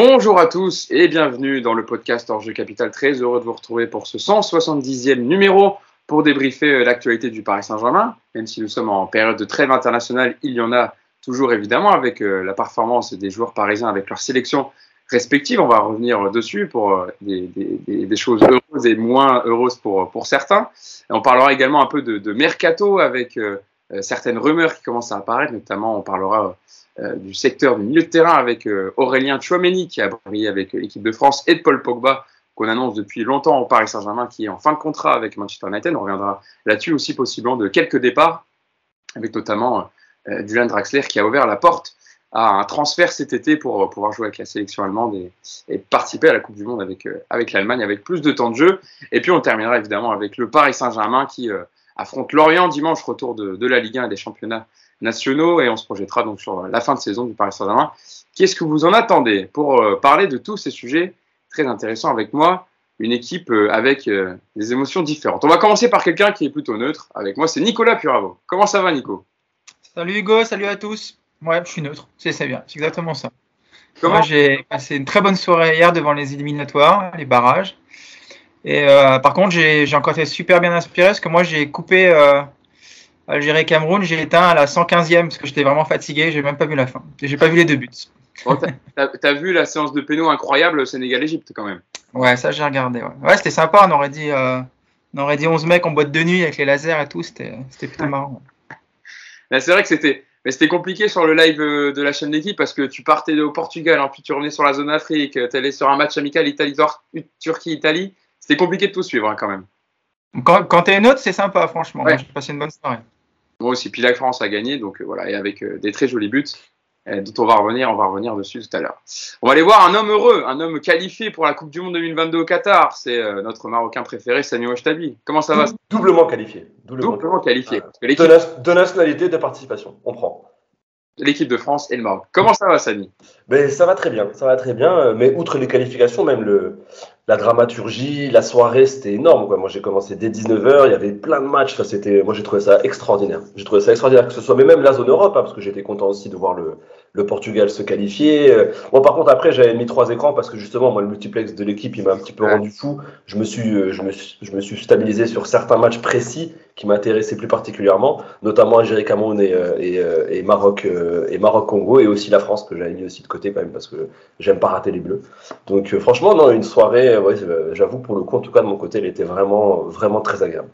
Bonjour à tous et bienvenue dans le podcast Orge Capital. Très heureux de vous retrouver pour ce 170e numéro pour débriefer euh, l'actualité du Paris Saint-Germain. Même si nous sommes en période de trêve internationale, il y en a toujours évidemment avec euh, la performance des joueurs parisiens avec leur sélection respective. On va revenir dessus pour euh, des, choses heureuses et moins heureuses pour, pour certains. Et on parlera également un peu de, mercato avec certaines rumeurs qui commencent à apparaître, notamment on parlera euh, du secteur du milieu de terrain avec euh, Aurélien Chouameni qui a brillé avec l'équipe de France et Paul Pogba qu'on annonce depuis longtemps au Paris Saint-Germain qui est en fin de contrat avec Manchester United. On reviendra là-dessus aussi possiblement de quelques départs avec notamment euh, Julian Draxler qui a ouvert la porte à un transfert cet été pour pouvoir jouer avec la sélection allemande et, participer à la Coupe du Monde avec, avec l'Allemagne avec plus de temps de jeu. Et puis on terminera évidemment avec le Paris Saint-Germain qui affronte Lorient dimanche, retour de, de, la Ligue 1 et des championnats nationaux et on se projettera donc sur la fin de saison du Paris Saint-Germain. Qu'est-ce que vous en attendez pour euh, parler de tous ces sujets très intéressants avec moi Une équipe euh, avec euh, des émotions différentes? On va commencer par quelqu'un qui est plutôt neutre. Avec moi, c'est Nicolas Puravo. Comment ça va, Nico? Salut Hugo, salut à tous. Ouais, je suis neutre. C'est bien, c'est exactement ça. Comment? J'ai passé une très bonne soirée hier devant les éliminatoires, les barrages. Et par contre, j'ai encore été super bien inspiré parce que moi, j'ai coupé Algérie-Cameroun, j'ai éteint à la 115e parce que j'étais vraiment fatigué, j'ai même pas vu la fin. J'ai pas vu les deux buts. t'as, as vu la séance de péno incroyable Sénégal-Égypte quand même Ouais, ça j'ai regardé. Ouais, c'était sympa, on aurait, dit, euh, on aurait dit 11 mecs en boîte de nuit avec les lasers et tout, c'était, plutôt marrant. c'est vrai que c'était, mais c'était compliqué sur le live euh, de la chaîne d'équipe parce que tu partais au Portugal, hein, puis tu revenais sur la zone Afrique, tu allais sur un match amical Italie-Turquie-Italie. C'était compliqué de tout suivre hein, quand même. Quand, quand t'es neutre, c'est sympa, franchement. J'ai passé une bonne soirée. Moi aussi. Puis la France a gagné, donc euh, voilà, et avec euh, des très jolis buts, euh, dont on va revenir, on va revenir dessus tout à l'heure. On va aller voir un homme heureux, un homme qualifié pour la Coupe du Monde 2022 au Qatar. C'est notre Marocain préféré, Sami Ouachtabi. Comment ça va? Doublement qualifié. Doublement, qualifié. de, nationalité, de participation, on prend. L'équipe de France et le Maroc. Comment ça va, Sami ben, Ça va très bien, ça va très bien. Mais outre les qualifications, même le, la dramaturgie, la soirée, c'était énorme. Moi, j'ai commencé dès 19h, il y avait plein de matchs. C'était, moi, j'ai trouvé ça extraordinaire. J'ai trouvé ça extraordinaire que ce soit, mais même la zone Europe, hein, parce que j'étais content aussi de voir le, le Portugal se qualifier. Euh, bon, par contre, après, j'avais mis trois écrans parce que justement, moi, le multiplex de l'équipe, il m'a un petit peu rendu fou. Je me suis, euh, je me suis, je me suis stabilisé sur certains matchs précis qui m'intéressaient plus particulièrement, notamment Algérie, Cameroun et, euh, et, et Maroc, et Maroc, Congo, et aussi la France que j'avais mis aussi de côté quand même parce que j'aime pas rater les Bleus. Donc, franchement, non, une soirée, ouais, j'avoue pour le coup, en tout cas de mon côté, elle était vraiment, vraiment très agréable.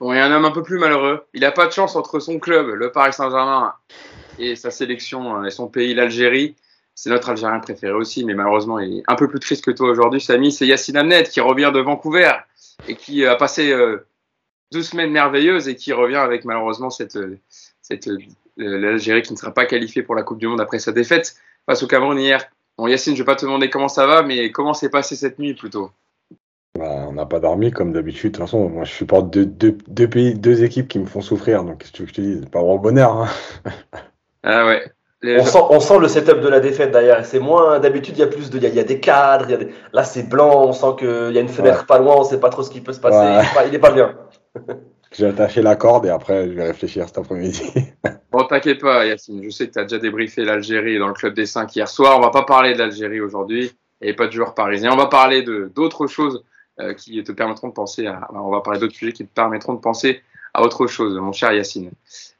Bon, il y a un homme un peu plus malheureux. Il n'a pas de chance entre son club, le Paris Saint-Germain, et sa sélection euh, et son pays, l'Algérie. C'est notre Algérien préféré aussi, mais malheureusement, il est un peu plus triste que toi aujourd'hui, Samy. C'est Yacine Amnet qui revient de Vancouver et qui a passé euh, deux semaines merveilleuses et qui revient avec malheureusement cette, cette l'Algérie qui ne sera pas qualifiée pour la Coupe du Monde après sa défaite face au Cameroun hier. Bon, Yacine, je ne vais pas te demander comment ça va, mais comment s'est passé cette nuit plutôt? Bah, on n'a pas dormi comme d'habitude. De toute façon, moi je supporte deux, deux, pays, deux équipes qui me font souffrir. Donc, qu'est-ce que je te dis pas vraiment bonheur. Hein. Ah ouais. On, sent, on, sent, le setup de la défaite d'ailleurs. C'est moins d'habitude, il y a plus de, il y, a, des cadres. Là, c'est blanc. On sent qu'il y a une fenêtre pas loin. On sait pas trop ce qui peut se passer. Il, est pas, bien. J'ai attaché la corde et après, je vais réfléchir cet après-midi. bon, t'inquiète pas, Yacine. Je sais que tu as déjà débriefé l'Algérie dans le club des 5 hier soir. On va pas parler de l'Algérie aujourd'hui et pas de joueurs parisiens. On va parler de d'autres choses euh, qui te permettront de penser à. On va parler d'autres sujets qui te permettront de penser à autre chose, mon cher Yacine.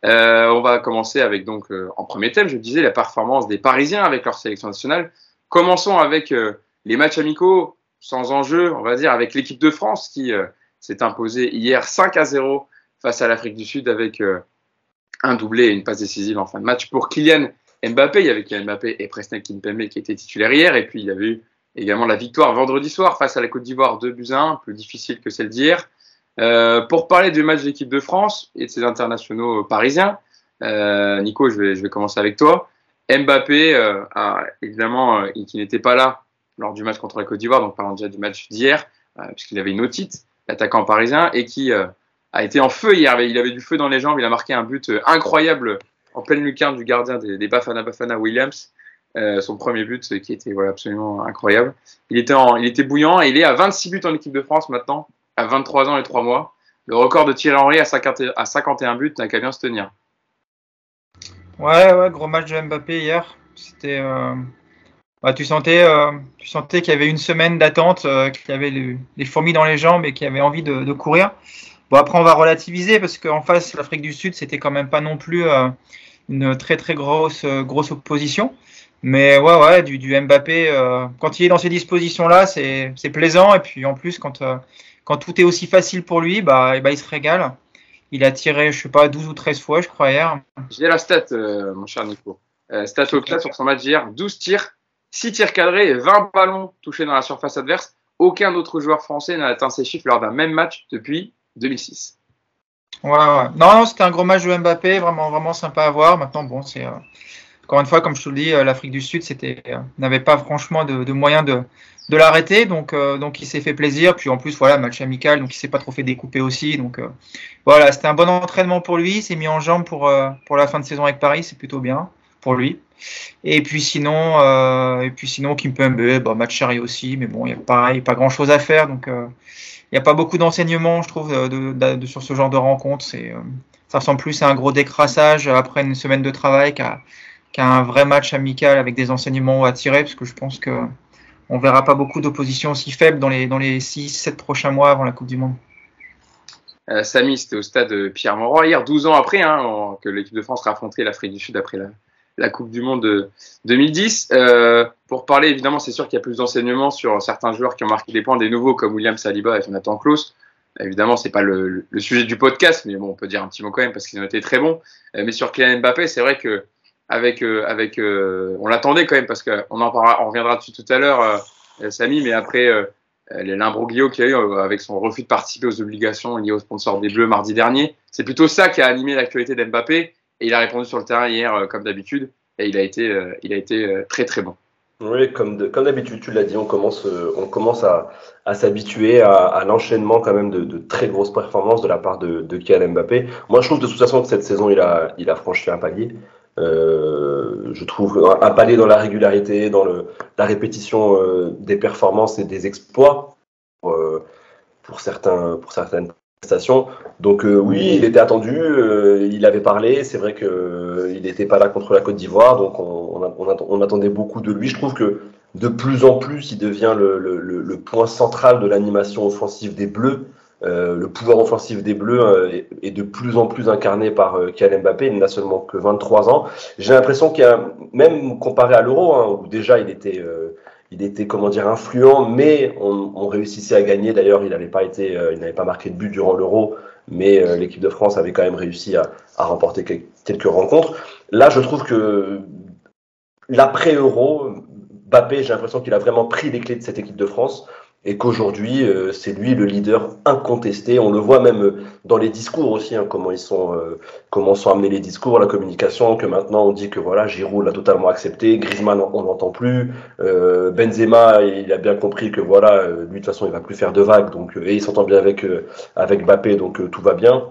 Euh, on va commencer avec donc euh, en premier thème, je disais la performance des Parisiens avec leur sélection nationale. Commençons avec euh, les matchs amicaux sans enjeu, on va dire, avec l'équipe de France qui s'est imposée hier 5 à 0 face à l'Afrique du Sud avec un doublé et une passe décisive en fin de match pour Kylian Mbappé. Il y avait Kylian Mbappé et Presnel Kimpembe qui étaient titulaires hier et puis il y avait eu également la victoire vendredi soir face à la Côte d'Ivoire 2 buts 1, plus difficile que celle d'hier. Euh, pour parler du match d'équipe de France et de ses internationaux parisiens, euh, Nico, je vais, commencer avec toi. Mbappé, euh, évidemment, qui n'était pas là lors du match contre la Côte d'Ivoire, donc parlons déjà du match d'hier, puisqu'il avait une otite, l'attaquant parisien, et qui a été en feu hier. Il avait du feu dans les jambes, il a marqué un but incroyable en pleine lucarne du gardien des, Bafana Bafana Williams. son premier but qui était absolument incroyable. Il était, il était bouillant et il est à 26 buts en équipe de France maintenant à 23 ans et 3 mois. Le record de Thierry Henry à 51 buts n'a qu'à bien se tenir. Ouais, ouais, gros match de Mbappé hier. C'était euh, bah, tu sentais, euh, sentais qu'il y avait une semaine d'attente, euh, qu'il y avait les fourmis dans les jambes et qu'il avait envie de, courir. Bon, après, on va relativiser parce qu'en face, l'Afrique du Sud, c'était quand même pas non plus une très très grosse, grosse opposition. Mais ouais, ouais, du Mbappé, quand il est dans ces dispositions-là, c'est plaisant. Et puis en plus, quand, quand tout est aussi facile pour lui, bah, bah, il se régale. Il a tiré, je sais pas, 12 ou 13 fois, je crois, hier. J'ai la stat, mon cher Nico. stat au sur son match d'hier 12 tirs, 6 tirs cadrés et 20 ballons touchés dans la surface adverse. Aucun autre joueur français n'a atteint ces chiffres lors d'un même match depuis 2006. Ouais, ouais. Non, c'était un gros match de Mbappé, vraiment, vraiment sympa à voir. Maintenant, bon, c'est euh, encore une fois, comme je te le dis, euh, l'Afrique du Sud, c'était euh, n'avait pas franchement de, moyens de, de l'arrêter, donc donc il s'est fait plaisir. Puis en plus, voilà, match amical, donc il s'est pas trop fait découper aussi. Donc voilà, c'était un bon entraînement pour lui. Il s'est mis en jambe pour pour la fin de saison avec Paris, c'est plutôt bien pour lui. Et puis sinon, euh, et puis sinon Kimpembe, bah, match chéri aussi, mais bon, il y a pareil, pas grand chose à faire, donc euh, il n'y a pas beaucoup d'enseignements, je trouve, de, sur ce genre de rencontre. C'est, euh, ça ressemble plus à un gros décrassage après une semaine de travail qu'à, un vrai match amical avec des enseignements à tirer, parce que je pense que on verra pas beaucoup d'opposition aussi faible dans les dans les 6-7 prochains mois avant la Coupe du Monde. Samy, c'était au stade Pierre Mauroy hier, 12 ans après hein, que l'équipe de France a affronté l'Afrique du Sud après la, Coupe du Monde de 2010. Euh, pour parler, évidemment, c'est sûr qu'il y a plus d'enseignements sur certains joueurs qui ont marqué des points, des nouveaux comme William Saliba et Jonathan Klaus. Évidemment, c'est pas le, sujet du podcast, mais bon, on peut dire un petit mot quand même parce qu'ils ont été très bons. Euh, mais sur Kylian Mbappé, c'est vrai que avec, euh, avec, on l'attendait quand même parce qu'on en parlera, on reviendra dessus tout à l'heure, Samy, mais après l'imbroglio qu'il y a eu avec son refus de participer aux obligations liées aux sponsors des Bleus mardi dernier, c'est plutôt ça qui a animé l'actualité d'Mbappé. Et il a répondu sur le terrain hier, euh, comme d'habitude, et il a été, euh, il a été euh, très très bon. Oui, comme d'habitude, tu l'as dit, on commence, on commence à, s'habituer à, l'enchaînement quand même de, très grosses performances de la part de, de Kylian Mbappé. Moi, je trouve de toute façon que cette saison, il a, il a franchi un palier. Je trouve un palier dans la régularité, dans la répétition des performances et des exploits pour, certains, pour certaines donc euh, oui, il était attendu, euh, il avait parlé, c'est vrai qu'il euh, n'était pas là contre la Côte d'Ivoire, donc on, attendait beaucoup de lui. Je trouve que de plus en plus, il devient le, point central de l'animation offensive des Bleus. Le pouvoir offensif des Bleus est, de plus en plus incarné par Kylian Mbappé, il n'a seulement que 23 ans. J'ai l'impression qu'il y a, même comparé à l'Euro, hein, où déjà il était il était comment dire influent, mais on, réussissait à gagner. D'ailleurs, il n'avait pas été, euh, il n'avait pas marqué de but durant l'Euro, mais euh, l'équipe de France avait quand même réussi à, remporter quelques rencontres. Là, je trouve que l'après-Euro, Bappé, j'ai l'impression qu'il a vraiment pris les clés de cette équipe de France et qu'aujourd'hui euh, c'est lui le leader incontesté. On le voit même euh, dans les discours aussi, hein, comment ils sont, euh, comment sont amenés les discours, la communication. Que maintenant on dit que voilà, Giroud l'a totalement accepté, Griezmann on n'entend plus, Benzema il a bien compris que voilà, lui de toute façon il va plus faire de vagues, donc et il s'entend bien avec avec Mbappé, donc tout va bien.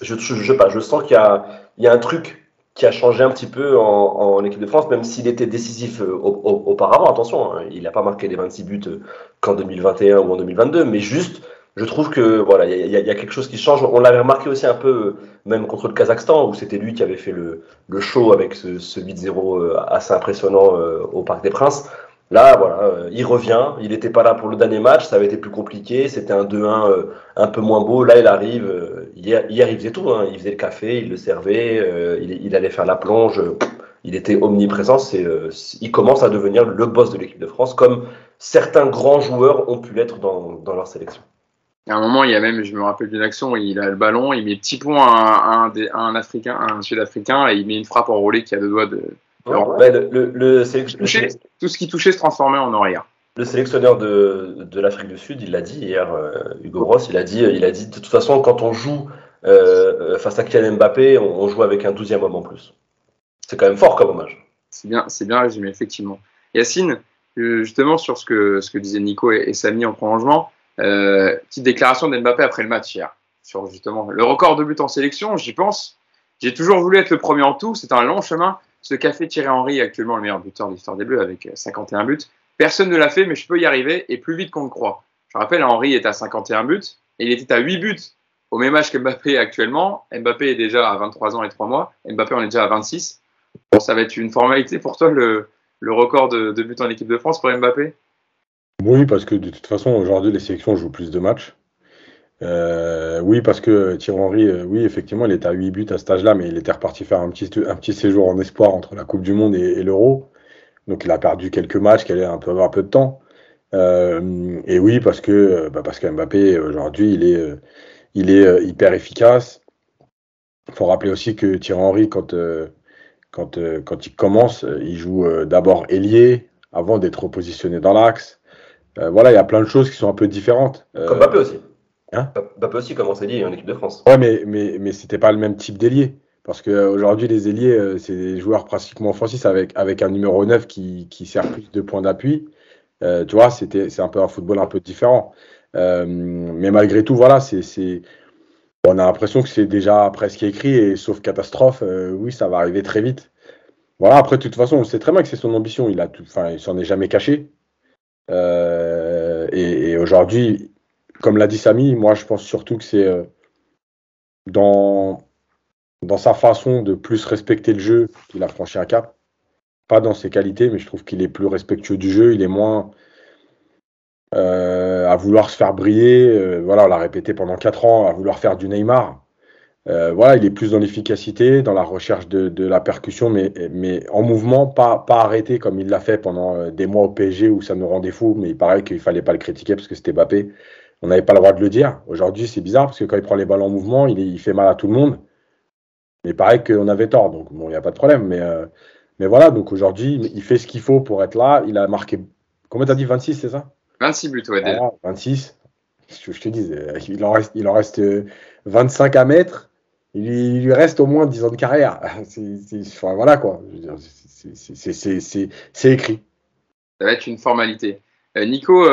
Je, je, je, pas, je sens qu'il y a, il y a un truc qui a changé un petit peu en, équipe de France, même s'il était décisif euh, auparavant. Attention, hein, il n'a pas marqué les 26 buts euh, qu'en 2021 ou en 2022, mais juste, je trouve que voilà, il y, a quelque chose qui change. On l'avait remarqué aussi un peu, euh, même contre le Kazakhstan, où c'était lui qui avait fait le, le show avec ce, ce 8-0 assez impressionnant au Parc des Princes. Là, voilà, euh, il revient. Il n'était pas là pour le dernier match. Ça avait été plus compliqué. C'était un 2-1 euh, un peu moins beau. Là, il arrive. Euh, hier, il faisait tout. Hein. Il faisait le café, il le servait, il, allait faire la plonge. il était omniprésent. il commence à devenir le boss de l'équipe de France, comme certains grands joueurs ont pu l'être dans, leur sélection. À un moment, il y a même, je me rappelle d'une action il a le ballon, il met petit point à un, un, Africain, un Sud-Africain, et il met une frappe enroulée qui a deux doigts de, le, tout ce qui touchait se transformait en oreillard. Le sélectionneur de, de l'Afrique du Sud, il l'a dit hier, euh, Hugo Bross, il a dit, il a dit de toute façon, quand on joue euh, face à Kylian Mbappé, on, joue avec un douzième homme en plus. C'est quand même fort comme hommage. C'est bien, c'est bien résumé, effectivement. Yacine, euh, justement, sur ce que, ce que disaient Nico et, Samy en prolongement, petite déclaration d'Mbappé après le match hier, sur justement le record de buts en sélection, j'y pense. J'ai toujours voulu être le premier en tout, c'est un long chemin. Ce qu'a fait Thierry Henry, actuellement le meilleur buteur de l'histoire des Bleus, avec 51 euh, buts, personne ne l'a fait, mais je peux y arriver et plus vite qu'on le croit. Je rappelle, Henry est à 51 buts et il était à 8 buts au même âge qu'Mbappé actuellement. Mbappé est déjà à 23 ans et 3 mois. Mbappé en est déjà à 26. Bon, ça va être une formalité pour toi le, le record de, de buts en équipe de France pour Mbappé? Oui, parce que de toute façon, aujourd'hui, les sélections jouent plus de matchs. Euh, oui, parce que Thierry Henry, euh, oui, effectivement, il était à 8 buts à cet âge-là, mais il était reparti faire un petit, un petit séjour en espoir entre la Coupe du Monde et, l'Euro. Donc il a perdu quelques matchs, qu'il a un peu, un peu de temps. Euh, et oui, parce que, bah parce que Mbappé, aujourd'hui, il est, il est hyper efficace. Il faut rappeler aussi que Thierry Henry, quand, quand, quand il commence, il joue d'abord ailier avant d'être positionné dans l'axe. voilà, il y a plein de choses qui sont un peu différentes. Comme Mbappé aussi. Hein Mbappé aussi commence ailier en équipe de France. Ouais, mais, mais, mais c'était pas le même type d'ailier. Parce qu'aujourd'hui, les ailiers, euh, c'est des joueurs pratiquement offensifs avec, avec un numéro 9 qui, qui sert plus de points d'appui. Euh, tu vois, c'était, c'est un peu un football un peu différent. Euh, mais malgré tout, voilà, c'est, c'est, on a l'impression que c'est déjà presque écrit et sauf catastrophe, oui, ça va arriver très vite. Voilà, après, de toute façon, on sait très bien que c'est son ambition. Il a tout, enfin, il s'en est jamais caché. et, et aujourd'hui, comme l'a dit Samy, moi je pense surtout que c'est euh, dans, dans sa façon de plus respecter le jeu qu'il a franchi un cap. Pas dans ses qualités, mais je trouve qu'il est plus respectueux du jeu, il est moins euh, à vouloir se faire briller. Euh, voilà, on l'a répété pendant 4 ans, à vouloir faire du Neymar. voilà, il est plus dans l'efficacité, dans la recherche de, la percussion, mais, mais en mouvement, pas, pas arrêté comme il l'a fait pendant des mois au PSG où ça nous rendait fou, mais il paraît qu'il fallait pas le critiquer parce que c'était Bappé on n'avait pas le droit de le dire. Aujourd'hui, c'est bizarre parce que quand il prend les balles en mouvement, il, fait mal à tout le monde. Mais pareil qu'on avait tort, donc bon, il n'y a pas de problème. Mais, euh, mais voilà, donc aujourd'hui, il fait ce qu'il faut pour être là. Il a marqué, combien t'as dit 26, c'est ça? 26 buts, ouais. 26. Je, te dis, euh, il en reste, il en reste 25 euh, à mettre. Il lui, reste au moins 10 ans de carrière. voilà quoi. C'est écrit. Ça va être une formalité. Nico,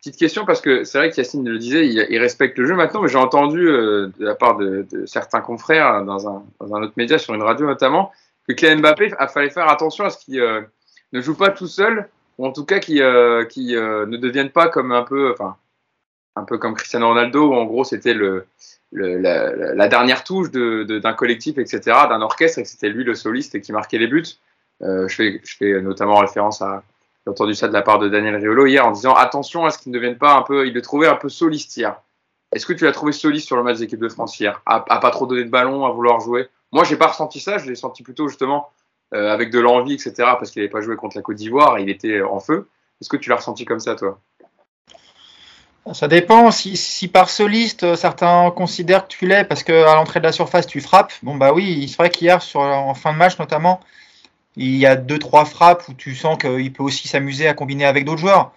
Petite question parce que c'est vrai qu'Yacine le disait, il, respecte le jeu maintenant, mais j'ai entendu euh, de la part de, certains confrères dans un, dans un, autre média, sur une radio notamment, que Kylian Mbappé a fallu faire attention à ce qu'il euh, ne joue pas tout seul, ou en tout cas qu'il euh, ne devienne pas comme un peu, enfin, un peu comme Cristiano Ronaldo, où en gros c'était le, la, dernière touche d'un de, collectif, etc., d'un orchestre, et que c'était lui le soliste qui marquait les buts. je, fais, je fais notamment référence à j'ai entendu ça de la part de Daniel Riolo hier en disant attention à ce qu'il ne devienne pas un peu. Il le trouvait un peu soliste hier. Est-ce que tu l'as trouvé soliste sur le match d'équipe de France hier? À, pas trop donner de ballon, à vouloir jouer? Moi, j'ai pas ressenti ça. Je l'ai senti plutôt justement euh, avec de l'envie, etc. Parce qu'il n'avait pas joué contre la Côte d'Ivoire. Il était en feu. Est-ce que tu l'as ressenti comme ça, toi? Ça dépend. Si, si, par soliste, certains considèrent que tu l'es parce qu'à l'entrée de la surface, tu frappes. Bon, bah oui, c'est vrai qu'hier, en fin de match notamment, il y a deux, trois frappes où tu sens qu'il peut aussi s'amuser à combiner avec d'autres joueurs.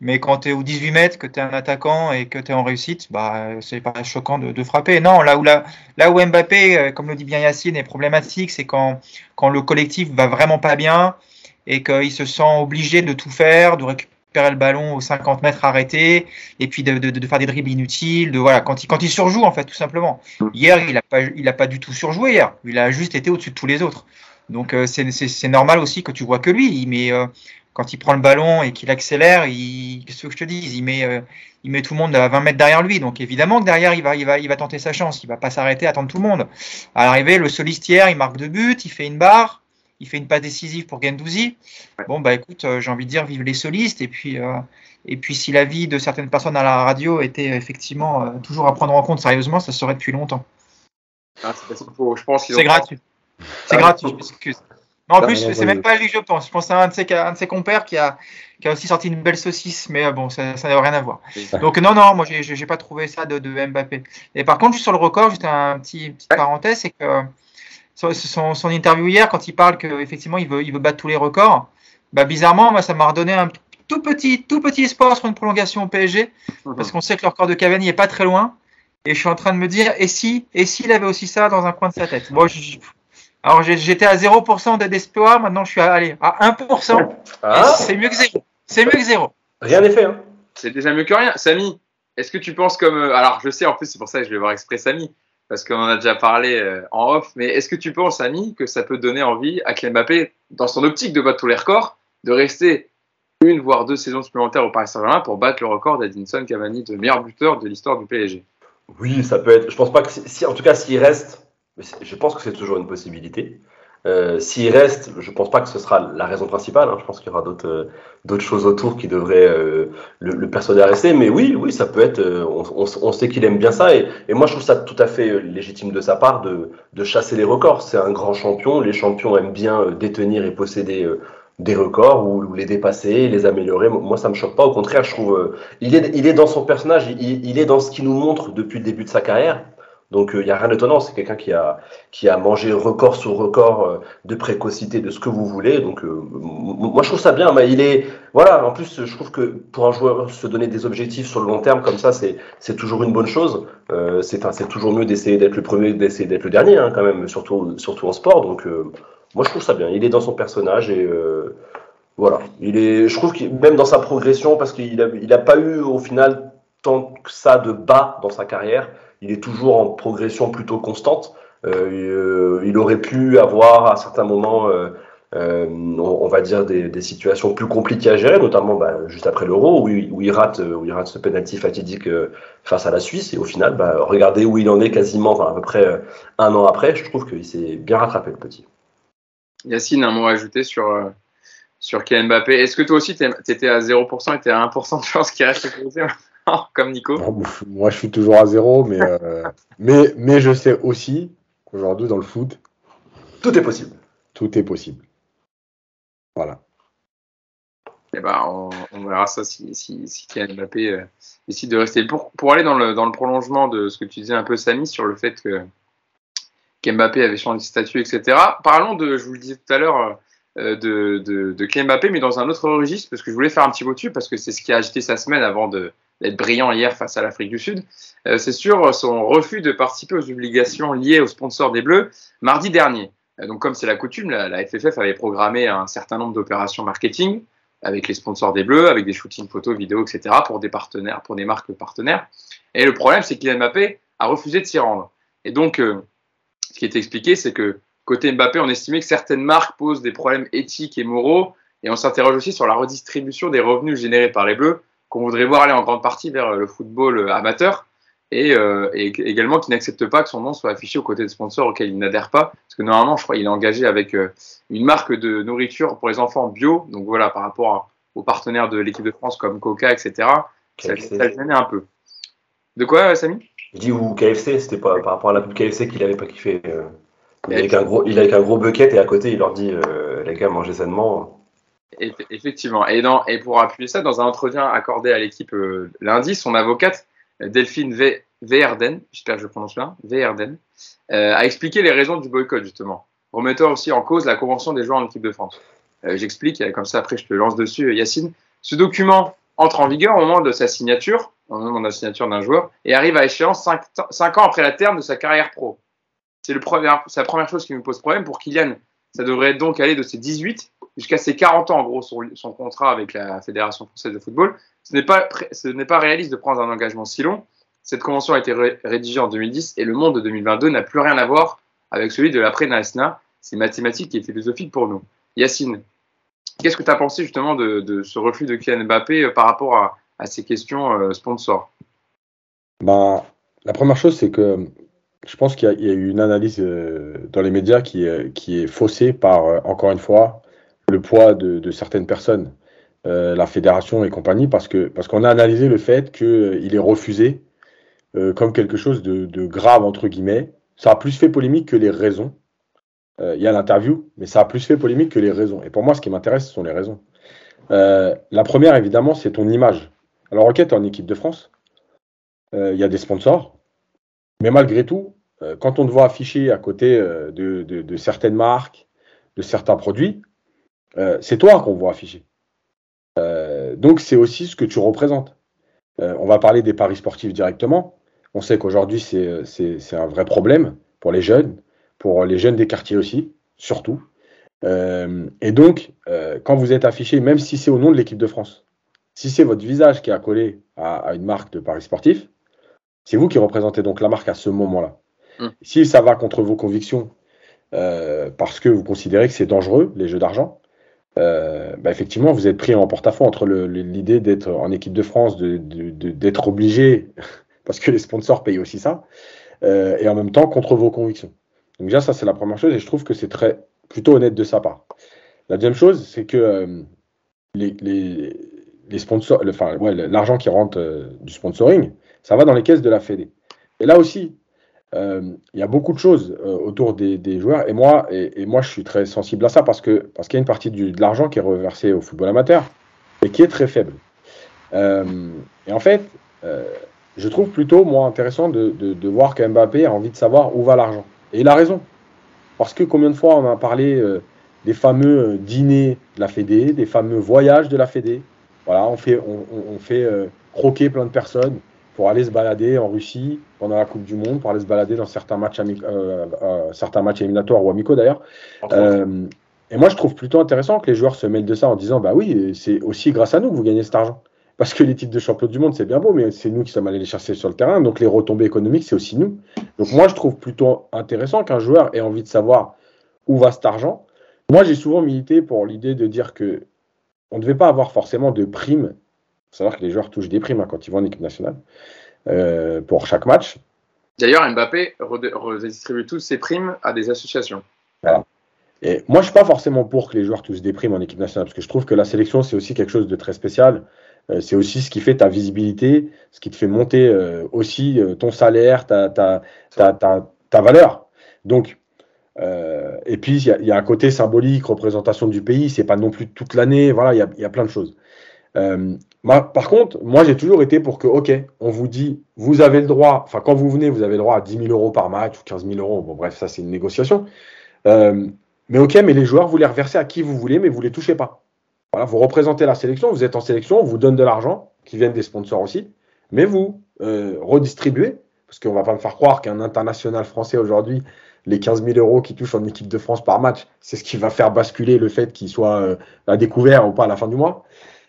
Mais quand tu es au 18 mètres, que tu es un attaquant et que tu es en réussite, bah, c'est pas choquant de, frapper. Non, là où, là, là où Mbappé, euh, comme le dit bien Yacine, est problématique, c'est quand, quand le collectif va vraiment pas bien et qu'il se sent obligé de tout faire, de récupérer le ballon aux 50 mètres arrêté et puis de, de, de, faire des dribbles inutiles. De, voilà, quand, il, quand il surjoue, en fait, tout simplement. Hier, il n'a pas, il a pas du tout surjoué. Hier. Il a juste été au-dessus de tous les autres. Donc euh, c'est normal aussi que tu vois que lui. Mais euh, quand il prend le ballon et qu'il accélère, il, qu'est-ce que je te dis il met, euh, il met tout le monde à 20 mètres derrière lui. Donc évidemment que derrière, il va, il va, il va tenter sa chance. Il va pas s'arrêter à attendre tout le monde. À l'arrivée, le solistière, il marque deux buts, il fait une barre, il fait une passe décisive pour Gendouzi. Bon, bah écoute, j'ai envie de dire, vive les solistes. Et puis, et puis si la vie de certaines personnes à la radio était effectivement toujours à prendre en compte sérieusement, ça serait depuis longtemps. Ah, c'est gratuit. C'est gratuit, je m'excuse. en plus, c'est même pas lui, je pense. Je pense à un de ses, un de ses compères qui a, qui a aussi sorti une belle saucisse, mais euh, bon, ça n'a rien à voir. Donc, non, non, moi, j'ai pas trouvé ça de, de, Mbappé. Et par contre, juste sur le record, juste un petit, petite parenthèse, c'est que son, son, interview hier, quand il parle qu'effectivement, il veut, il veut battre tous les records, bah, bizarrement, moi, ça m'a redonné un tout petit, tout petit espoir sur une prolongation au PSG, mhm. parce qu'on sait que le record de Cavani est pas très loin. Et je suis en train de me dire, et si, et s'il avait aussi ça dans un coin de sa tête? Je, alors j'étais à 0% d'espoir, maintenant je suis à, allez, à 1%. Ah. C'est mieux que zéro. C'est mieux que zéro. Rien n'est fait. Hein. C'est déjà mieux que rien. Samy, est-ce que tu penses comme. Euh, alors je sais, en plus, c'est pour ça que je vais voir exprès Samy, parce qu'on en a déjà parlé euh, en off, mais est-ce que tu penses, Samy, que ça peut donner envie à Mbappé, dans son optique de battre tous les records, de rester une voire deux saisons supplémentaires au Paris Saint-Germain pour battre le record d'Edinson Cavani de meilleur buteur de l'histoire du PSG Oui, ça peut être. Je pense pas que si, en tout cas, s'il reste je pense que c'est toujours une possibilité. Euh, S'il reste, je pense pas que ce sera la raison principale. Hein. Je pense qu'il y aura d'autres euh, choses autour qui devraient euh, le, persuader à rester. Mais oui, oui, ça peut être. On, sait qu'il aime bien ça. Et, moi, je trouve ça tout à fait légitime de sa part de, chasser les records. C'est un grand champion. Les champions aiment bien détenir et posséder des records ou, les dépasser, les améliorer. Moi, ça me choque pas. Au contraire, je trouve il est dans son personnage. Il est dans ce qu'il nous montre depuis le début de sa carrière. Donc il euh, n'y a rien d'étonnant, c'est quelqu'un qui a, qui a mangé record sur record euh, de précocité, de ce que vous voulez. Donc euh, moi je trouve ça bien, il est voilà. En plus je trouve que pour un joueur se donner des objectifs sur le long terme comme ça, c'est toujours une bonne chose. C'est toujours mieux d'essayer d'être le premier, d'essayer d'être le dernier hein, quand même, surtout surtout en sport. Donc moi je trouve ça bien. Il est dans son personnage et voilà. Il est, je trouve que même dans sa progression, parce qu'il a, il a pas eu au final tant que ça de bas dans sa carrière il est toujours en progression plutôt constante. Euh, il aurait pu avoir à certains moments, euh, euh, on, va dire, des, situations plus compliquées à gérer, notamment bah, juste après l'Euro, où, il rate, où il rate ce penalty fatidique face à la Suisse. Et au final, bah, regardez où il en est quasiment, à peu près un an après. Je trouve qu'il s'est bien rattrapé, le petit. Yacine, un mot à ajouter sur, sur Kylian Mbappé. Est-ce que toi aussi, tu étais à 0% et tu à 1% de chance qu'il reste comme Nico Moi, je suis toujours à zéro, mais, euh, mais, mais je sais aussi qu'aujourd'hui, dans le foot, tout est possible. Tout est possible. Voilà. Eh ben, on, on, verra ça si, si, si Kylian Mbappé euh, décide de rester. Pour, pour aller dans le, dans le prolongement de ce que tu disais un peu, Samy, sur le fait que Mbappé avait changé de statut, etc. Parlons de, je vous le disais tout à l'heure, euh, de, de, de Kylian Mbappé, mais dans un autre registre, parce que je voulais faire un petit mot dessus, parce que c'est ce qui a agité sa semaine avant de, d'être brillant hier face à l'Afrique du Sud, euh, c'est sur son refus de participer aux obligations liées aux sponsors des Bleus mardi dernier. Euh, donc, comme c'est la coutume, la, FFF avait programmé un certain nombre d'opérations marketing avec les sponsors des Bleus, avec des shootings photos, vidéos, etc., pour des partenaires, pour des marques partenaires. Et le problème, c'est qu'Kylian Mbappé a refusé de s'y rendre. Et donc, euh, ce qui est expliqué, c'est que côté Mbappé, on estimait que certaines marques posent des problèmes éthiques et moraux, et on s'interroge aussi sur la redistribution des revenus générés par les Bleus qu'on voudrait voir aller en grande partie vers le football amateur et, euh, et également qui n'accepte pas que son nom soit affiché aux côtés de sponsors auxquels il n'adhère pas. Parce que normalement, je crois qu'il est engagé avec euh, une marque de nourriture pour les enfants bio. Donc voilà, par rapport aux partenaires de l'équipe de France comme Coca, etc., ça, ça un peu. De quoi, Samy? Je dis ou KFC, c'était pas par rapport à la pub KFC qu'il avait pas kiffé. Euh, il, avec un gros, il avec un gros bucket et à côté, il leur dit les gars, mangez sainement. Effectivement. Et, pour appuyer ça, dans un entretien accordé à l'équipe euh, lundi, son avocate, Delphine v, Verden, j'espère que je prononce bien, Verden, euh, a expliqué les raisons du boycott, justement, remettant aussi en cause la convention des joueurs en équipe de France. Euh, J'explique, comme ça après je te lance dessus, Yacine. Ce document entre en vigueur au moment de sa signature, au moment de la signature d'un joueur, et arrive à échéance 5 ans après la terme de sa carrière pro. C'est la première chose qui me pose problème. Pour Kylian, ça devrait donc aller de ses 18 jusqu'à ses 40 ans, en gros, son, contrat avec la Fédération française de football. Ce n'est pas, pas réaliste de prendre un engagement si long. Cette convention a été rédigée en 2010 et le monde de 2022 n'a plus rien à voir avec celui de l'après-NASNA. C'est mathématique et philosophique pour nous. Yacine, qu'est-ce que tu as pensé justement de, ce refus de Kylian Mbappé euh, par rapport à, ces questions euh, sponsors? Ben, La première chose, c'est que je pense qu'il y, a eu une analyse euh, dans les médias qui, qui est faussée par, euh, encore une fois, le poids de, certaines personnes, euh, la fédération et compagnie, parce parce qu'on a analysé le fait qu'il euh, est refusé euh, comme quelque chose de, grave entre guillemets. Ça a plus fait polémique que les raisons. Il y a l'interview, mais ça a plus fait polémique que les raisons. Et pour moi, ce qui m'intéresse, ce sont les raisons. La première, évidemment, c'est ton image. Alors, ok, tu es en équipe de France. Il y a des sponsors. Mais malgré tout, quand on te voit afficher à côté de certaines marques, de certains produits, euh, c'est toi qu'on voit afficher. Euh, donc c'est aussi ce que tu représentes. Euh, on va parler des paris sportifs directement. On sait qu'aujourd'hui c'est un vrai problème pour les jeunes, pour les jeunes des quartiers aussi, surtout. Et donc, quand vous êtes affiché, même si c'est au nom de l'équipe de France, si c'est votre visage qui est accolé à, à, une marque de paris sportif, c'est vous qui représentez donc la marque à ce moment-là. Mmh. Si ça va contre vos convictions, parce que vous considérez que c'est dangereux, les jeux d'argent, euh, bah effectivement, vous êtes pris en porte-à-faux entre l'idée d'être en équipe de France, d'être de, de, obligé, parce que les sponsors payent aussi ça, euh, et en même temps contre vos convictions. Donc déjà, ça c'est la première chose, et je trouve que c'est très plutôt honnête de sa part. La deuxième chose, c'est que les, les, sponsors, enfin, ouais, l'argent qui rentre du sponsoring, ça va dans les caisses de la Fédé. Et là aussi, il y a beaucoup de choses autour des, joueurs. Et moi, je suis très sensible à ça parce qu'il y a une partie de l'argent qui est reversé au football amateur et qui est très faible. et en fait, je trouve plutôt, moi, intéressant de, de, voir que Mbappé a envie de savoir où va l'argent. Et il a raison. Parce que combien de fois on a parlé euh, des fameux euh, dîners de la Fédé, des fameux voyages de la Fédé. Voilà, on fait, on, euh, croquer plein de personnes pour aller se balader en Russie pendant la Coupe du Monde, pour aller se balader dans certains matchs, certains matchs éliminatoires ou amicaux d'ailleurs. et moi, je trouve plutôt intéressant que les joueurs se mêlent de ça en disant Bah oui, c'est aussi grâce à nous que vous gagnez cet argent. Parce que les titres de champion du monde, c'est bien beau, mais c'est nous qui sommes allés les chercher sur le terrain. Donc les retombées économiques, c'est aussi nous. Donc moi, je trouve plutôt intéressant qu'un joueur ait envie de savoir où va cet argent. Moi, j'ai souvent milité pour l'idée de dire que on ne devait pas avoir forcément de primes. Il faut savoir que les joueurs touchent des primes hein, quand ils vont en équipe nationale euh, pour chaque match. D'ailleurs, Mbappé redistribue toutes ses primes à des associations. Voilà. Et moi, je ne suis pas forcément pour que les joueurs touchent des primes en équipe nationale, parce que je trouve que la sélection, c'est aussi quelque chose de très spécial. Euh, c'est aussi ce qui fait ta visibilité, ce qui te fait monter euh, aussi ton salaire, ta, ta, ta, valeur. Donc, et puis, il y, a un côté symbolique, représentation du pays, c'est pas non plus toute l'année, voilà, il y a, plein de choses. Par contre, moi, j'ai toujours été pour que, OK, on vous dit, vous avez le droit, enfin, quand vous venez, vous avez le droit à 10 000 euros par match ou 15 000 euros. Bon, bref, ça, c'est une négociation. mais OK, mais les joueurs, vous les reversez à qui vous voulez, mais vous les touchez pas vous représentez la sélection, vous êtes en sélection, on vous donne de l'argent, qui viennent des sponsors aussi, mais vous euh, redistribuez, parce qu'on ne va pas me faire croire qu'un international français aujourd'hui, les 15 000 euros qu'il touche en équipe de France par match, c'est ce qui va faire basculer le fait qu'il soit euh, à découvert ou pas à la fin du mois.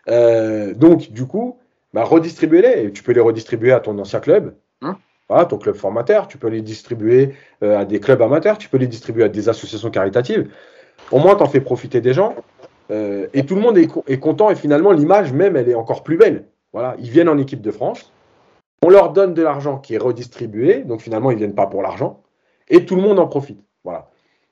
Euh, donc, du coup, bah, redistribuez-les. Tu peux les redistribuer à ton ancien club, hein voilà, ton club formateur. Tu peux les distribuer à des clubs amateurs. Tu peux les distribuer à des associations caritatives. Au moins, tu en fais profiter des gens. Euh, et tout le monde est, content et finalement l'image même elle est encore plus belle. Voilà, ils viennent en équipe de France, on leur donne de l'argent qui est redistribué, donc finalement ils viennent pas pour l'argent et tout le monde en profite. Voilà.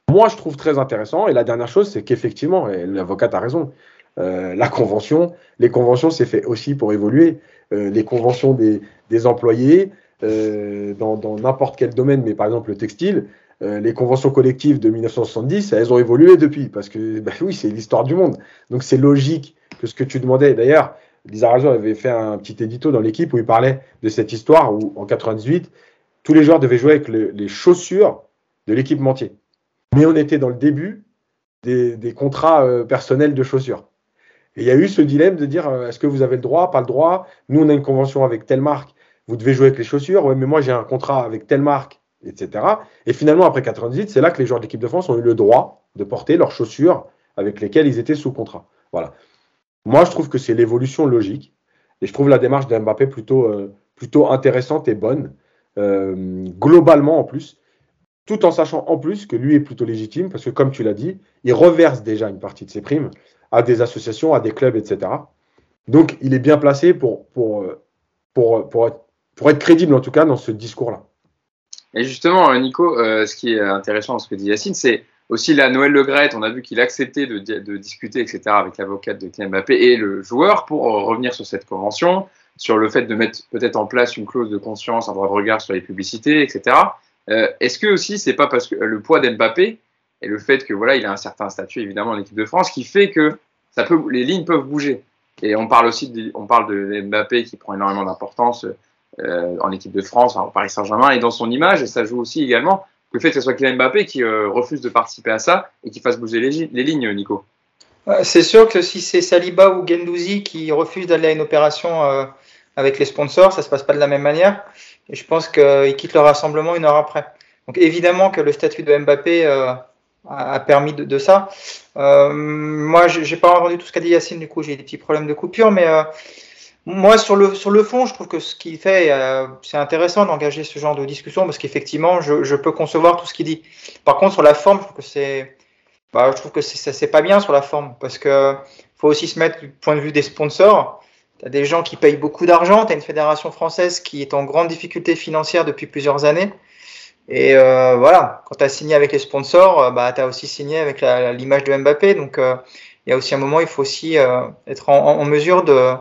Moi je trouve très intéressant et la dernière chose c'est qu'effectivement, l'avocate a raison, euh, la convention, les conventions c'est fait aussi pour évoluer. Euh, les conventions des, employés dans n'importe quel domaine, mais par exemple le textile, euh, les conventions collectives de 1970, elles ont évolué depuis, parce que bah oui, c'est l'histoire du monde. Donc c'est logique que ce que tu demandais. D'ailleurs, Lisa Rajo avait fait un petit édito dans l'équipe où il parlait de cette histoire où en 98, tous les joueurs devaient jouer avec les chaussures de l'équipementier. Mais on était dans le début des, contrats euh, personnels de chaussures. Et il y a eu ce dilemme de dire euh, est-ce que vous avez le droit, pas le droit? Nous, on a une convention avec telle marque, vous devez jouer avec les chaussures. Ouais, mais moi, j'ai un contrat avec telle marque etc. Et finalement, après 98, c'est là que les joueurs de l'équipe de France ont eu le droit de porter leurs chaussures avec lesquelles ils étaient sous contrat. Voilà. Moi, je trouve que c'est l'évolution logique. Et je trouve la démarche d'Mbappé plutôt, euh, plutôt intéressante et bonne, euh, globalement en plus, tout en sachant en plus que lui est plutôt légitime, parce que comme tu l'as dit, il reverse déjà une partie de ses primes à des associations, à des clubs, etc. Donc, il est bien placé pour, pour, pour, pour être crédible, en tout cas, dans ce discours-là. Et justement, euh, Nico, euh, ce qui est intéressant dans ce que dit Yacine, c'est aussi la Noël Le Gret. On a vu qu'il acceptait de, de, discuter, etc., avec l'avocate de Kylian Mbappé et le joueur pour euh, revenir sur cette convention, sur le fait de mettre peut-être en place une clause de conscience, un droit de regard sur les publicités, etc. Est-ce que aussi c'est pas parce que le poids d'Mbappé et le fait que voilà, il a un certain statut évidemment en équipe de France qui fait que les lignes peuvent bouger. Et on parle aussi de, on parle de Mbappé qui prend énormément d'importance euh, en équipe de France, en Paris Saint-Germain, et dans son image, et ça joue aussi également le fait que ce soit Kylian Mbappé qui euh, refuse de participer à ça et qui fasse bouger les, lignes, Nico. C'est sûr que si c'est Saliba ou Gendouzi qui refusent d'aller à une opération euh, avec les sponsors, ça se passe pas de la même manière. Et je pense qu'ils quittent le rassemblement une heure après. Donc évidemment que le statut de Mbappé a, permis de, ça. moi, j'ai pas entendu tout ce qu'a dit Yacine, du coup j'ai des petits problèmes de coupure, mais moi, sur le, sur le fond, je trouve que ce qu'il fait, euh, c'est intéressant d'engager ce genre de discussion parce qu'effectivement, je, je, peux concevoir tout ce qu'il dit. Par contre, sur la forme, je trouve que c'est, bah, je trouve que c'est pas bien sur la forme parce que faut aussi se mettre du point de vue des sponsors. Tu as des gens qui payent beaucoup d'argent, tu as une fédération française qui est en grande difficulté financière depuis plusieurs années. Et euh, voilà, quand tu as signé avec les sponsors, bah, tu as aussi signé avec l'image de Mbappé. Donc il y a aussi un moment, il faut aussi être en, mesure de,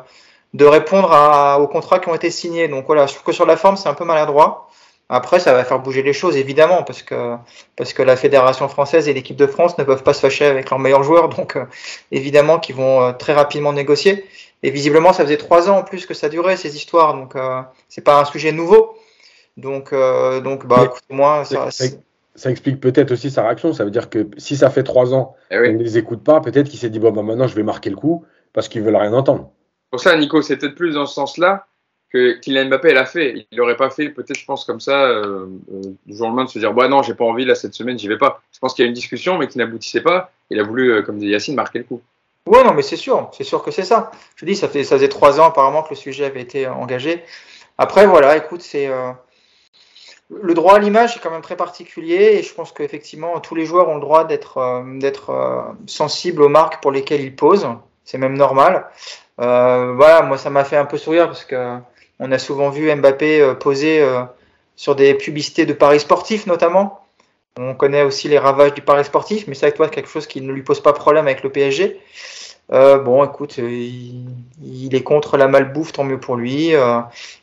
de répondre à, aux contrats qui ont été signés. Donc voilà, je trouve que sur la forme, c'est un peu maladroit. Après, ça va faire bouger les choses, évidemment, parce que, parce que la Fédération française et l'équipe de France ne peuvent pas se fâcher avec leurs meilleurs joueurs, donc euh, évidemment qu'ils vont euh, très rapidement négocier. Et visiblement, ça faisait trois ans en plus que ça durait, ces histoires, donc euh, c'est pas un sujet nouveau. Donc, donc bah, écoute-moi, ça, ça, explique peut-être aussi sa réaction. Ça veut dire que si ça fait trois ans eh qu'on ne les écoute pas, peut-être qu'il s'est dit, bon, bah, maintenant je vais marquer le coup, parce qu'ils veulent rien entendre. Pour ça, Nico, c'est peut-être plus dans ce sens-là que Kylian Mbappé l'a fait. Il n'aurait pas fait, peut-être, je pense, comme ça, euh, euh, du jour au lendemain, de se dire bah non, j'ai pas envie, là, cette semaine, j'y vais pas. Je pense qu'il y a une discussion, mais qui n'aboutissait pas. Il a voulu, euh, comme dit Yacine, marquer le coup. Ouais, non, mais c'est sûr, c'est sûr que c'est ça. Je dis, ça, fait, ça faisait trois ans apparemment que le sujet avait été engagé. Après, voilà, écoute, c'est. Le droit à l'image est quand même très particulier et je pense qu'effectivement tous les joueurs ont le droit d'être d'être sensibles aux marques pour lesquelles ils posent. C'est même normal. voilà, moi ça m'a fait un peu sourire parce que on a souvent vu Mbappé euh, poser euh, sur des publicités de paris sportifs notamment. On connaît aussi les ravages du paris sportif, mais ça, avec toi, quelque chose qui ne lui pose pas problème avec le PSG. Euh, bon, écoute, il, est contre la malbouffe, tant mieux pour lui.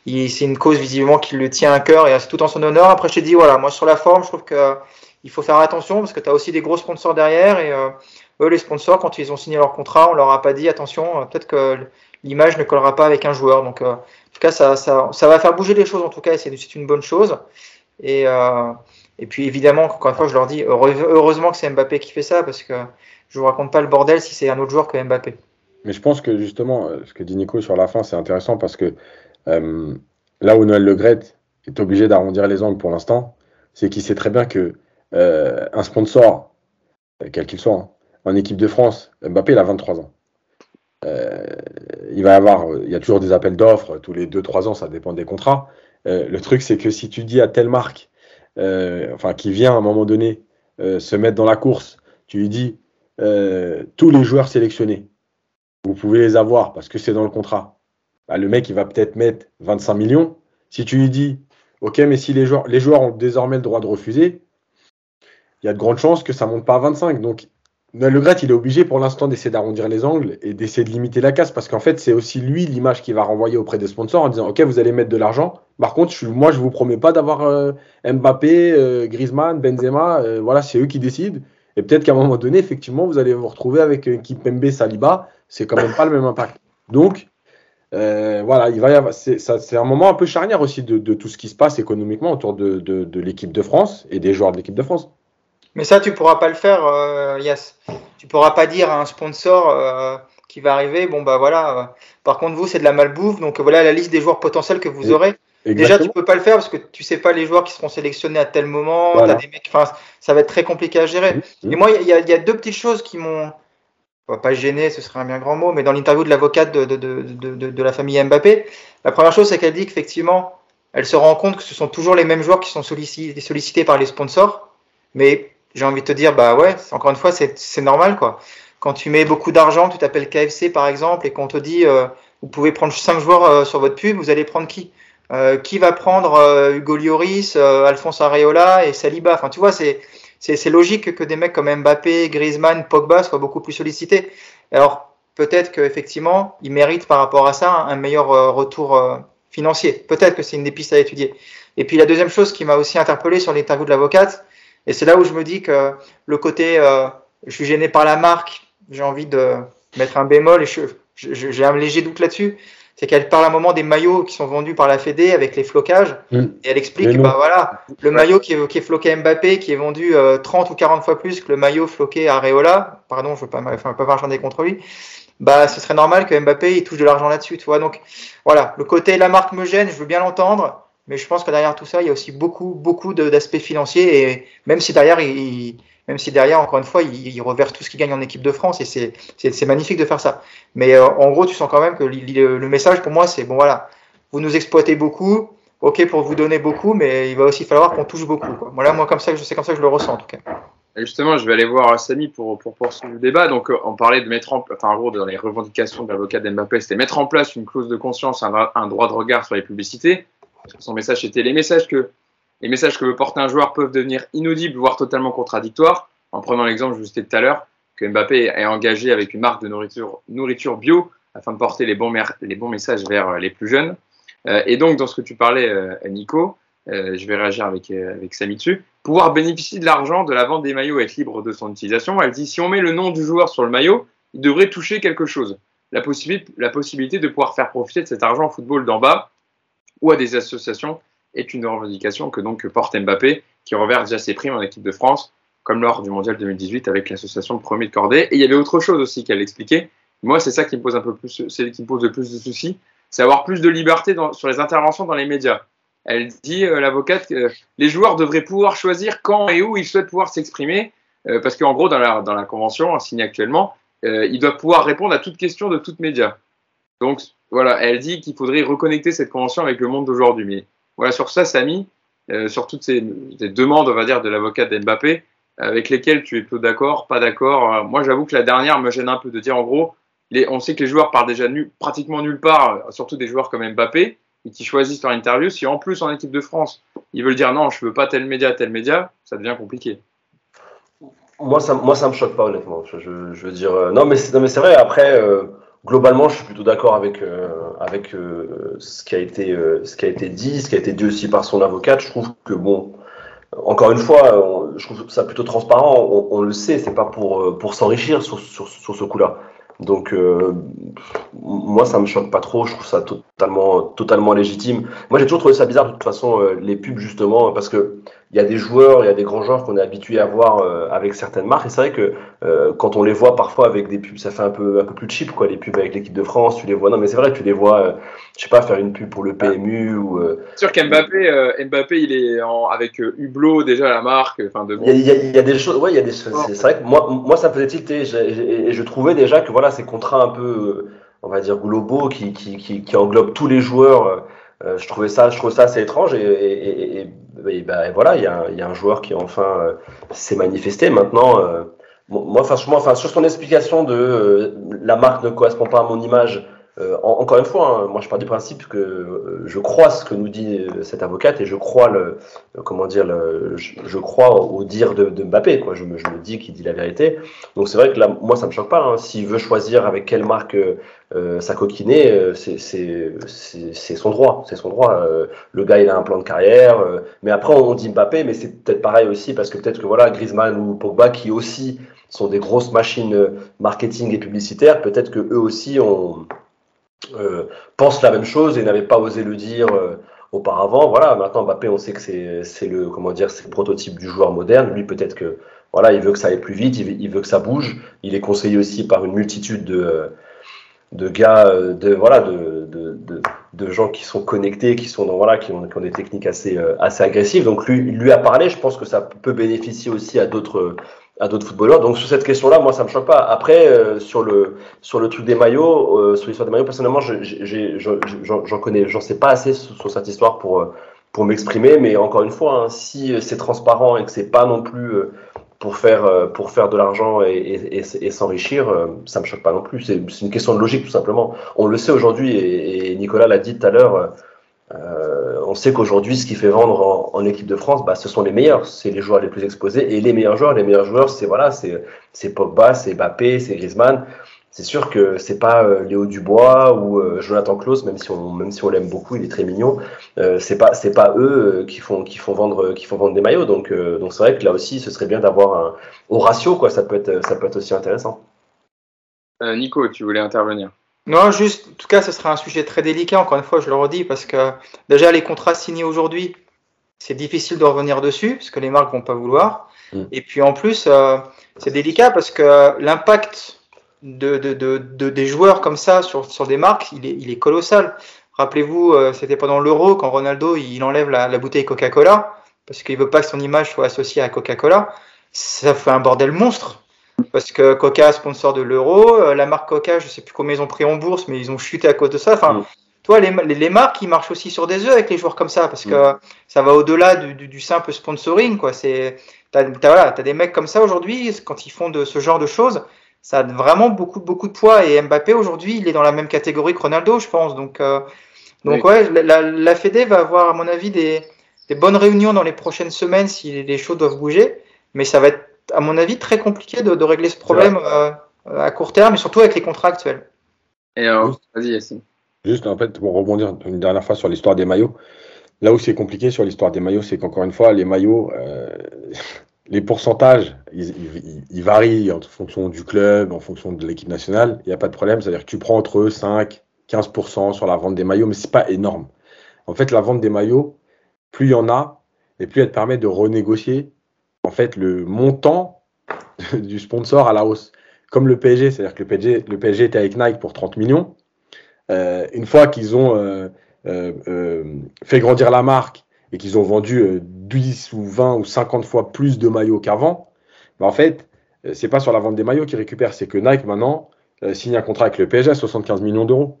c'est une cause visiblement qui le tient à cœur et c'est tout en son honneur. Après, je te dis, voilà, moi sur la forme, je trouve qu'il faut faire attention parce que tu as aussi des gros sponsors derrière et eux, les sponsors, quand ils ont signé leur contrat, on leur a pas dit, attention, peut-être que l'image ne collera pas avec un joueur. Donc, euh, en tout cas, ça, ça, va faire bouger les choses. En tout cas, c'est une bonne chose. Et, euh, et puis, évidemment, encore une fois, je leur dis heureusement que c'est Mbappé qui fait ça parce que je vous raconte pas le bordel si c'est un autre joueur que Mbappé. Mais je pense que justement, euh, ce que dit Nico sur la fin, c'est intéressant parce que là où Noël Le est obligé d'arrondir les angles pour l'instant, c'est qu'il sait très bien que un sponsor, quel qu'il soit, hein, en équipe de France, Mbappé, il a 23 ans. Euh, il va avoir, il y a toujours des appels d'offres tous les 2-3 ans, ça dépend des contrats. Euh, le truc, c'est que si tu dis à telle marque, euh, enfin, qui vient à un moment donné se mettre dans la course, tu lui dis tous les joueurs sélectionnés, vous pouvez les avoir parce que c'est dans le contrat. Bah, le mec, il va peut-être mettre 25 millions. Si tu lui dis, OK, mais si les joueurs, les ont désormais le droit de refuser, il y a de grandes chances que ça monte pas à 25. Donc, le Gret, il est obligé pour l'instant d'essayer d'arrondir les angles et d'essayer de limiter la casse parce qu'en fait, c'est aussi lui l'image qu'il va renvoyer auprès des sponsors en disant Ok, vous allez mettre de l'argent. Par contre, moi, je vous promets pas d'avoir euh, Mbappé, euh, Griezmann, Benzema. Euh, voilà, c'est eux qui décident. Et peut-être qu'à un moment donné, effectivement, vous allez vous retrouver avec une équipe MB Saliba. C'est quand même pas le même impact. Donc, voilà, il va y avoir. C'est un moment un peu charnière aussi de, tout ce qui se passe économiquement autour de, de l'équipe de France et des joueurs de l'équipe de France. Mais ça, tu pourras pas le faire, euh, Yas. Tu pourras pas dire à un sponsor euh, qui va arriver, bon bah voilà. Euh, par contre, vous, c'est de la malbouffe, donc voilà la liste des joueurs potentiels que vous aurez. Déjà, tu peux pas le faire parce que tu sais pas les joueurs qui seront sélectionnés à tel moment. des mecs, ça va être très compliqué à gérer. Et moi, il y, a deux petites choses qui m'ont pas gêné, ce serait un bien grand mot, mais dans l'interview de l'avocate de, de, de, de, la famille Mbappé, la première chose, c'est qu'elle dit qu'effectivement, elle se rend compte que ce sont toujours les mêmes joueurs qui sont sollicités, sollicités par les sponsors, mais j'ai envie de te dire, bah ouais, encore une fois, c'est normal, quoi. Quand tu mets beaucoup d'argent, tu t'appelles KFC, par exemple, et qu'on te dit, euh, vous pouvez prendre cinq joueurs euh, sur votre pub, vous allez prendre qui? Euh, Qui va prendre Hugo Lloris, Alphonse Areola et Saliba Enfin, tu vois, c'est c'est logique que des mecs comme Mbappé, Griezmann, Pogba soient beaucoup plus sollicités. Alors, peut-être qu'effectivement, ils méritent par rapport à ça un meilleur retour financier. Peut-être que c'est une des pistes à étudier. Et puis la deuxième chose qui m'a aussi interpellé sur l'interview de l'avocate, et c'est là où je me dis que le côté, euh, je suis gêné par la marque, j'ai envie de mettre un bémol et j'ai un léger doute là-dessus. C'est qu'elle parle à un moment des maillots qui sont vendus par la Fédé avec les flocages. Mm. Et elle explique, bah voilà, le maillot qui est, qui est, floqué Mbappé, qui est vendu 30 euh, ou 40 fois plus que le maillot floqué à Areola. Pardon, je veux pas, enfin, pas marchander contre lui. Bah, ce serait normal que Mbappé, il touche de l'argent là-dessus, tu vois. Donc, voilà, le côté la marque me gêne, je veux bien l'entendre. Mais je pense que derrière tout ça, il y a aussi beaucoup, beaucoup d'aspects financiers. Et même si derrière, il, même si derrière, encore une fois, il, reverse tout ce qu'il gagne en équipe de France. Et c'est magnifique de faire ça. Mais euh, en gros, tu sens quand même que le, message pour moi, c'est bon, voilà, vous nous exploitez beaucoup. Ok pour vous donner beaucoup, mais il va aussi falloir qu'on touche beaucoup. Voilà, moi, comme ça, c'est comme ça que je le ressens en tout cas. justement, je vais aller voir Samy pour, pour poursuivre le débat. Donc, euh, on parlait de mettre en enfin, en gros, dans les revendications de l'avocat d'Mbappé, c'était mettre en place une clause de conscience, un droit de regard sur les publicités. Son message, c'était les messages que les messages que veut porter un joueur peuvent devenir inaudibles, voire totalement contradictoires. En prenant l'exemple, je vous citais tout à l'heure, que Mbappé est engagé avec une marque de nourriture, bio afin de porter les bons, les bons messages vers euh, les plus jeunes. Euh, et donc, dans ce que tu parlais, euh, Nico, je vais réagir avec, avec Samy dessus, pouvoir bénéficier de l'argent de la vente des maillots et être libre de son utilisation, elle dit si on met le nom du joueur sur le maillot, il devrait toucher quelque chose. La possibilité, la possibilité de pouvoir faire profiter de cet argent au football d'en bas ou à des associations est une revendication que donc porte Mbappé, qui reverse déjà ses primes en équipe de France, comme lors du Mondial 2018 avec l'association premier de cordée. Et il y avait autre chose aussi qu'elle expliquait. Moi, c'est ça qui me pose un peu plus, c'est qui pose le plus de soucis, c'est avoir plus de liberté sur les interventions dans les médias. Elle dit, euh, l'avocate, que les joueurs devraient pouvoir choisir quand et où ils souhaitent pouvoir s'exprimer, euh, parce qu'en gros, dans la, convention signée actuellement, euh, ils doivent pouvoir répondre à toute question de toute média. Donc, voilà, elle dit qu'il faudrait reconnecter cette convention avec le monde d'aujourd'hui. Voilà, sur ça, Samy, euh, sur toutes ces, demandes, on va dire, de l'avocat d'Mbappé, avec lesquelles tu es plutôt d'accord, pas d'accord. Euh, moi, j'avoue que la dernière me gêne un peu de dire, en gros, on sait que les joueurs partent déjà pratiquement nulle part, euh, surtout des joueurs comme Mbappé, et qui choisissent leur interview. Si en plus, en équipe de France, ils veulent dire non, je veux pas tel média, tel média, ça devient compliqué. Moi, ça, moi, ça me choque pas, honnêtement. Je, veux dire, non, mais c'est vrai, après globalement, je suis plutôt d'accord avec euh, avec euh, ce qui a été euh, ce qui a été dit, ce qui a été dit aussi par son avocate. Je trouve que bon, encore une fois, je trouve ça plutôt transparent. On, on le sait, c'est pas pour pour s'enrichir sur, sur, sur ce coup-là. Donc moi, ça me choque pas trop. Je trouve ça totalement totalement légitime. Moi, j'ai toujours trouvé ça bizarre de toute façon les pubs justement parce que il y a des joueurs, il y a des grands joueurs qu'on est habitué à voir euh, avec certaines marques. Et c'est vrai que euh, quand on les voit parfois avec des pubs, ça fait un peu un peu plus cheap quoi. Les pubs avec l'équipe de France, tu les vois. Non, mais c'est vrai, tu les vois. Euh, je sais pas faire une pub pour le PMU ou. C'est sûr qu'Mbappé, Mbappé, il est en, avec Hublot déjà la marque. Enfin de. Il y, a, il y, a des choses. Ouais, il y a des. C'est vrai que moi, moi, ça me faisait tilter. Et je trouvais déjà que voilà, ces contrats un peu, on va dire globaux, qui qui, qui, qui englobent tous les joueurs. Je trouvais ça, je trouvais ça assez étrange et, et, et et, ben, voilà, il y, a, y, a un joueur qui enfin euh, s'est manifesté. Maintenant, euh, moi, franchement, enfin, sur son explication de euh, la marque ne correspond pas à mon image, euh, encore une fois, hein, moi je pars du principe que euh, je crois ce que nous dit euh, cette avocate et je crois le, comment dire, le, je, crois au dire de, de Mbappé. Quoi. Je, me, je me dis qu'il dit la vérité. Donc c'est vrai que là, moi ça me choque pas. Hein. S'il veut choisir avec quelle marque euh, sa coquiner, c'est son droit. C'est son droit. le gars il a un plan de carrière. mais après on dit Mbappé, mais c'est peut-être pareil aussi parce que peut-être que voilà Griezmann ou Pogba qui aussi sont des grosses machines marketing et publicitaires, peut-être que eux aussi ont euh, pense la même chose et n'avait pas osé le dire euh, auparavant. Voilà, maintenant Mbappé, on sait que c'est le comment dire, c'est le prototype du joueur moderne. Lui, peut-être que voilà, il veut que ça aille plus vite, il veut, que ça bouge. Il est conseillé aussi par une multitude de de gars, euh, de voilà, de, de, de, de, gens qui sont connectés, qui sont dans voilà, qui ont, qui ont des techniques assez assez agressives. Donc lui, lui a parlé. Je pense que ça peut bénéficier aussi à d'autres à d'autres footballeurs. Donc sur cette question-là, moi ça me choque pas. Après euh, sur le sur le truc des maillots, euh, sur l'histoire des maillots, personnellement, j'en connais, j'en sais pas assez sur, cette histoire pour euh, pour m'exprimer. Mais encore une fois, hein, si c'est transparent et que c'est pas non plus pour faire pour faire de l'argent et, et, s'enrichir, ça me choque pas non plus. C'est une question de logique tout simplement. On le sait aujourd'hui et, Nicolas l'a dit tout à l'heure. On sait qu'aujourd'hui, ce qui fait vendre en, équipe de France, bah, ce sont les meilleurs, c'est les joueurs les plus exposés et les meilleurs joueurs. Les meilleurs joueurs, c'est voilà, c'est Pogba, c'est Mbappé, c'est Griezmann. C'est sûr que c'est pas euh, Léo Dubois ou euh, Jonathan Klaus, même si on même si on l'aime beaucoup, il est très mignon. c'est pas c'est pas eux qui font qui font vendre qui font vendre des maillots. Donc donc c'est vrai que là aussi, ce serait bien d'avoir un au ratio quoi. Ça peut être ça peut être aussi intéressant. Nico, tu voulais intervenir non, juste, en tout cas, ce sera un sujet très délicat, encore une fois, je le redis, parce que déjà, les contrats signés aujourd'hui, c'est difficile de revenir dessus, parce que les marques vont pas vouloir. Mm. Et puis en plus, euh, c'est délicat parce que l'impact de, de, de, des joueurs comme ça sur, sur des marques, il est, il est colossal. Rappelez-vous, euh, c'était pendant l'Euro, quand Ronaldo il enlève la, la bouteille Coca-Cola, parce qu'il veut pas que son image soit associée à Coca-Cola. Ça fait un bordel monstre. Parce que Coca, sponsor de l'euro, euh, la marque Coca, je sais plus combien ils ont pris en bourse, mais ils ont chuté à cause de ça. Enfin, mm. toi, les, les, marques, ils marchent aussi sur des œufs avec les joueurs comme ça, parce que mm. ça va au-delà du, du, simple sponsoring, quoi. C'est, t'as, voilà, t'as des mecs comme ça aujourd'hui, quand ils font de ce genre de choses, ça a vraiment beaucoup, beaucoup de poids. Et Mbappé, aujourd'hui, il est dans la même catégorie que Ronaldo, je pense. Donc, euh, donc ouais, la, la Fédé va avoir, à mon avis, des, des bonnes réunions dans les prochaines semaines si les choses doivent bouger, mais ça va être, à mon avis, très compliqué de, régler ce problème euh, à court terme et surtout avec les contrats actuels. Et vas-y, Yassine. Juste, en fait, pour rebondir une dernière fois sur l'histoire des maillots, là où c'est compliqué sur l'histoire des maillots, c'est qu'encore une fois, les maillots, euh, les pourcentages, ils, varient en fonction du club, en fonction de l'équipe nationale. Il n'y a pas de problème. C'est-à-dire que tu prends entre 5 15% sur la vente des maillots, mais ce n'est pas énorme. En fait, la vente des maillots, plus il y en a, et plus elle permet de renégocier en fait le montant du sponsor à la hausse. Comme le PSG, c'est-à-dire que le PSG, était avec Nike pour 30 millions. Euh, une fois qu'ils ont euh, euh, fait grandir la marque et qu'ils ont vendu 10 ou 20 ou 50 fois plus de maillots qu'avant, bah, en fait, c'est pas sur la vente des maillots qu'ils récupèrent, c'est que Nike maintenant signe un contrat avec le PSG à 75 millions d'euros.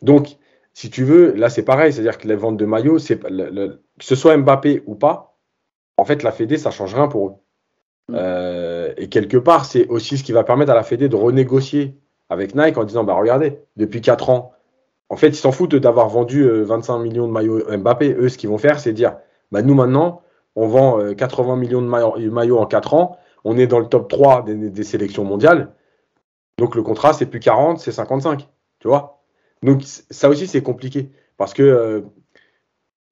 donc, si tu veux, là c'est pareil, c'est-à-dire que les ventes de maillots, que ce soit Mbappé ou pas, en fait la Fédé ça change rien pour eux. Mm. et quelque part, c'est aussi ce qui va permettre à la Fédé de renégocier avec Nike en disant bah regardez, depuis 4 ans, en fait, ils s'en foutent d'avoir vendu 25 euh, millions de maillots Mbappé. Eux, ce qu'ils vont faire, c'est dire bah, nous maintenant, on vend 80 euh, millions de maillots en 4 ans, on est dans le top 3 des, sélections mondiales. Donc le contrat, c'est plus 40, c'est 55. Tu vois? Donc ça aussi, c'est compliqué. Parce que euh,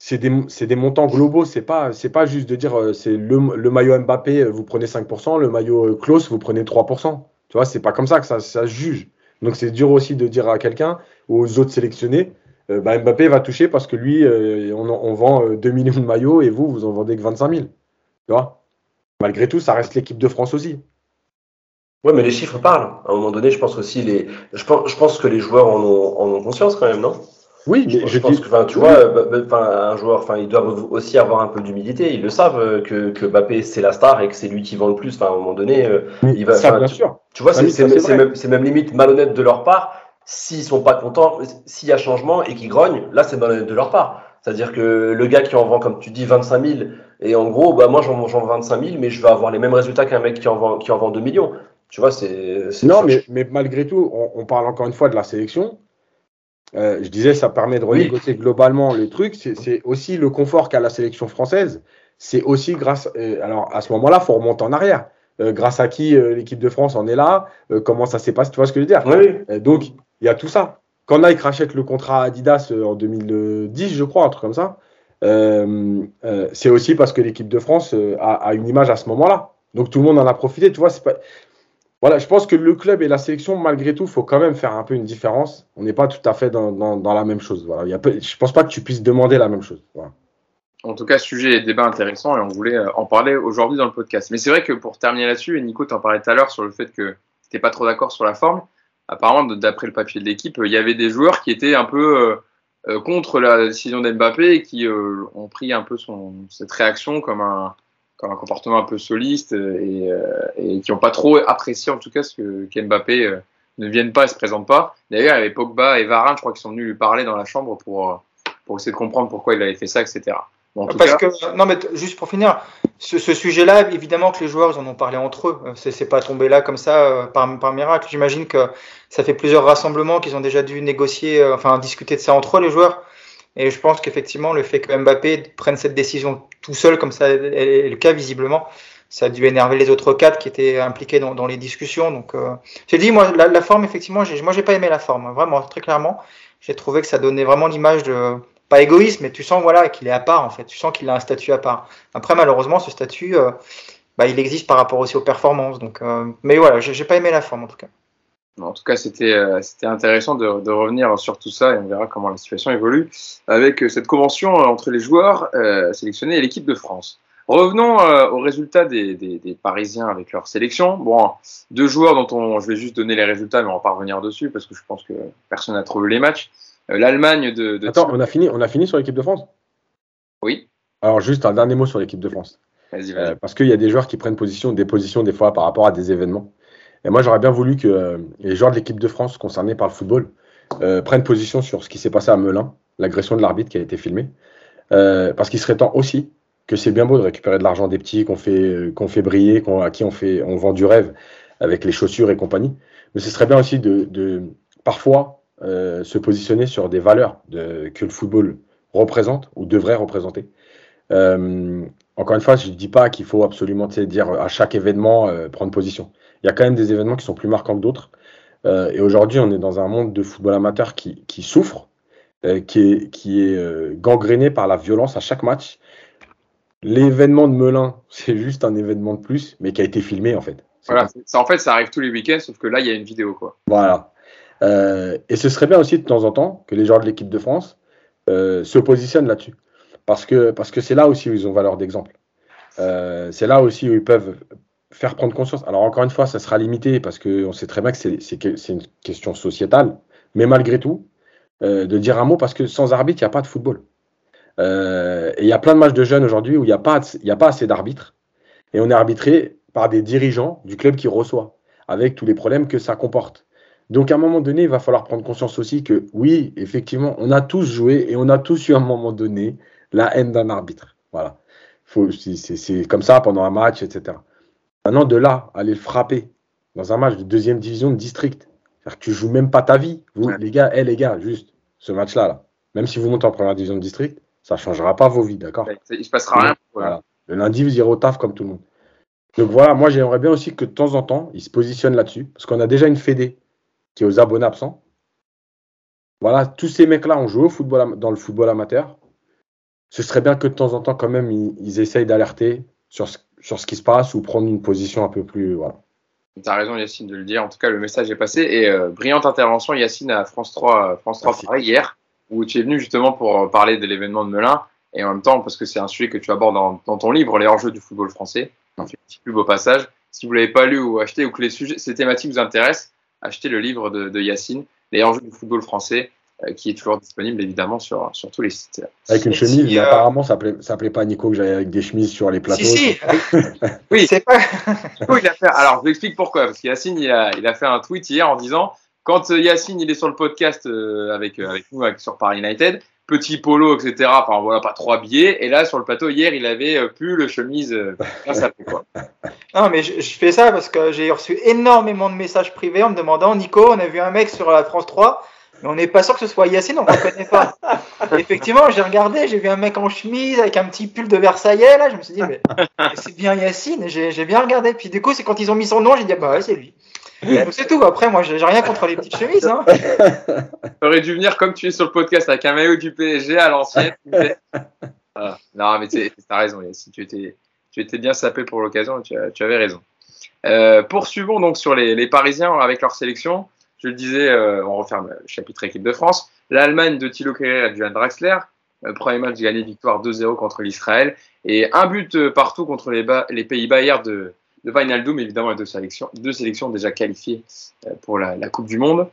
c'est des, montants globaux. C'est pas, pas juste de dire c'est le, maillot Mbappé, vous prenez 5%, le maillot Klaus, vous prenez 3%. Tu vois, c'est pas comme ça que ça, se juge. Donc c'est dur aussi de dire à quelqu'un aux autres sélectionnés, euh, bah, Mbappé va toucher parce que lui, euh, on, vend 2 euh, millions de maillots et vous, vous en vendez que 25 000. Tu vois? Malgré tout, ça reste l'équipe de France aussi. Ouais, mais les chiffres parlent. À un moment donné, je pense aussi les, je pense que les joueurs en ont conscience quand même, non? Oui, je, je pense que, tu vois, bah, bah, un joueur, enfin, ils doivent aussi avoir un peu d'humilité. Ils le savent euh, que, que Mbappé c'est la star et que c'est lui qui vend le plus. Enfin, à un moment donné, euh, il va. Ça, bien tu, sûr. Tu vois, c'est même, même, limite malhonnête de leur part. S'ils sont pas contents, s'il y a changement et qu'ils grognent, là, c'est malhonnête de leur part. C'est-à-dire que le gars qui en vend, comme tu dis, 25 000, et en gros, bah, moi, j'en vends 25 000, mais je vais avoir les mêmes résultats qu'un mec qui en vend, qui en vend 2 millions. Tu vois, c'est. Non, mais, mais malgré tout, on, on, parle encore une fois de la sélection. Euh, je disais, ça permet de renégocier globalement les trucs. C'est aussi le confort qu'a la sélection française. C'est aussi grâce. Euh, alors, à ce moment-là, il faut remonter en arrière. Euh, grâce à qui l'équipe de France en est là? Comment ça s'est passé? Tu vois ce que je veux dire? Oui. Donc, il y a tout ça. Quand Nike rachète le contrat Adidas en 2010, je crois, un truc comme ça, c'est aussi parce que l'équipe de France a, a, une image à ce moment-là. Donc, tout le monde en a profité. Tu vois, pas voilà, je pense que le club et la sélection, malgré tout, il faut quand même faire un peu une différence. On n'est pas tout à fait dans, la même chose. Voilà. je ne pense pas que tu puisses demander la même chose. En tout cas, sujet et débat intéressant et on voulait euh, en parler aujourd'hui dans le podcast. Mais c'est vrai que pour terminer là-dessus, et Nico, tu en parlais tout à l'heure sur le fait que n'étais pas trop d'accord sur la forme. Apparemment, d'après le papier de l'équipe, il y avait des joueurs qui étaient un peu euh, euh, contre la décision d'Mbappé et qui ont pris un peu cette réaction comme un, un comportement un peu soliste et, euh, qui n'ont pas trop apprécié en tout cas ce que qu'Mbappé euh, ne vienne pas et se présente pas. D'ailleurs, il y avait Pogba et Varane, je crois, qui sont venus lui parler dans la chambre pour, euh, pour essayer de comprendre pourquoi il avait fait ça, etc. Parce que, non, mais juste pour finir, ce, sujet-là, évidemment que les joueurs ils en ont parlé entre eux. C'est pas tombé là comme ça par, par miracle. J'imagine que ça fait plusieurs rassemblements qu'ils ont déjà dû négocier, enfin discuter de ça entre eux, les joueurs. Et je pense qu'effectivement, le fait que Mbappé prenne cette décision tout seul, comme ça est le cas visiblement, ça a dû énerver les autres quatre qui étaient impliqués dans, les discussions. Donc, euh, j'ai dit, moi, la, forme, effectivement, moi, j'ai pas aimé la forme, vraiment, très clairement. J'ai trouvé que ça donnait vraiment l'image de, pas égoïste, mais tu sens, voilà, qu'il est à part, en fait. Tu sens qu'il a un statut à part. Après, malheureusement, ce statut, euh, bah, il existe par rapport aussi aux performances. Donc, euh, mais voilà, j'ai pas aimé la forme, en tout cas. En tout cas, c'était euh, intéressant de, de, revenir sur tout ça et on verra comment la situation évolue avec euh, cette convention euh, entre les joueurs sélectionnés et l'équipe de France. Revenons aux résultats des, des, des, Parisiens avec leur sélection. Bon, deux joueurs dont on, je vais juste donner les résultats, mais on va pas revenir dessus parce que je pense que personne n'a trouvé les matchs. L'Allemagne de, de, Attends, on a fini, on a fini sur l'équipe de France? Oui. Alors juste un dernier mot sur l'équipe de France. Vas-y, vas-y. parce qu'il y a des joueurs qui prennent position, des positions des fois par rapport à des événements. Et moi, j'aurais bien voulu que euh, les joueurs de l'équipe de France concernés par le football euh, prennent position sur ce qui s'est passé à Melun, l'agression de l'arbitre qui a été filmée. Euh, parce qu'il serait temps aussi que c'est bien beau de récupérer de l'argent des petits qu'on fait, fait briller, à qui on, fait, on vend du rêve avec les chaussures et compagnie. Mais ce serait bien aussi de, parfois se positionner sur des valeurs que le football représente ou devrait représenter. encore une fois, je ne dis pas qu'il faut absolument dire à chaque événement prendre position. Il y a quand même des événements qui sont plus marquants que d'autres. et aujourd'hui, on est dans un monde de football amateur qui, souffre, qui est, qui est gangréné par la violence à chaque match. L'événement de Melun, c'est juste un événement de plus, mais qui a été filmé en fait. Voilà, ça, en fait, ça arrive tous les week-ends, sauf que là, il y a une vidéo. Quoi. Voilà. Euh, et ce serait bien aussi de temps en temps que les joueurs de l'équipe de France euh, se positionnent là-dessus. Parce que c'est parce que là aussi où ils ont valeur d'exemple. Euh, c'est là aussi où ils peuvent faire prendre conscience. Alors encore une fois, ça sera limité parce qu'on sait très bien que c'est une question sociétale. Mais malgré tout, de dire un mot parce que sans arbitre, il n'y a pas de football. Euh, et il y a plein de matchs de jeunes aujourd'hui où il n'y a, pas, a pas assez d'arbitres. Et on est arbitré par des dirigeants du club qui reçoit, avec tous les problèmes que ça comporte. Donc à un moment donné, il va falloir prendre conscience aussi que oui, effectivement, on a tous joué et on a tous eu à un moment donné la haine d'un arbitre. Voilà. C'est comme ça pendant un match, etc. Maintenant, de là, aller le frapper dans un match de deuxième division de district, c'est-à-dire que tu joues même pas ta vie. Vous, les gars, eh, les gars, juste ce match-là, là, même si vous montez en première division de district, ça ne changera pas vos vies, d'accord? Il ne se passera rien. Voilà. Le lundi, vous irez au taf comme tout le monde. Donc voilà, moi j'aimerais bien aussi que de temps en temps, ils se positionnent là-dessus, parce qu'on a déjà une fédé qui est aux abonnés absents. Voilà, tous ces mecs-là ont joué au football, dans le football amateur. Ce serait bien que de temps en temps, quand même, ils, essayent d'alerter sur ce, sur ce qui se passe ou prendre une position un peu plus. Voilà. Tu as raison, Yacine, de le dire. En tout cas, le message est passé. Et euh, brillante intervention, Yacine, à France 3, France 3 Paris hier où tu es venu justement pour parler de l'événement de Melun et en même temps parce que c'est un sujet que tu abordes dans, ton livre, Les hors-jeux du football français. Un petit plus beau passage. Si vous l'avez pas lu ou acheté ou que les sujets, ces thématiques vous intéressent, achetez le livre de, Yacine, Les hors-jeux du football français, euh, qui est toujours disponible évidemment sur, sur tous les sites. Avec une chemise, mais euh, apparemment ça plaît, ça plaît pas à Nico que j'aille avec des chemises sur les plateaux. Si, si. oui, c'est pas. il a fait... Alors je vous explique pourquoi, parce que Yacine il a, il a fait un tweet hier en disant quand euh, Yacine il est sur le podcast euh, avec, euh, avec nous avec, sur Paris United, petit polo, etc. Enfin voilà, pas trop habillé. Et là, sur le plateau, hier, il avait plus le chemise. ça fait quoi. Non, mais je, fais ça parce que j'ai reçu énormément de messages privés en me demandant Nico, on a vu un mec sur la France 3. Mais on n'est pas sûr que ce soit Yacine, on ne reconnaît pas. Effectivement, j'ai regardé, j'ai vu un mec en chemise avec un petit pull de Versailles. Là, je me suis dit, mais, c'est bien Yacine. J'ai bien regardé. Puis du coup, c'est quand ils ont mis son nom, j'ai dit, bah ouais, c'est lui. C'est tout. Après, moi, j'ai rien contre les petites chemises. Hein. aurais dû venir comme tu es sur le podcast avec un maillot du PSG à l'ancienne. Ah, non, mais tu as raison. Si tu étais, tu étais bien sapé pour l'occasion, tu, tu, avais raison. Euh, poursuivons donc sur les, Parisiens avec leur sélection. Je le disais, euh, on referme le chapitre équipe de France. L'Allemagne de Thilo Kehrer et Draxler. Euh, premier match gagné, victoire 2-0 contre l'Israël. Et un but partout contre les, Pays-Bas hier de, de évidemment, et deux sélections, déjà qualifiées euh, pour la, Coupe du Monde.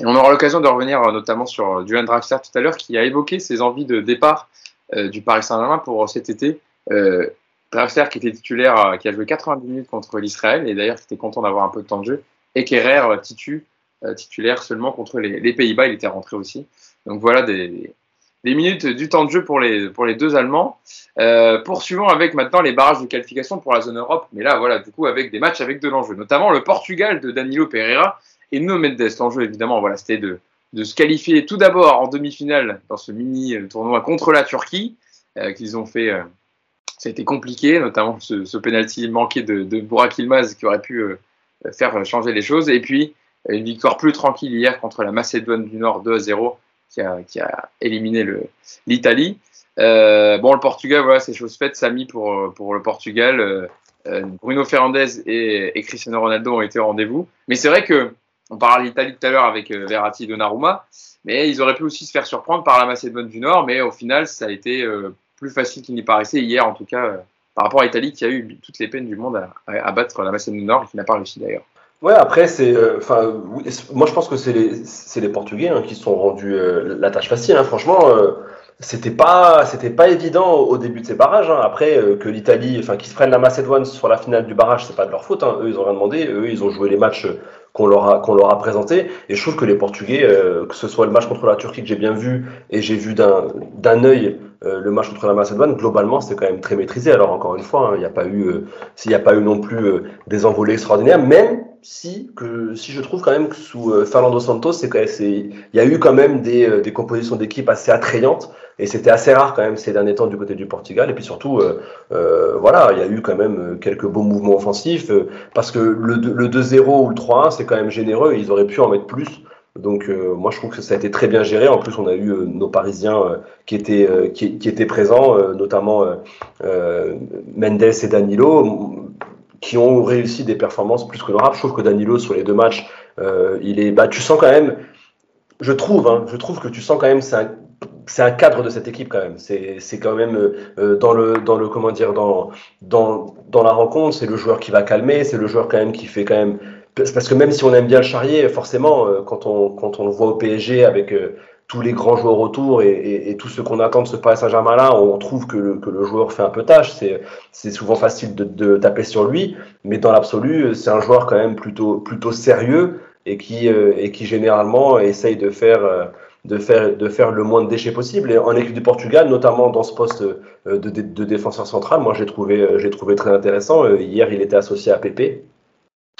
On aura l'occasion de revenir euh, notamment sur euh, Duane Draxler tout à l'heure, qui a évoqué ses envies de départ du Paris Saint-Germain pour cet été. Draxler qui était titulaire, qui a joué 90 minutes contre l'Israël, et d'ailleurs qui était content d'avoir un peu de temps de jeu. Et Kerrer, titu, titulaire seulement contre les, Pays-Bas, il était rentré aussi. Donc voilà des, des minutes du temps de jeu pour les, pour les deux Allemands. Euh, poursuivons avec maintenant les barrages de qualification pour la zone Europe, mais là, voilà, du coup, avec des matchs avec de l'enjeu, notamment le Portugal de Danilo Pereira et Nuno Mendes. L'enjeu, évidemment, voilà, c'était de, de se qualifier tout d'abord en demi-finale dans ce mini tournoi contre la Turquie, euh, qu'ils ont fait. Euh, ça a été compliqué, notamment ce, ce penalty manqué de, de Burak Ilmaz qui aurait pu euh, faire changer les choses. Et puis, une victoire plus tranquille hier contre la Macédoine du Nord 2 à 0 qui a, qui a éliminé l'Italie. Euh, bon, le Portugal, voilà, c'est chose faite. Samy pour, pour le Portugal. Euh, euh, Bruno Fernandez et, Cristiano Ronaldo ont été au rendez-vous. Mais c'est vrai que on parlait d'Italie tout à l'heure avec Verratti et Donnarumma, mais ils auraient pu aussi se faire surprendre par la Macédoine du Nord. Mais au final, ça a été plus facile qu'il n'y paraissait hier, en tout cas, par rapport à l'Italie qui a eu toutes les peines du monde à, à battre la Macédoine du Nord et qui n'a pas réussi d'ailleurs. Ouais, après, c'est. Euh, enfin, moi, je pense que c'est les, les Portugais hein, qui sont rendus euh, la tâche facile. Hein. Franchement, euh, c'était pas, c'était pas évident au début de ces barrages. Hein. Après, que l'Italie, enfin, qu'ils se prennent la Macédoine sur la finale du barrage, c'est pas de leur faute. Eux, ils ont rien demandé. Eux, ils ont joué les matchs qu'on leur a, qu'on leur a présentés. Et je trouve que les Portugais, que ce soit le match contre la Turquie que j'ai bien vu et j'ai vu d'un, d'un œil le match contre la Macédoine, globalement, c'était quand même très maîtrisé. Alors encore une fois, hein, il n'y a pas eu, s'il n'y a pas eu non plus des envolées extraordinaires, même si, que, si je trouve quand même que sous euh, Fernando Santos, c'est il y a eu quand même des, euh, des compositions d'équipe assez attrayantes et c'était assez rare quand même ces derniers temps du côté du Portugal. Et puis surtout, euh, euh voilà, il y a eu quand même quelques beaux mouvements offensifs parce que le, le 2-0 ou le 3-1, c'est quand même généreux ils auraient pu en mettre plus. Donc moi je trouve que ça a été très bien géré. En plus on a eu nos Parisiens qui étaient qui, qui, étaient présents, notamment Mendes et Danilo qui ont réussi des performances plus que honorables. Je trouve que Danilo, sur les deux matchs, euh, il est, bah, tu sens quand même, je trouve, hein, je trouve que tu sens quand même, c'est un, un cadre de cette équipe quand même. C'est, quand même euh, dans le, dans le, comment dire, dans, dans, dans la rencontre, c'est le joueur qui va calmer, c'est le joueur quand même qui fait quand même, parce que même si on aime bien le charrier, forcément, euh, quand on, quand on le voit au PSG avec euh, tous les grands joueurs autour et, tout ce qu'on attend de ce Paris Saint-Germain-là, on trouve que le, que le, joueur fait un peu tâche. C'est, souvent facile de, de, taper sur lui, mais dans l'absolu, c'est un joueur quand même plutôt, plutôt sérieux et qui, euh, et qui généralement essaye de faire, euh, de, faire, de faire le moins de déchets possible. Et en équipe du Portugal, notamment dans ce poste euh, de, de, défenseur central, moi j'ai trouvé, j'ai trouvé très intéressant. Hier, il était associé à Pépé.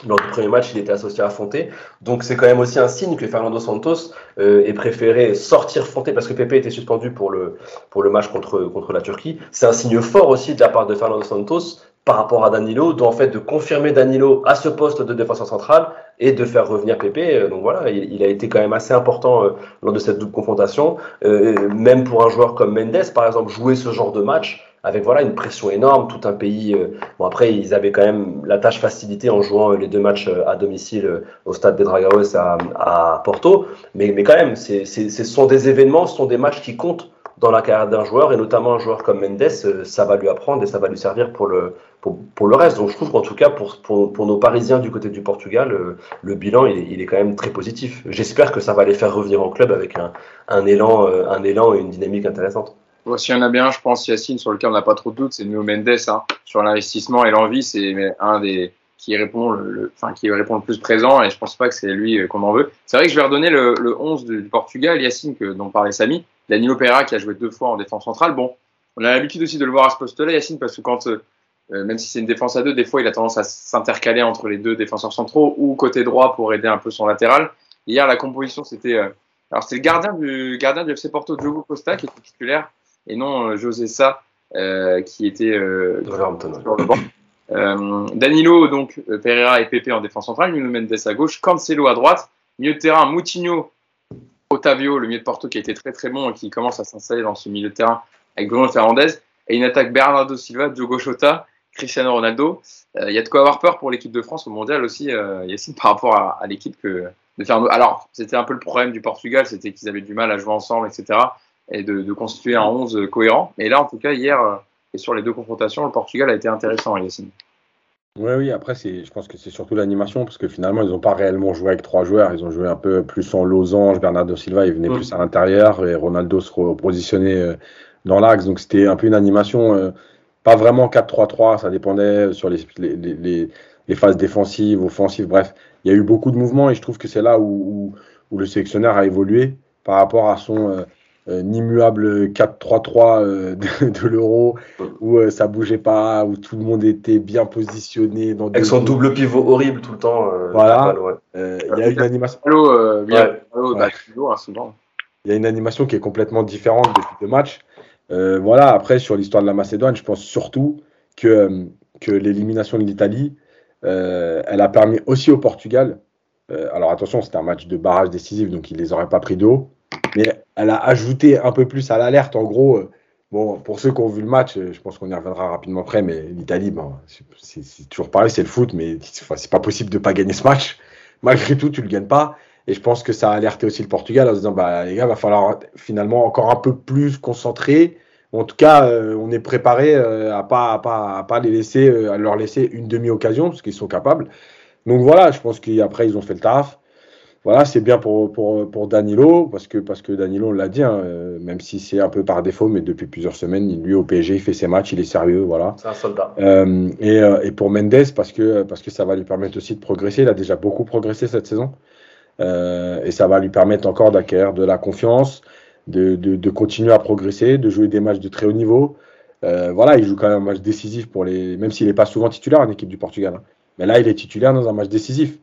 Lors du premier match, il était associé à Fonté. Donc c'est quand même aussi un signe que Fernando Santos euh, ait préféré sortir Fonté parce que Pepe était suspendu pour le, pour le match contre, contre la Turquie. C'est un signe fort aussi de la part de Fernando Santos par rapport à Danilo, en fait de confirmer Danilo à ce poste de défenseur central et de faire revenir Pepe. Euh, donc voilà, il, a été quand même assez important euh, lors de cette double confrontation. Euh, même pour un joueur comme Mendes, par exemple, jouer ce genre de match, avec voilà une pression énorme, tout un pays. Bon après ils avaient quand même la tâche facilitée en jouant les deux matchs à domicile au stade des Dragaos à, Porto, mais mais quand même ce sont des événements, ce sont des matchs qui comptent dans la carrière d'un joueur et notamment un joueur comme Mendes, ça va lui apprendre et ça va lui servir pour le pour, pour le reste. Donc je trouve qu'en tout cas pour, pour, pour nos Parisiens du côté du Portugal, le bilan il est, il est quand même très positif. J'espère que ça va les faire revenir en club avec un, un élan un élan et une dynamique intéressante. S'il y en a bien, je pense, Yacine, sur lequel on n'a pas trop de doute, c'est Nuno Mendes. Hein. Sur l'investissement et l'envie, c'est un des qui répond le, enfin, qui répond le plus présent et je pense pas que c'est lui euh, qu'on en veut. C'est vrai que je vais redonner le, le 11 du, Portugal, Yacine, que, dont parlait Samy. Danilo Pereira qui a joué deux fois en défense centrale. Bon, on a l'habitude aussi de le voir à ce poste-là, Yacine, parce que quand, euh, même si c'est une défense à deux, des fois il a tendance à s'intercaler entre les deux défenseurs centraux ou côté droit pour aider un peu son latéral. Hier, la composition, c'était. Euh, alors, c'était le gardien du, gardien du FC Porto, Diogo Costa, qui était titulaire et non euh, José Sa euh, qui était euh, sur le banc. Danilo, donc Pereira et Pepe en défense centrale, Nuno Mendes à gauche, Cancelo à droite, milieu de terrain, Moutinho, Otavio, le milieu de Porto qui a été très très bon et qui commence à s'installer dans ce milieu de terrain avec Bruno Fernandez, et une attaque Bernardo Silva, Diogo Jota, Cristiano Ronaldo. Il y a de quoi avoir peur pour l'équipe de France au mondial aussi, euh, Yacine, par rapport à, à l'équipe que de Fernando. Alors, c'était un peu le problème du Portugal, c'était qu'ils avaient du mal à jouer ensemble, etc et de, constituer un 11 cohérent. Mais là, en tout cas, hier, euh, et sur les deux confrontations, le Portugal a été intéressant, Yacine. Oui, oui, après, je pense que c'est surtout l'animation, parce que finalement, ils n'ont pas réellement joué avec trois joueurs. Ils ont joué un peu plus en losange. Bernardo Silva, il venait mm. plus à l'intérieur, et Ronaldo se repositionnait euh, dans l'axe. Donc, c'était un peu une animation, euh, pas vraiment 4-3-3, ça dépendait sur les, les, les, phases défensives, offensives, bref. Il y a eu beaucoup de mouvements, et je trouve que c'est là où, où, le sélectionneur a évolué par rapport à son euh, immuable 4-3-3 euh, de, l'euro où euh, ça bougeait pas, où tout le monde était bien positionné. Dans Avec son double pivot horrible tout le temps. voilà. Il y a une animation. Il y a une animation qui est complètement différente depuis deux matchs. voilà, après, sur l'histoire de la Macédoine, je pense surtout que, que l'élimination de l'Italie, elle a permis aussi au Portugal. alors attention, c'était un match de barrage décisif, donc ils les auraient pas pris d'eau mais elle a ajouté un peu plus à l'alerte. En gros, euh, bon, pour ceux qui ont vu le match, euh, je pense qu'on y reviendra rapidement après, mais l'Italie, c'est toujours pareil, c'est le foot, mais c'est pas possible de pas gagner ce match. Malgré tout, tu le gagnes pas. Et je pense que ça a alerté aussi le Portugal en se disant, bah, les gars, va falloir finalement encore un peu plus concentrer. En tout cas, euh, on est préparé à pas, à pas, à pas les laisser, à leur laisser une demi-occasion, parce qu'ils sont capables. Donc voilà, je pense qu'après, ils ont fait le taf voilà, c'est bien pour, pour, pour, Danilo, parce que, parce que Danilo, on l'a dit, hein, euh, même si c'est un peu par défaut, mais depuis plusieurs semaines, lui au PSG, il fait ses matchs, il est sérieux, voilà. C'est un soldat. Euh, et, euh, et, pour Mendes, parce que, parce que ça va lui permettre aussi de progresser, il a déjà beaucoup progressé cette saison, et ça va lui permettre encore d'acquérir de la confiance. de, de, continuer à progresser, de jouer des matchs de très haut niveau. Euh, voilà, il joue quand même un match décisif pour les. Même s'il n'est pas souvent titulaire en équipe du Portugal. Hein. Mais là, il est titulaire dans un match décisif.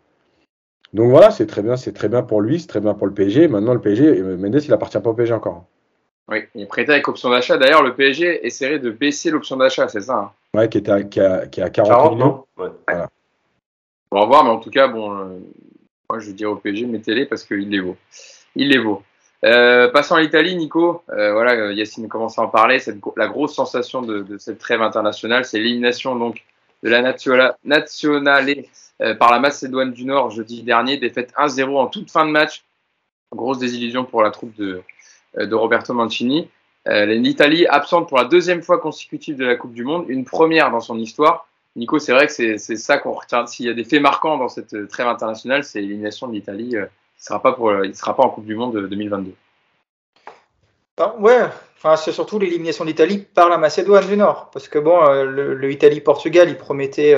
Donc voilà, c'est très bien, c'est très bien pour lui, c'est très bien pour le PSG. Maintenant, le PSG, Mendes, il appartient pas au PSG encore. Oui, il est prêté avec option d'achat. D'ailleurs, le PSG essaierait de baisser l'option d'achat, c'est ça hein Ouais, qui, est à, qui, a, qui 40, millions. On va voir, mais en tout cas, bon, euh, moi je dirais au PSG, mettez-les parce qu'il les vaut. Il les vaut. Euh, passons à l'Italie, Nico. Euh, voilà, Yacine commence à en parler. Cette, la grosse sensation de, de cette trêve internationale, c'est l'élimination donc de la Nationale euh, par la Macédoine du Nord jeudi dernier, défaite 1-0 en toute fin de match. Grosse désillusion pour la troupe de, euh, de Roberto Mancini. Euh, L'Italie absente pour la deuxième fois consécutive de la Coupe du Monde, une première dans son histoire. Nico, c'est vrai que c'est ça qu'on retient. S'il y a des faits marquants dans cette trêve internationale, c'est l'élimination de l'Italie. il ne sera, pas sera pas en Coupe du Monde de 2022. Ben, ouais, enfin, c'est surtout l'élimination d'Italie par la Macédoine du Nord. Parce que bon, le, Italie-Portugal, il promettait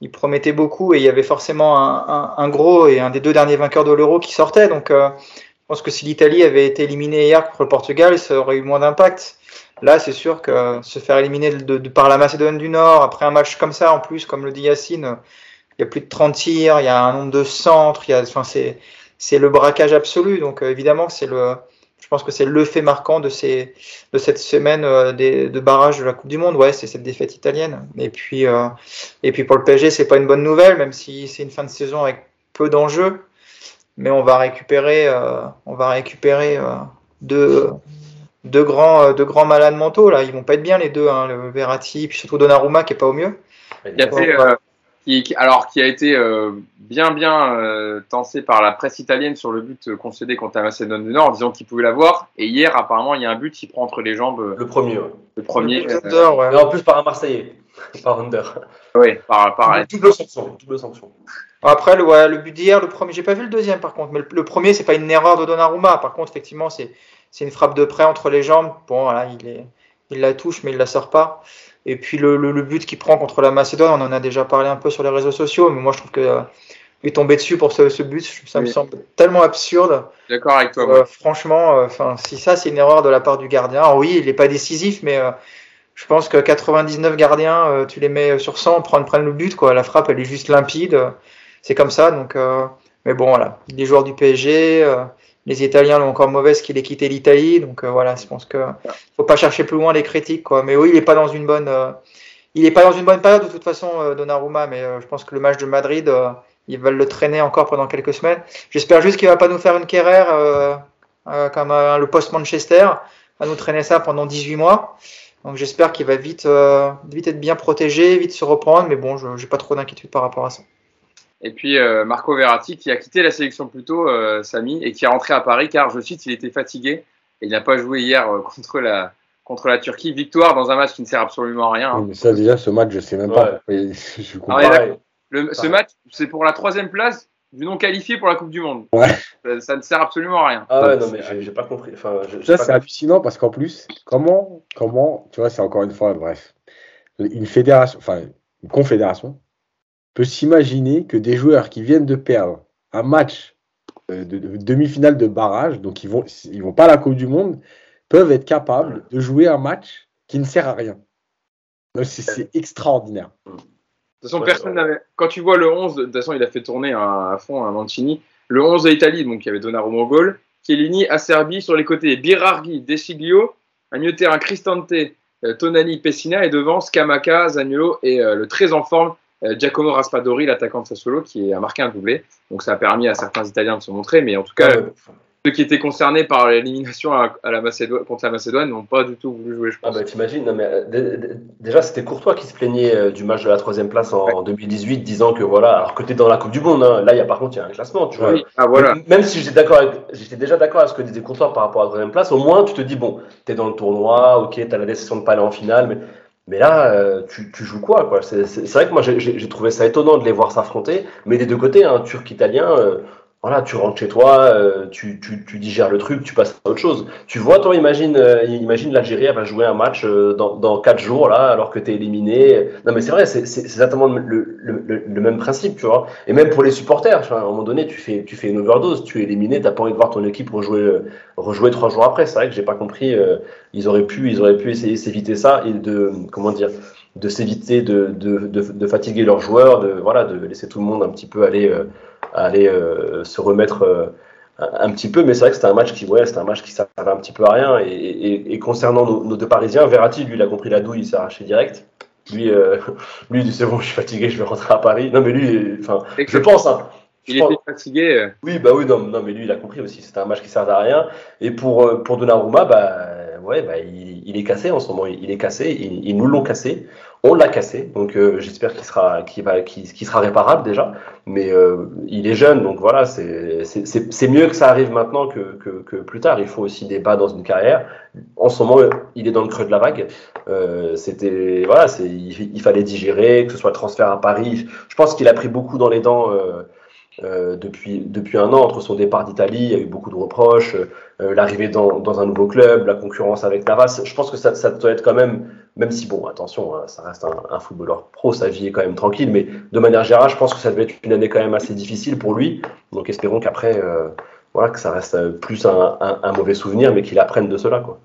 il promettait beaucoup et il y avait forcément un, gros et un des deux derniers vainqueurs de l'Euro qui sortait. Donc, euh, je pense que si l'Italie avait été éliminée hier contre le Portugal, ça aurait eu moins d'impact. Là, c'est sûr que se faire éliminer de, par la Macédoine du Nord, après un match comme ça, en plus, comme le dit Yacine, il y a plus de 30 tirs, il y a un nombre de centres, il y a, enfin, c'est le braquage absolu. Donc, euh, évidemment, c'est le, je pense que c'est le fait marquant de, ces, de cette semaine euh, de barrage de la Coupe du Monde. Ouais, c'est cette défaite italienne. Et puis, euh, et puis pour le PSG, c'est pas une bonne nouvelle, même si c'est une fin de saison avec peu d'enjeux. Mais on va récupérer, euh, on va récupérer deux, deux, grands, deux grands malades mentaux. Là. Ils vont pas être bien les deux, hein, le Verratti, puis surtout Donnarumma qui est pas au mieux. Il a fait, qui, alors qui a été euh, bien bien euh, tensé par la presse italienne sur le but concédé contre la Macédoine du Nord. En disant qu'il pouvait l'avoir. Et hier apparemment il y a un but qui prend entre les jambes le premier ouais. le premier euh, en plus par un Marseillais. Par Under oui par, par double sanction double sanction. Après le, ouais, le but d'hier le premier j'ai pas vu le deuxième par contre. Mais le, premier c'est pas une erreur de Donnarumma. Par contre effectivement c'est c'est une frappe de près entre les jambes. Bon voilà il est il la touche mais il la sort pas et puis le, le, but qu'il prend contre la Macédoine, on en a déjà parlé un peu sur les réseaux sociaux, mais moi je trouve que euh, est tombé dessus pour ce, ce but, ça me semble tellement absurde. D'accord avec toi. Euh, franchement, euh, enfin, si ça c'est une erreur de la part du gardien, alors oui, il n'est pas décisif, mais je pense que 99 gardiens, tu les mets sur 100, prennent, prennent le but, quoi. La frappe, elle est juste limpide. C'est comme ça, donc. mais bon, voilà, les joueurs du PSG les Italiens l'ont encore mauvaise qu'il ait quitté l'Italie. Donc euh, voilà, je pense que faut pas chercher plus loin les critiques. Quoi. Mais oui, il n'est pas dans une bonne, euh, il est pas dans une bonne période de toute façon, euh, Donnarumma. Mais je pense que le match de Madrid, ils veulent le traîner encore pendant quelques semaines. J'espère juste qu'il va pas nous faire une carrière comme le post Manchester, à nous traîner ça pendant 18 mois. Donc j'espère qu'il va vite, vite être bien protégé, vite se reprendre. Mais bon, je n'ai pas trop d'inquiétude par rapport à ça. Et puis euh, Marco Verratti qui a quitté la sélection plus tôt, euh, Samy, et qui est rentré à Paris car, je cite, il était fatigué et il n'a pas joué hier euh, contre la contre la Turquie. Victoire dans un match qui ne sert absolument à rien. Hein. ça déjà, ce match, je sais même pas. Je le, ce match, c'est pour la troisième place du non qualifié pour la Coupe du Monde. Ouais. Ça, ne sert absolument à rien. Ah ouais, non, mais j'ai pas compris. Enfin, ça, c'est hallucinant parce qu'en plus, comment, comment, tu vois, c'est encore une fois, bref, une fédération, enfin, une confédération peut s'imaginer que des joueurs qui viennent de perdre un match euh, de, demi-finale de barrage, donc ils vont, ils vont pas à la Coupe du Monde, peuvent être capables de jouer un match qui ne sert à rien. C'est extraordinaire. De toute façon, personne n'avait. Quand tu vois le 11, de toute façon, il a fait tourner à, fond à Mancini. Le 11 de l'Italie, donc il y avait Donnarumma au goal, Chiellini, Acerbi sur les côtés, Birarghi, Desiglio, un milieu de terrain Cristante, euh, Tonali, Pessina et devant Scamaca, Zagnolo et euh, le très en forme Giacomo Raspadori, l'attaquant de Sassuolo, qui a marqué un doublé. Donc ça a permis à certains Italiens de se montrer, mais en tout cas, ceux qui étaient concernés par l'élimination à, la Macédoine, contre la Macédoine n'ont pas du tout voulu jouer, je pense. Ah bah t'imagines, mais euh, déjà c'était Courtois qui se plaignait euh, du match de la troisième place en, 2018, disant que voilà, alors que tu es dans la Coupe du Monde, hein, là il y a par contre il y a un classement, tu vois. Ah, voilà. Même si j'étais d'accord, j'étais déjà d'accord avec ce que disait Courtois par rapport à la troisième place, au moins tu te dis bon, tu es dans le tournoi, ok, tu as la décision de pas aller en finale, mais mais là, euh, tu, joues quoi, quoi? C'est vrai que moi, j'ai trouvé ça étonnant de les voir s'affronter, mais des deux côtés, un hein, turc-italien, euh, voilà, tu rentres chez toi, euh, tu, tu, tu, digères le truc, tu passes à autre chose. Tu vois, toi, imagine, euh, imagine l'Algérie, elle va jouer un match euh, dans, dans quatre jours, là, alors que tu es éliminé. Non, mais c'est vrai, c'est exactement le, le, le, même principe, tu vois. Et même pour les supporters, à un moment donné, tu fais, tu fais une overdose, tu es éliminé, t'as pas envie de voir ton équipe rejouer, rejouer trois jours après. C'est vrai que j'ai pas compris, ils auraient pu, ils auraient pu essayer s'éviter ça et de, comment dire, de s'éviter de, de, de, de, fatiguer leurs joueurs, de, voilà, de laisser tout le monde un petit peu aller aller euh, se remettre euh, un petit peu, mais c'est vrai que c'était un match qui, ouais, c'était un match qui servait un petit peu à rien. Et, concernant nos, deux Parisiens, Verratti, lui, il a compris la douille, il s'est arraché direct. Lui, euh, lui, il dit c'est bon, je suis fatigué, je vais rentrer à Paris. Non, mais lui, enfin, je pense. Hein, il était fatigué. Oui, bah oui, non, non, mais lui, il a compris aussi. C'était un match qui servait à rien. Et pour pour Donnarumma, bah ouais, bah, il, est cassé en ce moment. Il, est cassé. Ils, nous l'ont cassé. On l'a cassé. Donc euh, j'espère qu'il sera, qu'il va, qu'il, sera réparable déjà. Mais euh, il est jeune, donc voilà, c'est, c'est, mieux que ça arrive maintenant que, que, que, plus tard. Il faut aussi des bas dans une carrière. En ce moment, il est dans le creux de la vague. Euh, c'était voilà, c'est, il, fallait digérer, que ce soit le transfert à Paris. Je pense qu'il a pris beaucoup dans les dents. Euh, depuis, depuis un an, entre son départ d'Italie, il y a eu beaucoup de reproches, euh, l'arrivée dans, dans, un nouveau club, la concurrence avec Navas. Je pense que ça, ça doit être quand même, même si, bon, attention, hein, ça reste un, footballeur pro, sa vie est quand même tranquille, mais de manière générale, je pense que ça devait être une année quand même assez difficile pour lui. Donc espérons qu'après, euh, voilà, que ça reste plus un, mauvais souvenir, mais qu'il apprenne de cela. Quoi.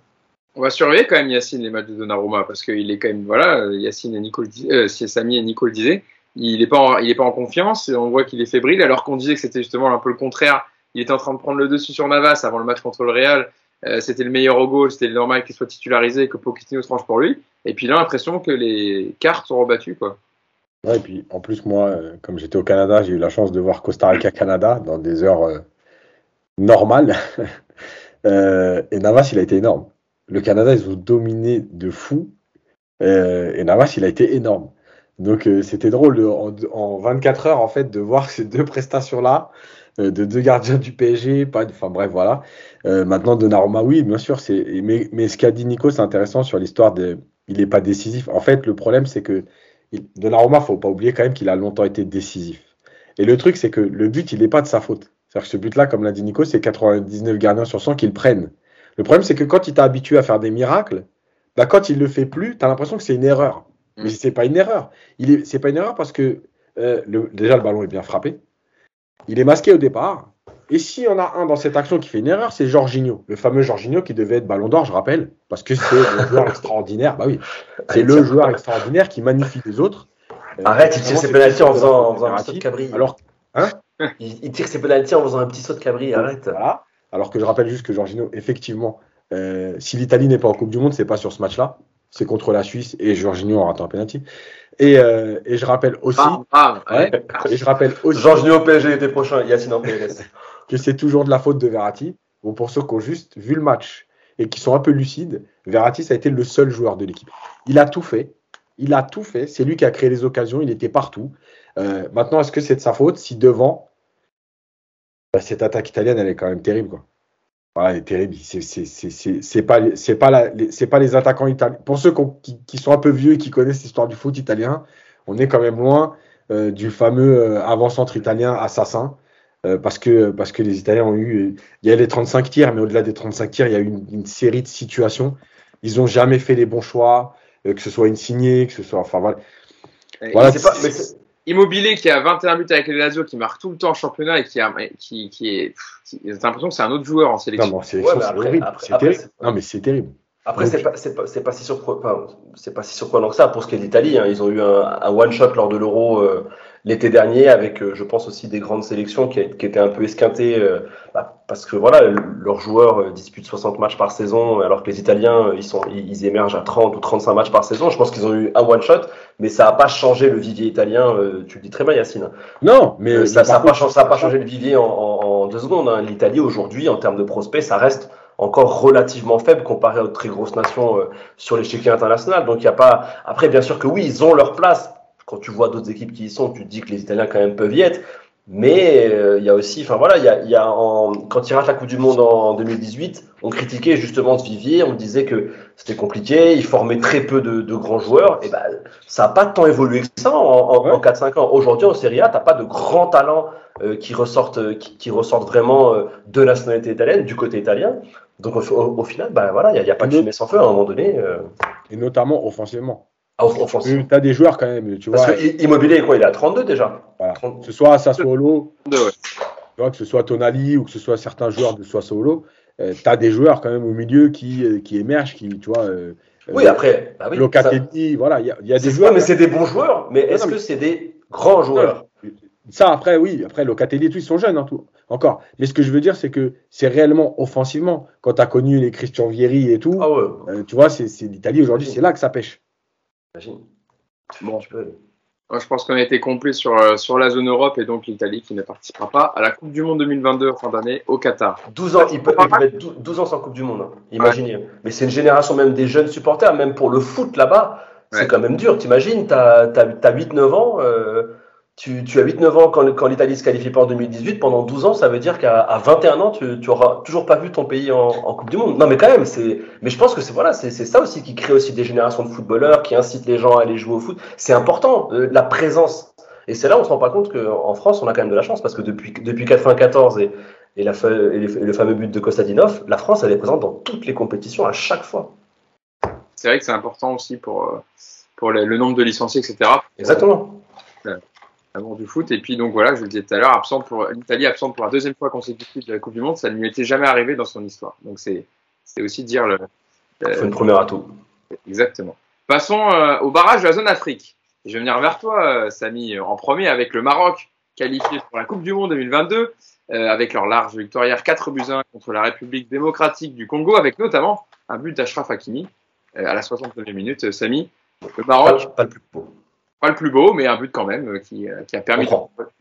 On va surveiller quand même Yacine les matchs de Donnarumma parce qu'il est quand même voilà Yacine et Nicole euh, et Nicole disaient il n'est pas, en, il pas en confiance, et on voit qu'il est fébrile, alors qu'on disait que c'était justement un peu le contraire. Il était en train de prendre le dessus sur Navas avant le match contre le Real. Euh, c'était le meilleur au goal, c'était normal qu'il soit titularisé et que Pochettino se range pour lui. Et puis là, l'impression que les cartes sont rebattues, quoi. Ouais, et puis en plus, moi, euh, comme j'étais au Canada, j'ai eu la chance de voir Costa Rica-Canada dans des heures euh, normales. et Navas, il a été énorme. Le Canada, ils ont dominé de fou. et Navas, il a été énorme. Donc c'était drôle en, 24 heures en fait de voir ces deux prestations là euh, de deux gardiens du PSG. Pas, enfin bref voilà. Euh, maintenant Donnarumma oui bien sûr c'est mais, mais ce qu'a dit Nico c'est intéressant sur l'histoire de il n'est pas décisif. En fait le problème c'est que il, Donnarumma faut pas oublier quand même qu'il a longtemps été décisif. Et le truc c'est que le but il n'est pas de sa faute. C'est-à-dire que ce but là comme l'a dit Nico c'est 99 gardiens sur 100 qui le prennent. Le problème c'est que quand il t'a habitué à faire des miracles, bah quand il le fait plus, tu as l'impression que c'est une erreur. Mais c'est pas une erreur. Il est, c'est pas une erreur parce que euh, le, déjà le ballon est bien frappé. Il est masqué au départ. Et s'il y en a un dans cette action qui fait une erreur, c'est Jorginho, le fameux Jorginho qui devait être Ballon d'Or, je rappelle, parce que c'est le joueur extraordinaire. Bah oui, c'est le joueur extraordinaire qui magnifie les autres. Euh, Arrête, il tire ses pénalties en faisant, en faisant un saut de cabri. Alors, hein il, tire ses pénalties en faisant un petit saut de cabri. Arrête. Voilà. Alors que je rappelle juste que Jorginho, effectivement, euh, si l'Italie n'est pas en Coupe du Monde, c'est pas sur ce match-là c'est contre la Suisse et Jorginho en ratant un penalty. Et, euh, et je rappelle aussi, ah, ah, ouais, et je rappelle aussi, Jorginho PSG l'été prochain, Yacine en PLS, que c'est toujours de la faute de Verratti. Bon, pour ceux qui ont juste vu le match et qui sont un peu lucides, Verratti ça a été le seul joueur de l'équipe. Il a tout fait, il a tout fait. C'est lui qui a créé les occasions, il était partout. Euh, maintenant, est-ce que c'est de sa faute si devant bah, cette attaque italienne, elle est quand même terrible, quoi. Elle est terrible. C'est pas, pas, la, pas les attaquants italiens. Pour ceux qui, qui, sont un peu vieux et qui connaissent l'histoire du foot italien, on est quand même loin euh, du fameux euh, avant-centre italien assassin. Euh, parce, que, parce que les Italiens ont eu. Il y a les 35 tirs, mais au-delà des 35 tirs, il y a eu une, une série de situations. Ils n'ont jamais fait les bons choix, que ce soit insigné, que ce soit. Enfin voilà. voilà pas, mais Immobilier qui a 21 buts avec les Lazio, qui marque tout le temps en championnat et qui, a, qui, qui est. J'ai l'impression que c'est un autre joueur en sélection. Non, c'est horrible. C'est terrible. Non, mais c'est terrible. Après, c'est pas, pas, pas, si surprenant, c'est pas si surprenant que ça pour ce qui est d'Italie. Hein. Ils ont eu un, un one-shot lors de l'Euro euh, l'été dernier avec, euh, je pense aussi des grandes sélections qui, qui étaient un peu esquintées euh, bah, parce que voilà, leurs joueurs disputent 60 matchs par saison alors que les Italiens ils sont, ils, émergent à 30 ou 35 matchs par saison. Je pense qu'ils ont eu un one-shot, mais ça n'a pas changé le vivier italien. tu le dis très bien, Yacine. Non, mais ça n'a pas, pas, changé le vivier en, en, en deux secondes. Hein. L'Italie aujourd'hui, en termes de prospects, ça reste encore relativement faible comparé aux très grosses nations euh, sur l'échiquier international. Donc il y a pas. Après, bien sûr que oui, ils ont leur place. Quand tu vois d'autres équipes qui y sont, tu te dis que les Italiens quand même peuvent y être. Mais euh, il y a aussi, enfin voilà, il y a, y a en, quand il rate la Coupe du Monde en 2018, on critiquait justement ce vivier, on disait que c'était compliqué, il formait très peu de, de grands joueurs, et ben ça n'a pas tant évolué que ça en, en, en 4-5 ans. Aujourd'hui en Serie A, t'as pas de grands talents euh, qui ressortent, qui, qui, ressortent vraiment euh, de nationalité italienne, du côté italien. Donc au, au, final, ben voilà, il n'y a, a, pas de fumée sans feu à un moment donné. Et notamment offensivement. Offensivement. Tu as des joueurs quand même, tu Parce vois. que Immobilier, quoi, il est à 32 déjà. Voilà. Que ce soit Sassuolo, ouais. tu vois, que ce soit Tonali ou que ce soit certains joueurs de Sassuolo, euh, tu as des joueurs quand même au milieu qui, euh, qui émergent, qui, tu vois. Euh, oui, après, bah oui, Locatelli, ça... voilà, il y a, y a des joueurs. mais c'est des bons joueurs, mais est-ce que c'est des grands joueurs Ça, après, oui, après, Locatelli et tout, ils sont jeunes, hein, tout, encore. Mais ce que je veux dire, c'est que c'est réellement offensivement, quand tu as connu les Christian Vieri et tout, ah ouais. euh, tu vois, c'est l'Italie aujourd'hui, c'est là que ça pêche. Bon. Peux... Je pense qu'on a été complet sur, euh, sur la zone Europe et donc l'Italie qui ne participera pas à la Coupe du Monde 2022 en fin d'année au Qatar. 12 ans, il peut, il peut mettre 12 ans sans Coupe du Monde, hein. imaginez. Ouais. Mais c'est une génération même des jeunes supporters, même pour le foot là-bas, c'est ouais. quand même dur. T'imagines, t'as as, as 8-9 ans, euh, tu, tu, as 8-9 ans quand, quand l'Italie se qualifie pas en 2018, pendant 12 ans, ça veut dire qu'à 21 ans, tu, tu auras toujours pas vu ton pays en, en, Coupe du Monde. Non, mais quand même, c'est. Mais je pense que c'est voilà, c'est ça aussi qui crée aussi des générations de footballeurs, qui incite les gens à aller jouer au foot. C'est important, euh, la présence. Et c'est là où on se rend pas compte qu'en France, on a quand même de la chance parce que depuis depuis 94 et, et, la, et le fameux but de Kostadinov, la France elle est présente dans toutes les compétitions à chaque fois. C'est vrai que c'est important aussi pour pour le, le, nombre de licenciés, etc. Exactement l'amour du foot. Et puis, donc voilà, je le disais tout à l'heure, absente pour l'Italie absente pour la deuxième fois consécutive de la Coupe du Monde, ça ne lui était jamais arrivé dans son histoire. Donc, c'est aussi dire le. C'est une première atout. Exactement. Passons euh, au barrage de la zone Afrique. Je vais venir vers toi, euh, Samy, en premier avec le Maroc, qualifié pour la Coupe du Monde 2022, euh, avec leur large victoire hier 4 buts 1 contre la République démocratique du Congo, avec notamment un but d'Ashraf Hakimi à la 69e minute. Samy, le Maroc. Pas, pas le plus beau pas le plus beau, mais un but quand même qui, qui a permis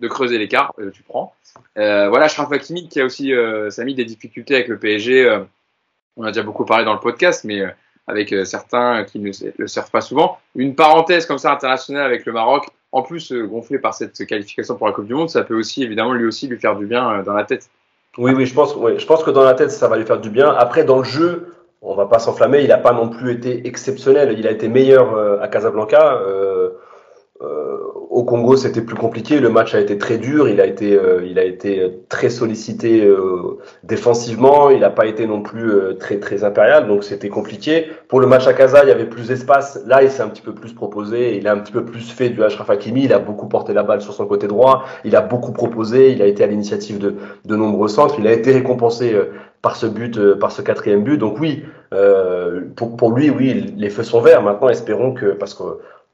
de, creuser l'écart. Euh, tu prends. Euh, voilà, Shraf Hakimi qui a aussi euh, ça a mis des difficultés avec le PSG. Euh, on a déjà beaucoup parlé dans le podcast, mais avec certains qui ne le servent pas souvent. Une parenthèse comme ça internationale avec le Maroc, en plus gonflé par cette qualification pour la Coupe du Monde, ça peut aussi évidemment lui aussi lui faire du bien dans la tête. Oui, oui, je pense, oui, je pense que dans la tête ça va lui faire du bien. Après, dans le jeu, on va pas s'enflammer. Il n'a pas non plus été exceptionnel. Il a été meilleur à Casablanca. Euh, euh, au Congo, c'était plus compliqué. Le match a été très dur. Il a été, euh, il a été très sollicité euh, défensivement. Il n'a pas été non plus euh, très très impérial, donc c'était compliqué. Pour le match à Casa, il y avait plus d'espace. Là, il s'est un petit peu plus proposé. Il a un petit peu plus fait du Ashraf Hakimi. Il a beaucoup porté la balle sur son côté droit. Il a beaucoup proposé. Il a été à l'initiative de, de nombreux centres. Il a été récompensé par ce but, par ce quatrième but. Donc oui, pour, pour lui, oui, les feux sont verts. Maintenant, espérons que parce que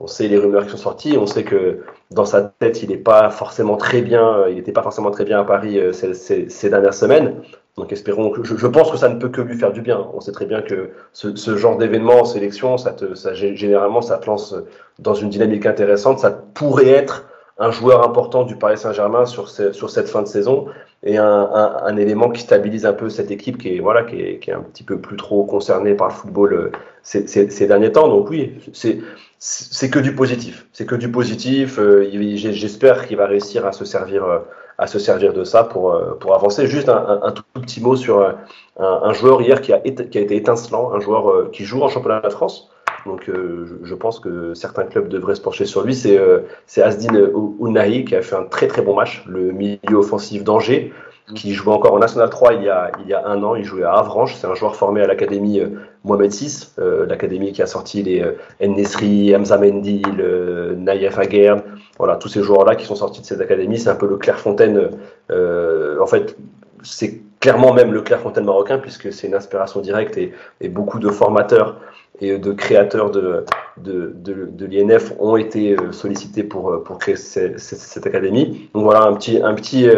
on sait les rumeurs qui sont sorties, on sait que dans sa tête, il n'est pas forcément très bien, il n'était pas forcément très bien à Paris euh, ces, dernières semaines. Donc espérons que je, pense que ça ne peut que lui faire du bien. On sait très bien que ce, genre d'événement en sélection, ça te, ça, généralement, ça te lance dans une dynamique intéressante. Ça pourrait être un joueur important du Paris Saint-Germain sur, sur cette fin de saison et un, élément qui stabilise un peu cette équipe qui est, voilà, qui est, qui est un petit peu plus trop concernée par le football euh, ces derniers temps. Donc oui, c'est c'est que du positif. C'est que du positif. Euh, J'espère qu'il va réussir à se servir, euh, à se servir de ça pour, euh, pour avancer. Juste un, un, tout petit mot sur un, un, joueur hier qui a, qui a été étincelant, un joueur qui joue en championnat de France. Donc euh, je, je, pense que certains clubs devraient se pencher sur lui. C'est euh, Asdin Ounahi qui a fait un très très bon match, le milieu offensif d'Angers qui jouait encore en National 3 il y a, il y a un an. Il jouait à Avranches. C'est un joueur formé à l'académie euh, Mohamed VI, euh, l'académie qui a sorti les euh, Nesri, Hamza Mendy, le Naïef Aguerd. Voilà, tous ces joueurs-là qui sont sortis de cette académie. C'est un peu le Clairefontaine. Euh, en fait, c'est clairement même le Clairefontaine marocain puisque c'est une inspiration directe et, beaucoup de formateurs et de créateurs de, de, de, l'INF ont été sollicités pour, pour créer cette, académie. Donc voilà, un petit, un petit,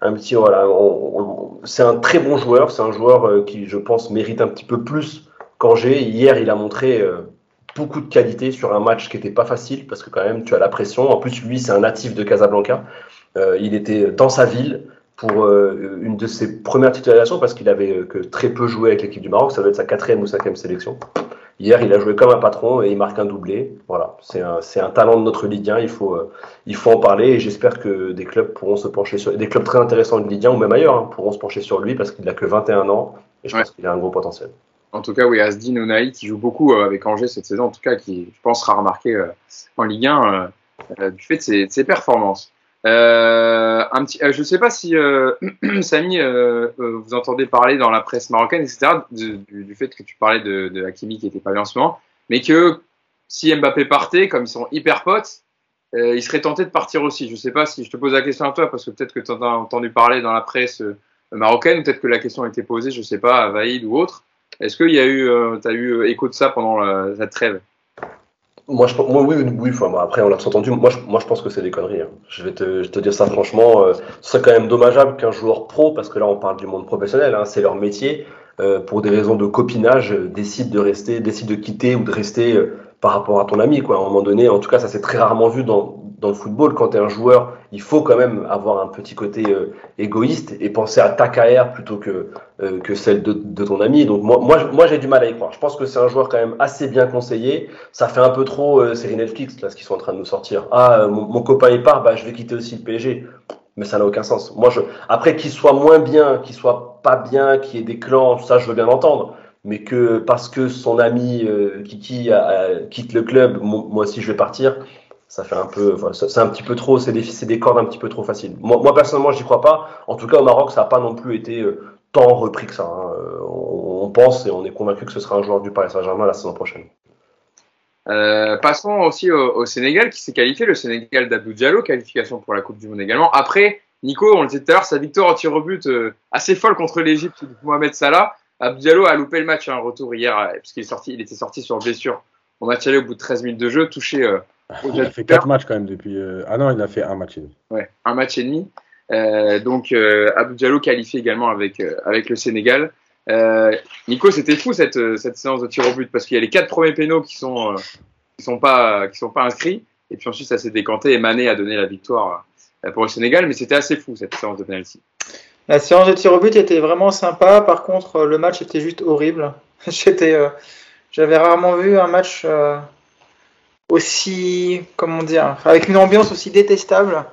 un petit voilà, c'est un très bon joueur, c'est un joueur qui, je pense, mérite un petit peu plus qu'Angers. Hier, il a montré beaucoup de qualité sur un match qui n'était pas facile parce que quand même, tu as la pression. En plus, lui, c'est un natif de Casablanca. Euh, il était dans sa ville pour euh, une de ses premières titularisations parce qu'il avait que très peu joué avec l'équipe du Maroc. Ça doit être sa quatrième ou cinquième sélection. Hier, il a joué comme un patron et il marque un doublé. Voilà, c'est un, un, talent de notre Ligue 1. Il faut, euh, il faut en parler et j'espère que des clubs pourront se pencher sur des clubs très intéressants de Ligue 1 ou même ailleurs hein, pourront se pencher sur lui parce qu'il n'a que 21 ans et je pense qu'il a un gros potentiel. En tout cas, oui, Asdin Onaï qui joue beaucoup euh, avec Angers cette saison, en tout cas, qui je pense sera remarqué en Ligue 1 du fait de ses, de ses performances. Euh, un petit, euh, je ne sais pas si euh, Samy, euh, vous entendez parler dans la presse marocaine, etc., du, fait que tu parlais de, de Hakimi qui était pas bien en ce moment, mais que si Mbappé partait, comme ils sont hyper potes, il serait tenté de partir aussi. Je ne sais pas si je te pose la question à toi, parce que peut-être que tu as entendu parler dans la presse marocaine, peut-être que la question a été posée, je ne sais pas, à Vaïd ou autre. Est-ce qu'il y a eu, tu as eu écho de ça pendant la, cette trêve? Moi, je, moi, oui, oui, après, on l'a entendu. Moi je, moi, je pense que c'est des conneries. Hein. Je, vais te, je te dire ça franchement. Euh, ce serait quand même dommageable qu'un joueur pro, parce que là, on parle du monde professionnel, hein, c'est leur métier, euh, pour des raisons de copinage, euh, décide de rester, décide de quitter ou de rester euh, par rapport à ton ami. Quoi. À un moment donné, en tout cas, ça s'est très rarement vu dans, dans le football. Quand tu es un joueur, il faut quand même avoir un petit côté euh, égoïste et penser à ta carrière plutôt que, euh, que celle de, ton ami. Donc moi, moi, moi j'ai du mal à y croire. Je pense que c'est un joueur quand même assez bien conseillé. Ça fait un peu trop euh, série Netflix, là, ce qu'ils sont en train de nous sortir. Ah, mon, copain il part, bah, je vais quitter aussi le PSG. Mais ça n'a aucun sens. Moi, je, après qu'il soit moins bien, qu'il soit pas bien, qu'il y ait des clans, ça, je veux bien l'entendre mais que parce que son ami Kiki quitte le club, moi aussi je vais partir, ça fait un peu, c'est un petit peu trop, c'est des, des, cordes un petit peu trop faciles. Moi, moi personnellement, j'y crois pas. En tout cas, au Maroc, ça n'a pas non plus été euh, tant repris que ça. Hein. Euh, on, pense et on est convaincu que ce sera un joueur du Paris Saint-Germain la saison prochaine. Euh, passons aussi au, Sénégal qui s'est qualifié, le Sénégal d'Abdou Diallo, qualification pour la Coupe du Monde également. Après, Nico, on le disait tout à l'heure, sa victoire au tir au but assez folle contre l'Égypte de Mohamed Salah. Abdou Diallo a loupé le match, un retour hier, parce qu'il est sorti, il était sorti sur blessure. On match aller au bout de 13 minutes de jeu, touché il a fait 4 matchs quand même depuis. Euh... Ah non, il a fait un match et demi. Ouais, un match et demi. Euh, donc euh, Abdou Diallo qualifié également avec euh, avec le Sénégal. Euh, Nico, c'était fou cette cette séance de tir au but parce qu'il y a les quatre premiers pénaux qui sont qui sont pas qui sont pas inscrits et puis ensuite ça s'est décanté et Mané a donné la victoire pour le Sénégal, mais c'était assez fou cette séance de penalty. La séance de tir au but était vraiment sympa. Par contre, le match était juste horrible. J'étais, j'avais rarement vu un match aussi, comment dire, avec une ambiance aussi détestable.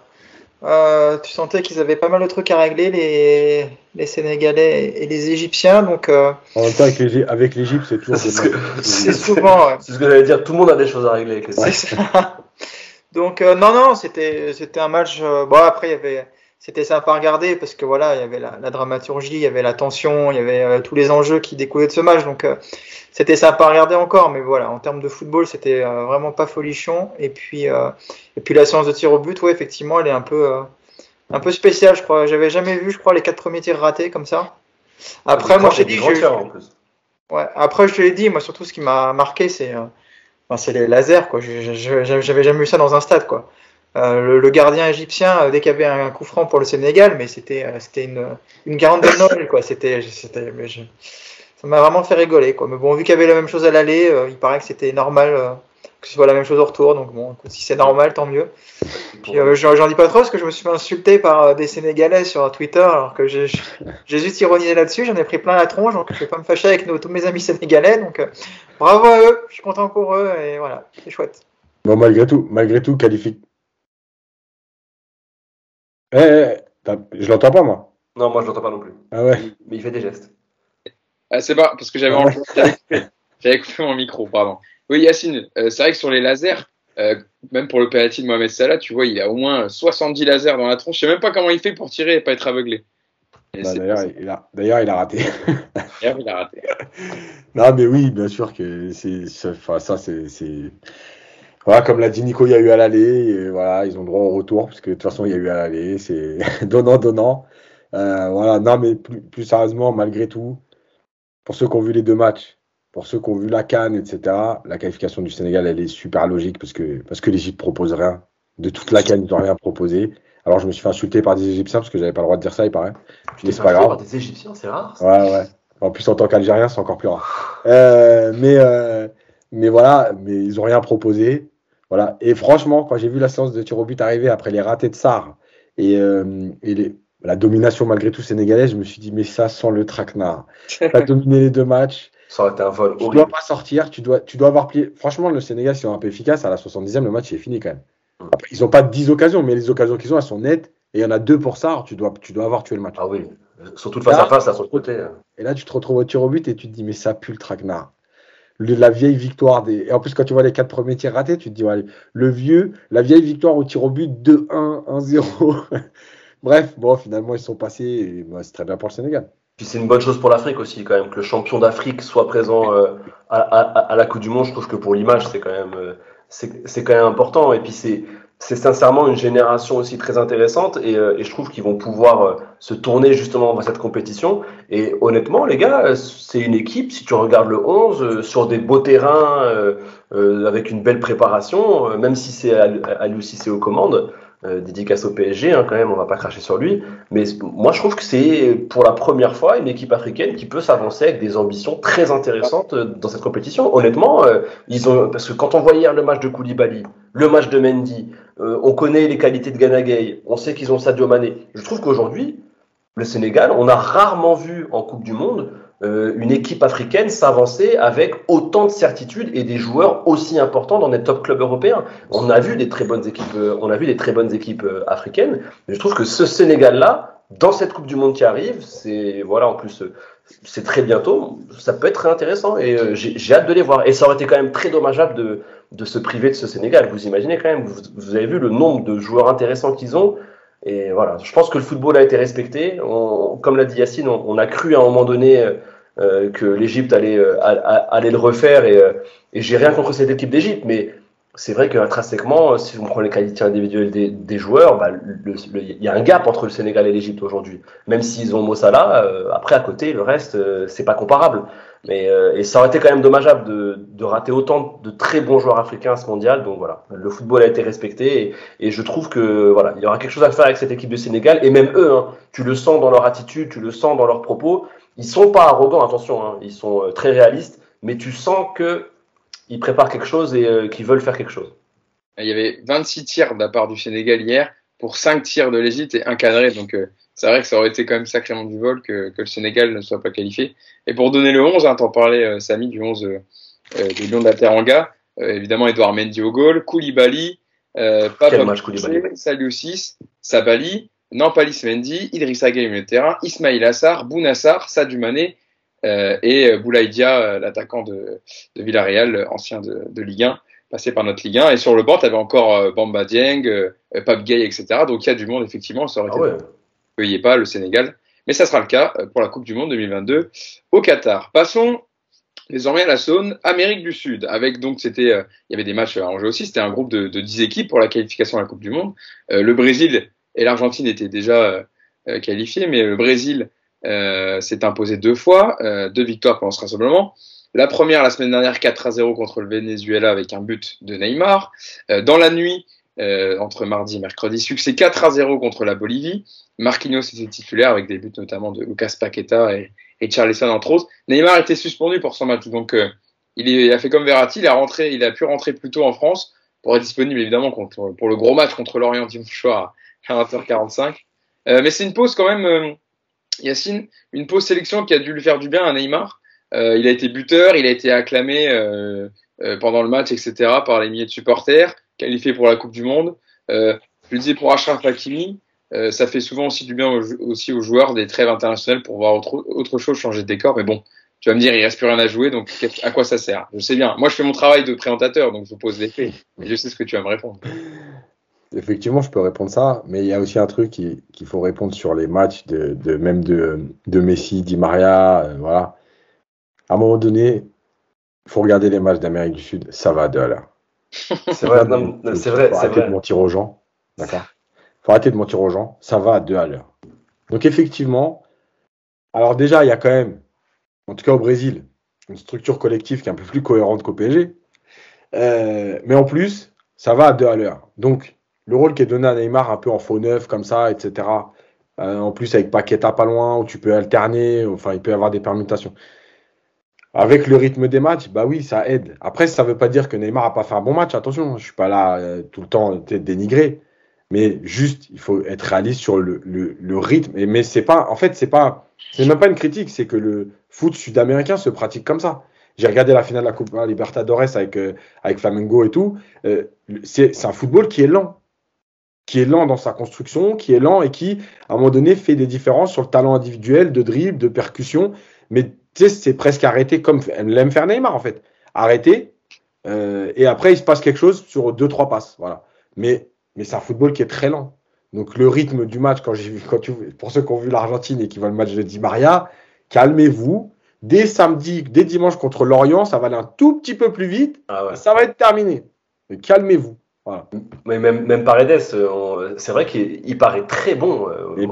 Euh, tu sentais qu'ils avaient pas mal de trucs à régler, les, les Sénégalais et les Égyptiens. Donc, euh... En même temps, avec l'Égypte, c'est toujours. C'est ce que, c'est souvent. Ouais. C'est ce que j'allais dire. Tout le monde a des choses à régler avec les Égyptiens. donc, euh, non, non, c'était, c'était un match. Euh, bon, après, il y avait c'était sympa à regarder parce que voilà, il y avait la, la dramaturgie, il y avait la tension, il y avait euh, tous les enjeux qui découlaient de ce match. Donc euh, c'était sympa à regarder encore, mais voilà, en termes de football, c'était euh, vraiment pas folichon. Et puis et puis la séance de tir au but, ouais, effectivement, elle est un peu un peu spéciale, je crois. J'avais jamais vu, je crois, les quatre premiers tirs ratés comme ça. Après, moi, j'ai dit, je... ouais. Après, je te l'ai dit, moi surtout, ce qui m'a marqué, c'est enfin, c'est les lasers, quoi. J'avais jamais vu ça dans un stade, quoi. Euh, le, gardien égyptien, euh, dès qu'il y avait un coup franc pour le Sénégal, mais c'était euh, une, une de Noël, quoi. C'était c'était ça m'a vraiment fait rigoler, quoi. Mais bon, vu qu'il y avait la même chose à l'aller, il paraît que c'était normal que ce soit la même chose au retour. Donc bon, si c'est normal, tant mieux. Puis j'en dis pas trop parce que je me suis fait insulter par des Sénégalais sur Twitter, alors que j'ai juste ironisé là-dessus. J'en ai pris plein la tronche, donc je vais pas me fâcher avec tous mes amis sénégalais. Donc bravo à eux, je suis content pour eux et voilà, c'est chouette. Bon, malgré tout, malgré tout, qualifie eh, eh, eh je l'entends pas, moi. Non, moi, je l'entends pas non plus. Ah ouais. Mais il fait des gestes. Ah, c'est pas parce que j'avais ah ouais. j'avais coupé mon micro, pardon. Oui, Yacine, euh, c'est vrai que sur les lasers, euh, même pour le penalty de Mohamed Salah, tu vois, il a au moins 70 lasers dans la tronche. Je sais même pas comment il fait pour tirer et pas être aveuglé. Bah, D'ailleurs, il a, d'ailleurs, il a raté. D'ailleurs, il a raté. non, mais oui, bien sûr que c'est, enfin, ça, c'est, voilà, comme l'a dit Nico, il y a eu à l'aller, voilà, ils ont droit au retour, parce que de toute façon, il y a eu à l'aller, c'est donnant, donnant. Euh, voilà, non, mais plus, plus, sérieusement, malgré tout, pour ceux qui ont vu les deux matchs, pour ceux qui ont vu la Cannes, etc., la qualification du Sénégal, elle est super logique, parce que, parce que l'Égypte propose rien. De toute la Cannes, ils n'ont rien proposé. Alors, je me suis fait insulter par des Égyptiens, parce que j'avais pas le droit de dire ça, il paraît. Mais c'est pas grave. Par des Égyptiens, c'est rare. Ouais, ouais. En plus, en tant qu'Algérien, c'est encore plus rare. Euh, mais, euh, mais voilà, mais ils ont rien proposé. Voilà. Et franchement, quand j'ai vu la séance de tir au but arriver après les ratés de Sarr et, euh, et les, la domination malgré tout sénégalaise, je me suis dit, mais ça sent le traquenard. Tu as dominé les deux matchs. Ça aurait été un vol Tu dois pas sortir, tu dois, tu dois avoir plié. Franchement, le Sénégal, s'ils sont un peu efficaces, à la 70e, le match est fini quand même. Mm. ils n'ont pas 10 occasions, mais les occasions qu'ils ont, elles sont nettes. Et il y en a deux pour ça, tu dois, tu dois avoir tué le match. Ah oui, surtout face à face, à son côté. Hein. Et là, tu te retrouves au tir au but et tu te dis, mais ça pue le traquenard. La vieille victoire des. Et en plus, quand tu vois les quatre premiers tirs ratés, tu te dis, ouais, le vieux, la vieille victoire au tir au but 2-1, 1-0. Bref, bon, finalement, ils sont passés et bah, c'est très bien pour le Sénégal. Puis c'est une bonne chose pour l'Afrique aussi, quand même, que le champion d'Afrique soit présent euh, à, la Coupe du Monde. Je trouve que pour l'image, c'est quand même, euh, c'est quand même important. Et puis c'est, c'est sincèrement une génération aussi très intéressante et, euh, je trouve qu'ils vont pouvoir se tourner justement vers cette compétition. Et honnêtement, les gars, c'est une équipe, si tu regardes le 11, sur des beaux terrains, avec une belle préparation, même si c'est à, à c'est aux commandes, euh, dédicace au PSG, hein, quand même, on va pas cracher sur lui. Mais moi, je trouve que c'est pour la première fois une équipe africaine qui peut s'avancer avec des ambitions très intéressantes euh, dans cette compétition. Honnêtement, euh, ils ont parce que quand on voit hier le match de Koulibaly, le match de Mendy, on connaît les qualités de Ganagay, on sait qu'ils ont Sadio Mané. Je trouve qu'aujourd'hui, le Sénégal, on a rarement vu en Coupe du Monde euh, une équipe africaine s'avancer avec autant de certitude et des joueurs aussi importants dans des top clubs européens. On a vu des très bonnes équipes, euh, on a vu des très bonnes équipes euh, africaines. Mais je trouve que ce Sénégal-là, dans cette Coupe du Monde qui arrive, c'est voilà en plus c'est très bientôt, ça peut être très intéressant et j'ai hâte de les voir. Et ça aurait été quand même très dommageable de, de se priver de ce Sénégal. Vous imaginez quand même, vous, vous avez vu le nombre de joueurs intéressants qu'ils ont. Et voilà, je pense que le football a été respecté. Comme l'a dit Yacine, on, a cru à un moment donné euh, que l'Égypte allait, euh, le refaire. Et, euh, j'ai rien contre cette équipe d'Égypte, mais c'est vrai qu'intrinsèquement, si on prend les qualités individuelles des, joueurs, bah, il y a un gap entre le Sénégal et l'Égypte aujourd'hui. Même s'ils ont Mossala, euh, après à côté, le reste, c'est pas comparable. Mais et ça aurait été quand même dommageable de, de, rater autant de très bons joueurs africains à ce mondial. Donc voilà, le football a été respecté et, et, je trouve que voilà, il y aura quelque chose à faire avec cette équipe de Sénégal et même eux, hein, tu le sens dans leur attitude, tu le sens dans leurs propos. Ils sont pas arrogants, attention, hein, ils sont euh, très réalistes, mais tu sens que ils préparent quelque chose et euh, qu'ils veulent faire quelque chose. Il y avait 26 tirs de la part du Sénégal hier pour 5 tirs de l'Égypte et un cadré. Donc euh, c'est vrai que ça aurait été quand même sacrément du vol que, que, le Sénégal ne soit pas qualifié. Et pour donner le 11, hein, t'en parlais Samy du 11 euh, de Lyon de la Teranga, évidemment Edouard Mendy au goal, Koulibaly, euh, Papa Saliou Sabali, Nampalis Mendy, Idrissa Gueye au terrain, Ismail Assar, Bounassar, Sadio Mané euh, et Boulaïdia, euh, l'attaquant de, de, Villarreal, ancien de, de, Ligue 1, passé par notre Ligue 1. Et sur le banc, tu avais encore euh, Bamba Dieng, euh, Pape Gay, etc. Donc il y a du monde, effectivement. Ça aurait ah été qu'il n'y pas le Sénégal. Mais ça sera le cas euh, pour la Coupe du Monde 2022 au Qatar. Passons désormais à la zone Amérique du Sud, avec donc c'était, il y avait des matchs en jeu aussi, c'était un groupe de, de 10 équipes pour la qualification à la Coupe du Monde. le Brésil et l'Argentine était déjà euh, qualifiée, mais le Brésil euh, s'est imposé deux fois, euh, deux victoires pendant ce rassemblement. La première la semaine dernière 4 à 0 contre le Venezuela avec un but de Neymar. dans la nuit entre mardi et mercredi, succès 4 à 0 contre la Bolivie. Marquinhos était titulaire avec des buts notamment de Lucas Paqueta et, et Charleston entre autres. Neymar était suspendu pour son match, donc il, est, il, a fait comme Verratti, il a rentré, il a pu rentrer plus tôt en France pour être disponible évidemment pour le gros match contre l'Orient dimanche soir à 20h45. Euh, mais c'est une pause quand même, euh, Yacine, une pause sélection qui a dû lui faire du bien à Neymar. Euh, il a été buteur, il a été acclamé euh, euh, pendant le match, etc., par les milliers de supporters, qualifié pour la Coupe du Monde. je le disais pour Achraf Hakimi, ça fait souvent aussi du bien aussi aux joueurs des trêves internationales pour voir autre, autre chose changer de décor. Mais bon, tu vas me dire, il reste plus rien à jouer, donc à quoi ça sert? Je sais bien. Moi, je fais mon travail de présentateur, donc je vous pose les faits. Mais je sais ce que tu vas me répondre. Effectivement, je peux répondre ça, mais il y a aussi un truc qu'il faut répondre sur les matchs de, même de, Messi, Di Maria, euh, voilà. À un moment donné, il faut regarder les matchs d'Amérique du Sud, ça va de l'heure. C'est vrai, c'est vrai. Faut arrêter de mentir aux gens, d'accord? Faut arrêter de mentir aux gens, ça va à deux à l'heure. Donc effectivement, alors déjà, il y a quand même, en tout cas au Brésil, une structure collective qui est un peu plus cohérente qu'au PSG. Euh, mais en plus, ça va à deux à l'heure. Donc, le rôle qui est donné à Neymar un peu en faux neuf comme ça, etc. Euh, en plus avec Paqueta pas loin où tu peux alterner, enfin il peut y avoir des permutations. Avec le rythme des matchs, bah oui, ça aide. Après, ça ne veut pas dire que Neymar a pas fait un bon match. Attention, je suis pas là euh, tout le temps dénigré, mais juste il faut être réaliste sur le, le, le rythme. Mais c'est pas, en fait, c'est pas C'est même pas une critique, c'est que le foot sud-américain se pratique comme ça. J'ai regardé la finale de la Coupe Libertadores avec, euh, avec Flamengo et tout. Euh, c'est un football qui est lent. Qui est lent dans sa construction, qui est lent et qui, à un moment donné, fait des différences sur le talent individuel, de dribble, de percussion. Mais tu sais, c'est presque arrêté comme l'aime faire Neymar, en fait. Arrêté. Euh, et après, il se passe quelque chose sur deux, trois passes. Voilà. Mais, mais c'est un football qui est très lent. Donc, le rythme du match, quand j'ai vu, quand tu, pour ceux qui ont vu l'Argentine et qui voient le match de Di Maria, calmez-vous Dès samedi, dès dimanche contre Lorient, ça va aller un tout petit peu plus vite. Ah ça va être terminé. Calmez-vous. Mais même, même Paredes, euh, c'est vrai qu'il paraît très bon. Euh,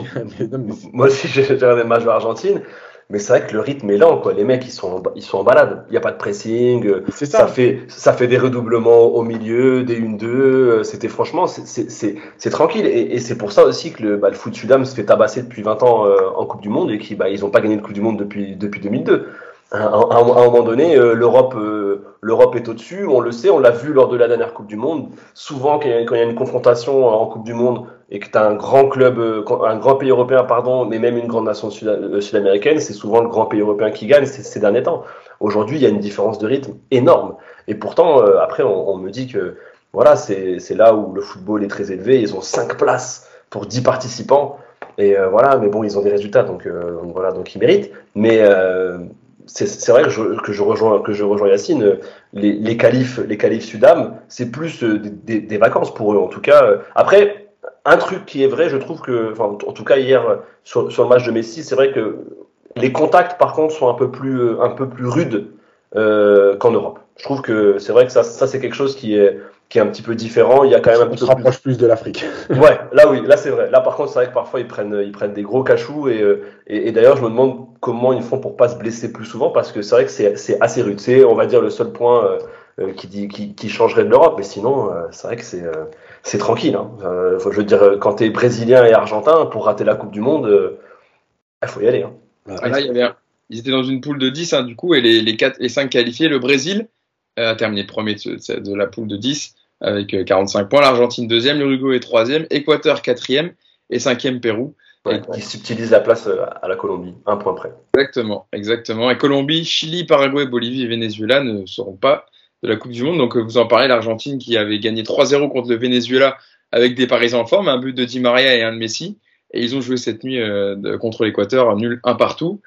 moi aussi, j'ai regardé le match de l'Argentine. Mais c'est vrai que le rythme est lent, quoi. Les mecs, ils sont, ils sont en balade. Il n'y a pas de pressing. Ça. ça. fait, ça fait des redoublements au milieu, des 1-2. C'était franchement, c'est tranquille. Et, et c'est pour ça aussi que le, bah, le foot sudam se fait tabasser depuis 20 ans euh, en Coupe du Monde et qu'ils bah, ils n'ont pas gagné de Coupe du Monde depuis, depuis 2002 à, un moment donné, euh, l'Europe, euh, l'Europe est au-dessus. On le sait, on l'a vu lors de la dernière Coupe du Monde. Souvent, quand il y a, une confrontation en Coupe du Monde et que tu as un grand club, euh, un grand pays européen, pardon, mais même une grande nation sud-américaine, c'est souvent le grand pays européen qui gagne ces, derniers temps. Aujourd'hui, il y a une différence de rythme énorme. Et pourtant, après, on, me dit que voilà, c'est là où le football est très élevé. Ils ont 5 places pour 10 participants. Et voilà, mais bon, ils ont des résultats, donc, voilà, donc ils méritent. Mais c'est vrai que je, que je, rejoins que je rejoins Yacine. Les, les qualifs les qualifs Sudam, c'est plus euh, des, vacances pour eux en tout cas. Après, un truc qui est vrai, je trouve que, enfin, en tout cas hier sur, sur le match de Messi, c'est vrai que les contacts par contre sont un peu plus euh, un peu plus rudes euh, qu'en Europe. Je trouve que c'est vrai que ça, ça c'est quelque chose qui est qui est un petit peu différent. Il y a quand même un peu se rapproche plus, de l'Afrique. ouais, là oui, là c'est vrai. Là par contre, c'est vrai que parfois ils prennent ils prennent des gros cachous et, et, et d'ailleurs je me demande comment ils font pour pas se blesser plus souvent parce que c'est vrai que c'est assez rude. C'est, on va dire, le seul point euh, euh, qui, dit, qui, qui, changerait de l'Europe. Mais sinon, euh, c'est vrai que c'est c'est tranquille. Hein. je veux dire, quand tu es brésilien et argentin, pour rater la Coupe du Monde, il faut y aller. Hein. Ah, là, il y avait ils étaient dans une poule de 10, hein, du coup, et les, les, 4, les 5 qualifiés. Le Brésil a terminé premier de, de, la poule de 10 avec 45 points. L'Argentine deuxième, l'Uruguay troisième, Équateur quatrième et cinquième Pérou qui subtilise la place euh, à la Colombie, un point près. Exactement, exactement. Et Colombie, Chili, Paraguay, Bolivie et Venezuela ne seront pas de la Coupe du Monde. Donc euh, vous en parlez, l'Argentine qui avait gagné 3-0 contre le Venezuela avec des Parisiens en forme, un but de Di Maria et un de Messi. Et ils ont joué cette nuit euh, contre l'Équateur, nul un partout.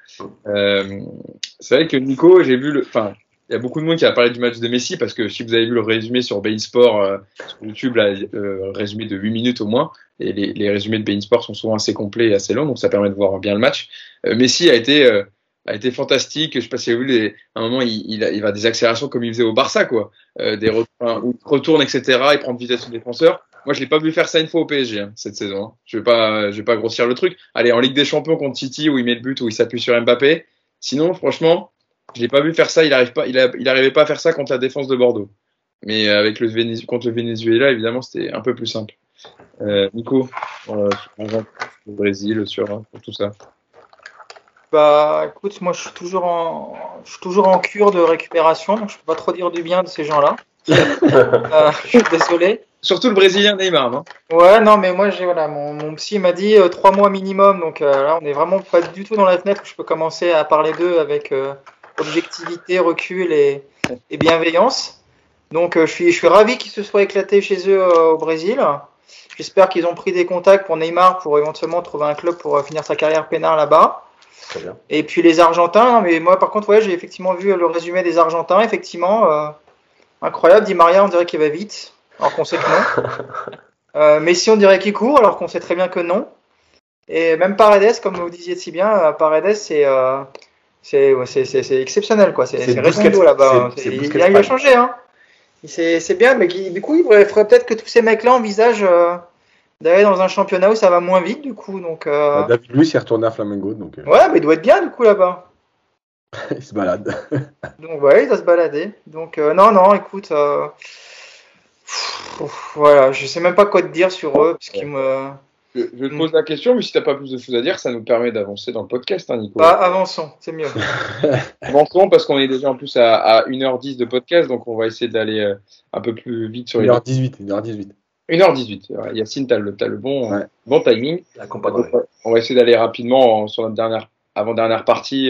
Euh, c'est vrai que Nico, j'ai vu le, enfin, il y a beaucoup de monde qui a parlé du match de Messi parce que si vous avez vu le résumé sur Bein Sport euh, sur YouTube, là, résumé de 8 minutes au moins, et les, les résumés de Bein Sport sont souvent assez complets et assez longs, donc ça permet de voir bien le match. Messi a été a été fantastique. Je sais pas si vous avez vu, les, à un moment, il, il, il va des accélérations comme il faisait au Barça, quoi, euh, des retours, où il retourne, etc. Il prend de vitesse au défenseur. Moi, je l'ai pas vu faire ça une fois au PSG hein, cette saison. Hein. Je vais pas, je vais pas grossir le truc. Allez, en Ligue des Champions contre City où il met le but, où il s'appuie sur Mbappé. Sinon, franchement, je l'ai pas vu faire ça. Il arrive pas, il, a, il arrivait pas à faire ça contre la défense de Bordeaux. Mais avec le contre le Venezuela, évidemment, c'était un peu plus simple. Euh, Nico, euh, sur le Brésil, sur, sur, tout ça. Bah, écoute, moi, je suis toujours en, je suis toujours en cure de récupération, donc je peux pas trop dire du bien de ces gens-là. euh, je suis désolé. Surtout le Brésilien Neymar, non Ouais, non, mais moi, j'ai voilà, mon, mon psy m'a dit euh, trois mois minimum, donc euh, là, on est vraiment pas du tout dans la fenêtre où je peux commencer à parler d'eux avec objectivité, recul et, et bienveillance. Donc, je suis, je suis ravi qu'ils se soient éclatés chez eux au Brésil. J'espère qu'ils ont pris des contacts pour Neymar pour éventuellement trouver un club pour finir sa carrière pénale là-bas. Et puis les Argentins, mais moi par contre, ouais, j'ai effectivement vu le résumé des Argentins, effectivement, euh, incroyable. Di Maria, on dirait qu'il va vite, alors qu'on sait que non. euh, Messi, on dirait qu'il court, alors qu'on sait très bien que non. Et même Paredes, comme vous disiez si bien, Paredes, c'est euh, c'est exceptionnel, quoi. C'est Redondo là-bas. Il, il, a changé, hein. C'est bien, mais du coup, il faudrait peut-être que tous ces mecs-là envisagent euh, d'aller dans un championnat où ça va moins vite, du coup. Donc, euh... Bah, David Luiz est retourné à Flamengo. Donc, euh... Ouais, mais il doit être bien, du coup, là-bas. il se balade. donc, ouais, il doit se balader. Donc, euh, non, non, écoute. euh, pff, voilà, je sais même pas quoi te dire sur eux, parce qu'ils me. Je, je te pose la question, mais si t'as pas plus de choses à dire, ça nous permet d'avancer dans le podcast, hein, Nico. Bah, avançons, c'est mieux. avançons parce qu'on est déjà en plus à, à 1h10 de podcast, donc on va essayer d'aller un peu plus vite sur les. 1h18, 1h18. 1h18. Yacine, t'as le, as le bon, Ouais. bon timing. La. Donc, on va essayer d'aller rapidement en- sur notre dernière avant dernière partie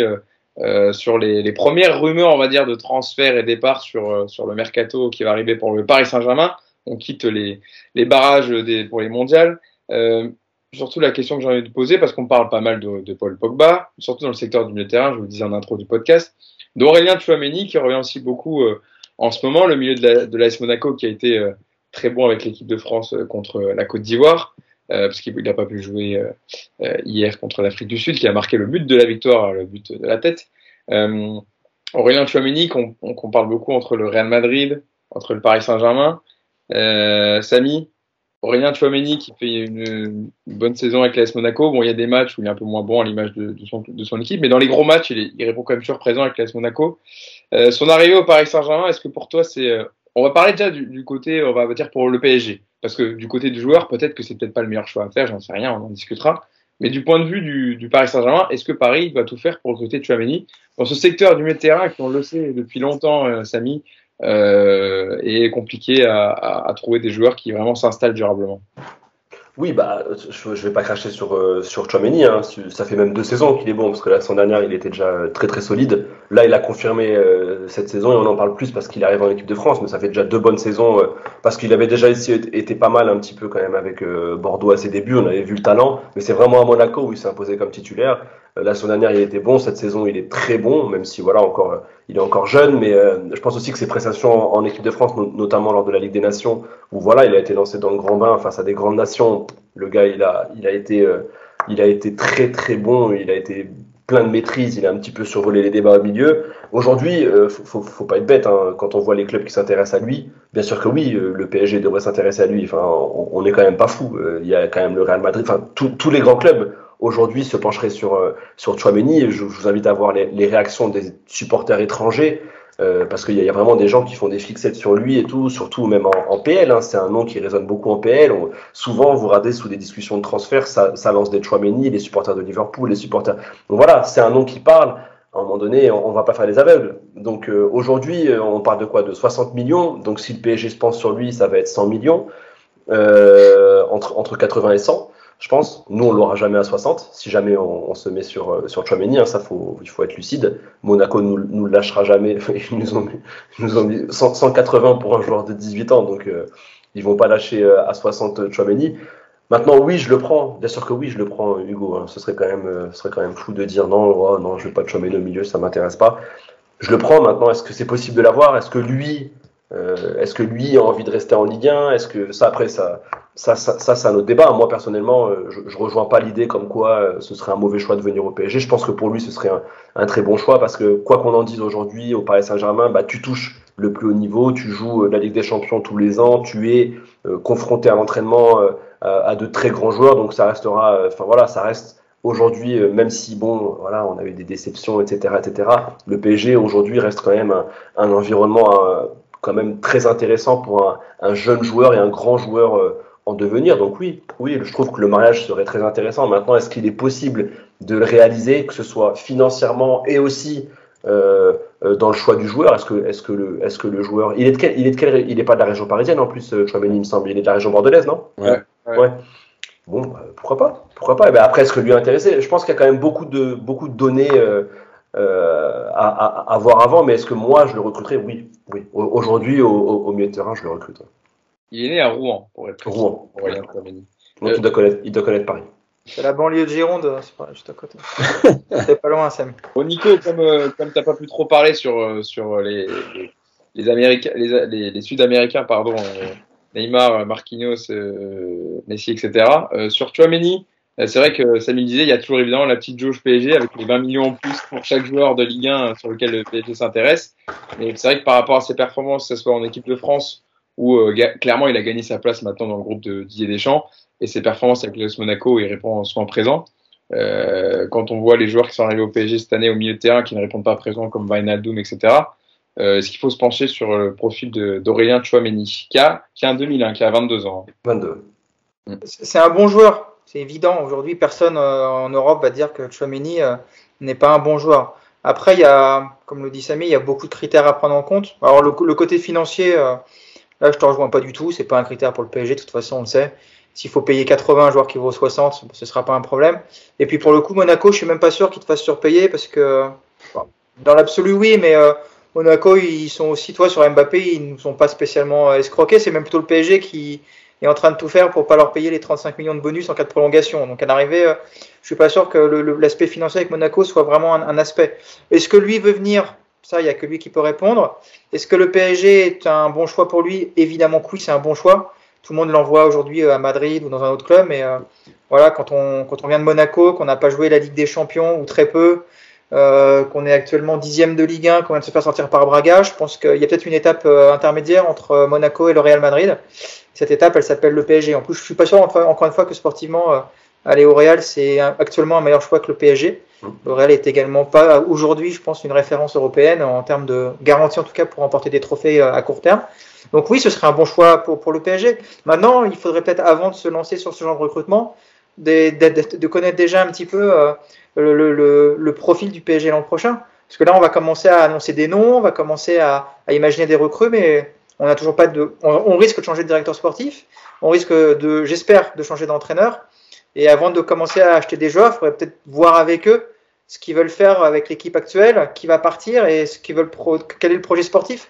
sur les, les, premières rumeurs, on va dire, de transfert et départ sur sur le mercato qui va arriver pour le Paris Saint-Germain. On quitte les les barrages des, pour les mondiales. surtout la question que j'ai envie de poser parce qu'on parle pas mal de, de, Paul Pogba, surtout dans le secteur du milieu de terrain. Je vous le disais en intro du podcast, d'Aurélien Chouameni qui revient aussi beaucoup en ce moment, le milieu de la, de Monaco qui a été très bon avec l'équipe de France contre la Côte d'Ivoire. Euh, parce qu'il n'a pas pu jouer euh, euh, hier contre l'Afrique du Sud, qui a marqué le but de la victoire, le but de la tête. Aurélien Chouameni, qu'on parle beaucoup entre le Real Madrid, entre le Paris Saint-Germain. Samy, Aurélien Chouameni qui fait une, bonne saison avec l'AS Monaco. Bon, il y a des matchs où il est un peu moins bon à l'image de, son, de, son, équipe, mais dans les gros matchs, il, il répond quand même toujours présent avec l'AS Monaco. Euh, son arrivée au Paris Saint-Germain, est-ce que pour toi c'est... on va parler déjà du, côté, on va dire pour le PSG. Parce que du côté du joueur, peut-être que c'est peut-être pas le meilleur choix à faire, j'en sais rien, on en discutera. Mais du point de vue du, du Paris Saint-Germain, est-ce que Paris doit tout faire pour recruter Chouameni dans ce secteur du milieu de qui, on le sait depuis longtemps, euh, Samy, euh, est compliqué à, trouver des joueurs qui vraiment s'installent durablement? Oui, bah, je, ne vais pas cracher sur euh, sur Chouameni. Hein. Ça fait même deux saisons qu'il est bon parce que la saison dernière il était déjà très très solide. Là, il a confirmé euh, cette saison et on en parle plus parce qu'il arrive en équipe de France. Mais ça fait déjà deux bonnes saisons euh, parce qu'il avait déjà ici été pas mal un petit peu quand même avec Bordeaux à ses débuts. On avait vu le talent, mais c'est vraiment à Monaco où il s'est imposé comme titulaire. La saison dernière, il était bon. Cette saison, il est très bon, même si voilà encore, il est encore jeune. Mais je pense aussi que ses prestations en équipe de France, notamment lors de la Ligue des Nations, où voilà, il a été lancé dans le grand bain face à des grandes nations. Le gars, il a, il a été, euh, il a été très très bon. Il a été plein de maîtrise. Il a un petit peu survolé les débats au milieu. Aujourd'hui, euh, faut, faut, pas être bête hein, quand on voit les clubs qui s'intéressent à lui. Bien sûr que oui, euh, le PSG devrait s'intéresser à lui. Enfin, on, n'est est quand même pas fou. Euh, il y a quand même le Real Madrid. Enfin, tous les grands clubs aujourd'hui se pencheraient sur sur Chouameni. Je, vous invite à voir les, réactions des supporters étrangers. Euh, parce qu'il y, a vraiment des gens qui font des fixettes sur lui et tout, surtout même en, PL. Hein, c'est un nom qui résonne beaucoup en PL. souvent, vous radez sous des discussions de transfert, ça, lance des Chouameni, les supporters de Liverpool, les supporters. Donc voilà, c'est un nom qui parle. À un moment donné, on, ne va pas faire les aveugles. Donc euh, aujourd'hui, euh, on parle de quoi? De 60 millions. Donc si le PSG se pense sur lui, ça va être 100 millions euh, entre 80 et 100 je pense. Nous, on l'aura jamais à 60. Si jamais on, se met sur, euh, sur Chouameni, hein, ça, faut, il faut être lucide. Monaco nous, nous lâchera jamais. Ils nous ont, nous mis 180 pour un joueur de 18 ans, donc euh, ils vont pas lâcher euh, à 60 Chouameni. Maintenant, oui, je le prends. Bien sûr que oui, je le prends, Hugo. Hein. Ce serait quand même, fou de dire non, oh, non, je veux pas Chouameni au milieu, ça m'intéresse pas. Je le prends maintenant. Est-ce que c'est possible de l'avoir? Est-ce que lui, euh, est-ce que lui a envie de rester en Ligue 1 Est-ce que ça après ça ça ça, ça c'est un autre débat. Moi personnellement, euh, je, je rejoins pas l'idée comme quoi euh, ce serait un mauvais choix de venir au PSG. Je pense que pour lui ce serait un, un très bon choix parce que quoi qu'on en dise aujourd'hui au Paris Saint-Germain, bah tu touches le plus haut niveau, tu joues la Ligue des Champions tous les ans, tu es confronté à l'entraînement à de très grands joueurs, donc ça restera. Enfin voilà, ça reste aujourd'hui, même si bon, voilà, on avait des déceptions, etc., etc. Le PSG aujourd'hui reste quand même un, un environnement quand même très intéressant pour un, jeune joueur et un grand joueur euh, en devenir. Donc oui, oui, je trouve que le mariage serait très intéressant. Maintenant, est-ce qu'il est possible de le réaliser, que ce soit financièrement et aussi euh, euh, dans le choix du joueur? Est-ce que, est-ce que le, est-ce que le joueur, il est de quel, il est de quel, il est pas de la région parisienne en plus, Chouameni, il me semble, il est de la région bordelaise, non? Ouais. ouais. Bon, bah, pourquoi pas Pourquoi pas? Et eh ben après, est-ce que lui est intéressé? Je pense qu'il y a quand même beaucoup de, beaucoup de données. Euh, à, à, voir avant, mais est-ce que moi je le recruterais? Oui, oui. Aujourd'hui, au, au, milieu de terrain, je le recrute. Il est né à Rouen, pour être Rouen. Donc il, doit connaître, il doit connaître Paris. C'est la banlieue de Gironde, c'est pas juste à côté. c'est pas loin, Sam. Bon, Nico, comme, euh, comme tu n'as pas pu trop parler sur, euh, sur les, les, les, Américains, les, les, les Sud-Américains, pardon, Neymar, Marquinhos, Messi, etc. sur Chouameni, euh, c'est vrai que Samy disait, il y a toujours évidemment la petite jauge PSG avec les 20 millions en plus pour chaque joueur de Ligue 1 sur lequel le PSG s'intéresse. Mais c'est vrai que par rapport à ses performances, que ce soit en équipe de France, où euh, clairement il a gagné sa place maintenant dans le groupe de Didier Deschamps, et ses performances avec l'OS Monaco, il répond en souvent présent. Euh, quand on voit les joueurs qui sont arrivés au PSG cette année au milieu de terrain qui ne répondent pas présent comme Wijnaldum, etc. Euh, est-ce qu'il faut se pencher sur le profil d'Aurélien Chouameni, qui a, qui a un 2001, qui a 22 ans? 22. C'est un bon joueur c'est évident. Aujourd'hui, personne euh, en Europe va dire que Chouameni euh, n'est pas un bon joueur. Après, il y a, comme le dit Samy, il y a beaucoup de critères à prendre en compte. Alors, le, côté financier, euh, là, je te rejoins pas du tout. C'est pas un critère pour le PSG, de toute façon, on le sait. s'il faut payer 80, un joueur qui vaut 60, ce ne sera pas un problème. Et puis pour le coup, Monaco, je suis même pas sûr qu'il te fasse surpayer parce que dans l'absolu, oui, mais euh, Monaco, ils sont aussi, toi, sur Mbappé, ils ne sont pas spécialement euh, escroqués. C'est même plutôt le PSG qui est en train de tout faire pour pas leur payer les 35 millions de bonus en cas de prolongation. Donc à l'arrivée, euh, je suis pas sûr que l'aspect financier avec Monaco soit vraiment un, aspect. Est-ce que lui veut venir ça, il n'y a que lui qui peut répondre. Est-ce que le PSG est un bon choix pour lui? Évidemment que oui, c'est un bon choix tout le monde l'envoie aujourd'hui euh, à Madrid ou dans un autre club. Mais euh, voilà, quand on, quand on vient de Monaco, qu'on n'a pas joué la Ligue des Champions ou très peu, euh, qu'on est actuellement dixième de Ligue 1, qu'on vient de se faire sortir par Braga, je pense qu'il y a peut-être une étape intermédiaire entre Monaco et le Real Madrid. Cette étape, elle s'appelle le PSG. En plus, je suis pas sûr, encore une fois, que sportivement, aller au Real, c'est actuellement un meilleur choix que le PSG. Mmh. Le Real est également pas aujourd'hui, je pense, une référence européenne en termes de garantie, en tout cas, pour remporter des trophées à court terme. Donc oui, ce serait un bon choix pour, pour le PSG. Maintenant, il faudrait peut-être, avant de se lancer sur ce genre de recrutement, de, de, de connaître déjà un petit peu euh, le, le, le, profil du PSG l'an prochain. Parce que là, on va commencer à annoncer des noms, on va commencer à, à imaginer des recrues, mais on n'a toujours pas de. On, risque de changer de directeur sportif, on risque de, j'espère, de changer d'entraîneur. Et avant de commencer à acheter des joueurs, il faudrait peut-être voir avec eux ce qu'ils veulent faire avec l'équipe actuelle, qui va partir et ce qu'ils veulent pro... quel est le projet sportif.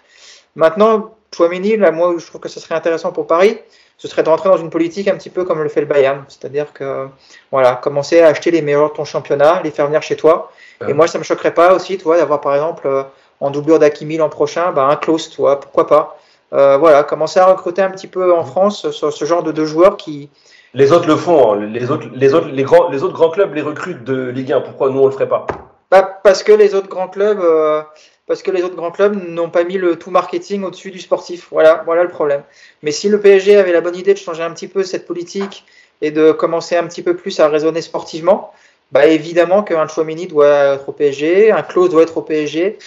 Maintenant, Chouameni, là, moi, je trouve que ce serait intéressant pour Paris, ce serait de rentrer dans une politique un petit peu comme le fait le Bayern. C'est-à-dire que, voilà, commencer à acheter les meilleurs de ton championnat, les faire venir chez toi. Et moi, ça me choquerait pas aussi, tu vois, d'avoir par exemple, euh, en doublure d'Akimi l'an prochain, bah, un close, tu vois, pourquoi pas. Euh, voilà, commencer à recruter un petit peu en France ce, ce genre de deux joueurs qui. Les autres le font, hein. les autres, les autres, les grands, les autres grands clubs les recrutent de Ligue 1. Pourquoi nous on le ferait pas? Bah, parce que les autres grands clubs, euh, parce que les autres grands clubs n'ont pas mis le tout marketing au-dessus du sportif. Voilà, voilà le problème. Mais si le PSG avait la bonne idée de changer un petit peu cette politique et de commencer un petit peu plus à raisonner sportivement, bah évidemment qu'un Chouamini doit être au PSG, un Klaus doit être au PSG,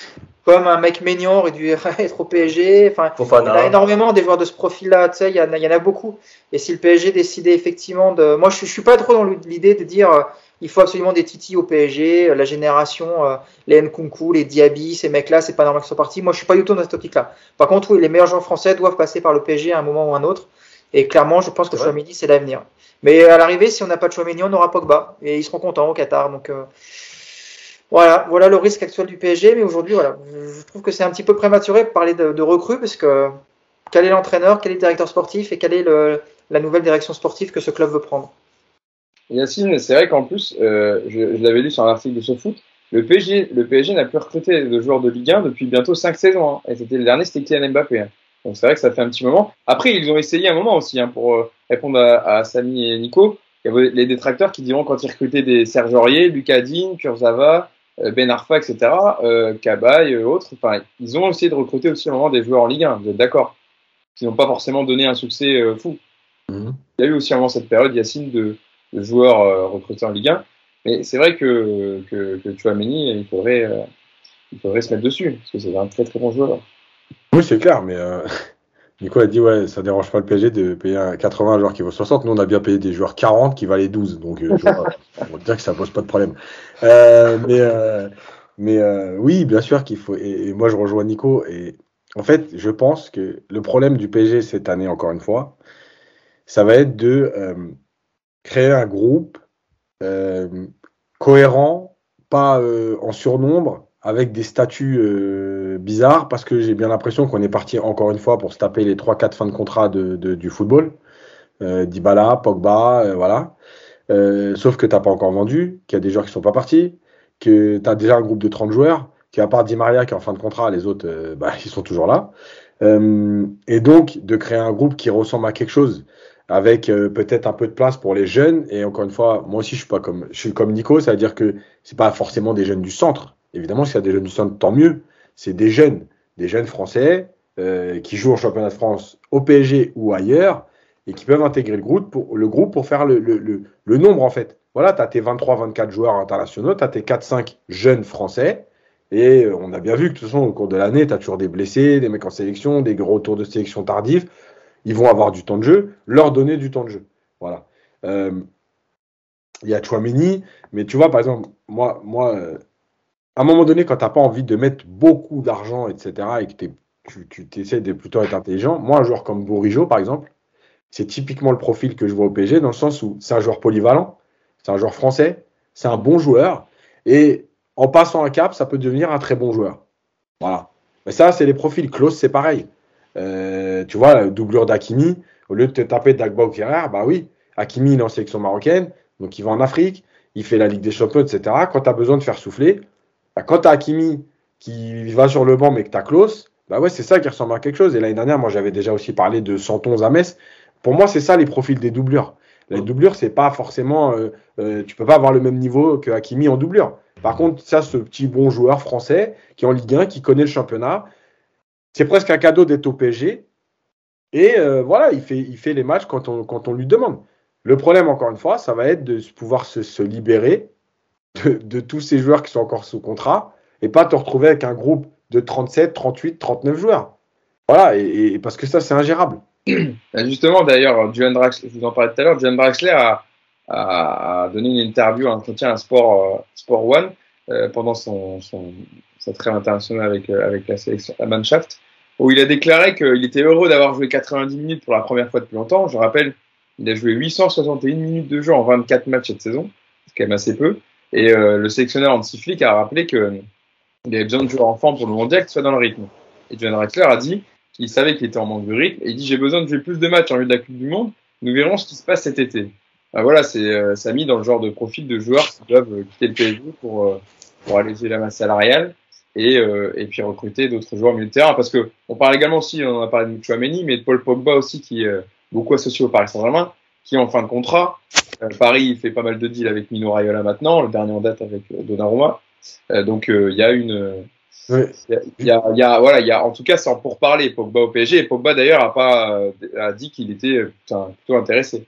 comme un mec Maignan aurait dû être au PSG. Enfin, il y a énormément des joueurs de ce profil-là, tu sais, il y, en a beaucoup. Et si le PSG décidait effectivement de... Moi, je, je suis pas trop dans l'idée de dire il faut absolument des titis au PSG, la génération, euh, les Nkunku, les Diaby, ces mecs-là, c'est pas normal qu'ils soient partis. Moi, je suis pas du tout dans cette optique-là. Par contre, oui, les meilleurs joueurs français doivent passer par le PSG à un moment ou à un autre. Et clairement, je pense que Chouamini, c'est l'avenir. Mais à l'arrivée, si on n'a pas de Chouamini, on aura Pogba. Et ils seront contents au Qatar. Donc, euh, voilà, voilà le risque actuel du PSG. Mais aujourd'hui, voilà, je trouve que c'est un petit peu prématuré de parler de, de recrues parce que quel est l'entraîneur, quel est le directeur sportif et quelle est la nouvelle direction sportive que ce club veut prendre? Yacine, c'est vrai qu'en plus, euh, je, l'avais lu sur un article de SoFoot, le PSG, le PSG n'a plus recruté de joueurs de Ligue 1 depuis bientôt 5 saisons. Hein. Et c'était le dernier, c'était Kylian Mbappé. Hein. Donc c'est vrai que ça fait un petit moment. Après, ils ont essayé un moment aussi hein, pour euh, répondre à, à, Samy et Nico. Il y avait les détracteurs qui diront quand ils recrutaient des Serge Aurier, Lucas Digne, Kurzawa, Ben Arfa, etc., euh, Cabaye, euh, autres. Enfin, ils ont essayé de recruter aussi un moment des joueurs en Ligue 1. Vous êtes d'accord? Qui n'ont pas forcément donné un succès fou. Mmh. Il y a eu aussi moment cette période, Yacine, de de joueurs euh, recrutés en Ligue 1. Mais c'est vrai que, que, que Chouameni, il faudrait, euh, il faudrait se mettre dessus, parce que c'est un très très bon joueur. Oui, c'est clair, mais euh, Nico a dit ouais, ça dérange pas le PSG de payer un 80 joueurs qui vaut 60. Nous, on a bien payé des joueurs 40 qui valaient 12. Donc, euh, on va dire que ça pose pas de problème. Euh, mais euh, mais oui, bien sûr qu'il faut. Et, et, moi, je rejoins Nico. Et en fait, je pense que le problème du PSG cette année, encore une fois, ça va être de créer un groupe euh, cohérent, pas euh, en surnombre, avec des statuts euh, bizarres, parce que j'ai bien l'impression qu'on est parti encore une fois pour se taper les 3-4 fins de contrat de, de, du football. Euh, Dybala, Pogba, euh, voilà. sauf que tu n'as pas encore vendu, qu'il y a des joueurs qui sont pas partis, que tu as déjà un groupe de 30 joueurs, qu'à part Di Maria qui est en fin de contrat, les autres, bah, ils sont toujours là. et donc, de créer un groupe qui ressemble à quelque chose avec euh, peut-être un peu de place pour les jeunes. Et encore une fois, moi aussi, je suis pas comme, je suis comme Nico, ça veut dire que c'est pas forcément des jeunes du centre. Évidemment, s'il y a des jeunes centre, tant mieux. C'est des jeunes, des jeunes français euh, qui jouent au championnat de France au PSG ou ailleurs et qui peuvent intégrer le groupe pour, le groupe pour faire le, le, le, le nombre en fait. Voilà, tu as tes 23-24 joueurs internationaux, tu as tes 4-5 jeunes français. Et euh, on a bien vu que de toute façon, au cours de l'année, tu as toujours des blessés, des mecs en sélection, des gros tours de sélection tardifs ils vont avoir du temps de jeu, leur donner du temps de jeu. Voilà. Euh, il y a Chouameni, mais tu vois, par exemple, moi, moi à un moment donné, quand tu n'as pas envie de mettre beaucoup d'argent, etc., et que tu, tu essaies de plutôt être intelligent, moi, un joueur comme Bourigeau, par exemple, c'est typiquement le profil que je vois au PSG, dans le sens où c'est un joueur polyvalent, c'est un joueur français, c'est un bon joueur, et en passant un cap, ça peut devenir un très bon joueur. Voilà. Mais ça, c'est les profils. Klaus, c'est pareil. Euh, tu vois, doublure d'Akimi, au lieu de te taper d'Agba ou Ferrer, bah oui, Hakimi, il est en sélection marocaine, donc il va en Afrique, il fait la Ligue des Champions, etc. Quand tu as besoin de faire souffler, bah, quand tu as Hakimi qui va sur le banc mais que tu as Klaus, bah ouais, c'est ça qui ressemble à quelque chose. Et l'année dernière, moi, j'avais déjà aussi parlé de Santon à Metz. Pour moi, c'est ça les profils des doublures. Les doublures, c'est pas forcément. Euh, euh, tu peux pas avoir le même niveau que Hakimi en doublure. Par contre, ça, ce petit bon joueur français qui est en Ligue 1, qui connaît le championnat, c'est presque un cadeau d'être au PSG. Et euh, voilà, il fait, il fait les matchs quand on, quand on lui demande. Le problème, encore une fois, ça va être de pouvoir se, libérer de, tous ces joueurs qui sont encore sous contrat et pas te retrouver avec un groupe de 37, 38, 39 joueurs. Voilà, et, parce que ça, c'est ingérable. Justement, d'ailleurs, John je vous en parlais tout à l'heure, John Draxler a, a, donné une interview, un entretien à Sport, euh, Sport One euh, pendant son, son, sa trêve internationale avec, avec la sélection, la Mannschaft où il a déclaré qu'il était heureux d'avoir joué 90 minutes pour la première fois depuis longtemps. Je rappelle, il a joué 861 minutes de jeu en 24 matchs cette saison, c'est quand même assez peu. Et euh, le sélectionneur Hansi Flick a rappelé qu'il avait besoin de joueurs en forme pour le mondial qui soit dans le rythme. Et John Rackler a dit qu'il savait qu'il était en manque de rythme et il dit j'ai besoin de jouer plus de matchs en vue de la Coupe du Monde. Nous verrons ce qui se passe cet été. Ben voilà, c'est euh, ça a mis dans le genre de profil de joueurs qui doivent quitter le PSG pour euh, pour alléger la masse salariale et, euh, et puis recruter d'autres joueurs milieu de terrain. Parce que on parle également aussi, on a parlé de Chouameni, mais de Paul Pogba aussi, qui est euh, beaucoup associé au Paris Saint-Germain, qui est en fin de contrat. Euh, Paris fait pas mal de deals avec Mino Raiola maintenant, le dernier en date avec Donnarumma. donc il y a une il y, a, y, a, voilà, il y a, en tout cas, c'est pour parler Pogba au PSG. Et Pogba d'ailleurs a pas a dit qu'il était plutôt intéressé.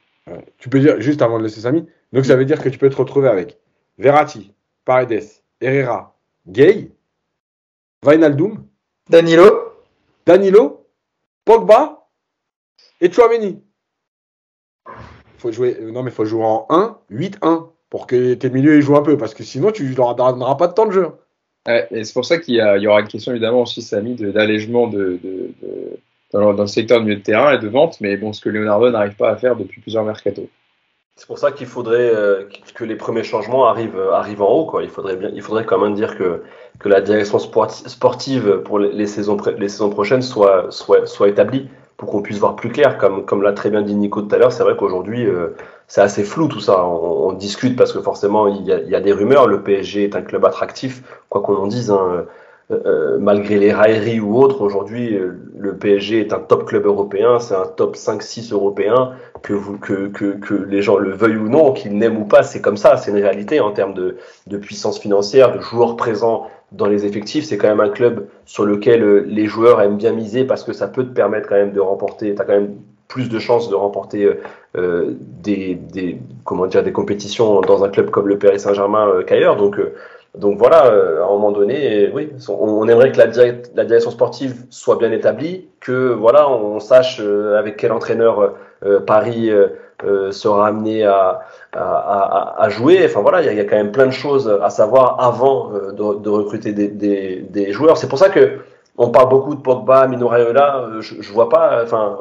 Tu peux dire juste avant de laisser Samy. Donc ça veut dire que tu peux te retrouver avec Verratti, Paredes, Herrera, Gay, Vainaldum, Danilo, Danilo, Pogba et Chouameni. Faut jouer, euh, non mais faut jouer en 1, 8-1 pour que tes milieux jouent un peu parce que sinon tu leur donneras pas de temps de jeu. et c'est pour ça qu'il y, y, aura une question évidemment aussi, Samy, d'allègement de, de, dans, le, secteur du milieu de terrain et de vente, mais bon, ce que Leonardo n'arrive pas à faire depuis plusieurs mercato. C'est pour ça qu'il faudrait euh, que les premiers changements arrivent, arrivent en haut. Quoi. Il, faudrait bien, il faudrait quand même dire que, que la direction sportive pour les, saisons, les saisons prochaines soit, soit, soit établie pour qu'on puisse voir plus clair. Comme, comme l'a très bien dit Nico tout à l'heure, c'est vrai qu'aujourd'hui, euh, c'est assez flou tout ça. On, discute parce que forcément, il y, a, des rumeurs. Le PSG est un club attractif, quoi qu'on en dise. Hein. Euh, malgré les railleries ou autres, aujourd'hui, euh, le PSG est un top club européen, c'est un top 5-6 européen, que, vous, que, que, que, les gens le veuillent ou non, qu'ils n'aiment ou pas, c'est comme ça, c'est une réalité en termes de, puissance financière, de joueurs présents dans les effectifs. C'est quand même un club sur lequel euh, les joueurs aiment bien miser parce que ça peut te permettre quand même de remporter, tu as quand même plus de chances de remporter euh, des, des, comment dire, des compétitions dans un club comme le Paris Saint-Germain qu'ailleurs. Donc, donc voilà, euh, à un moment donné, oui, on, aimerait que la, direction sportive soit bien établie, que voilà, on sache euh, avec quel entraîneur euh, Paris sera amené à, jouer. Enfin voilà, il y, a quand même plein de choses à savoir avant de, recruter des, joueurs. C'est pour ça que on parle beaucoup de Pogba, Mino Raiola. Je, je vois pas. Enfin,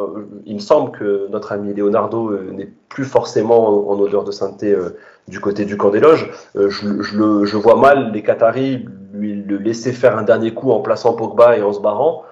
il me semble que notre ami Leonardo n'est plus forcément en, odeur de sainteté du côté du camp des loges. Euh, je, je, je, vois mal les Qataris lui le laisser faire un dernier coup en plaçant Pogba et en se barrant.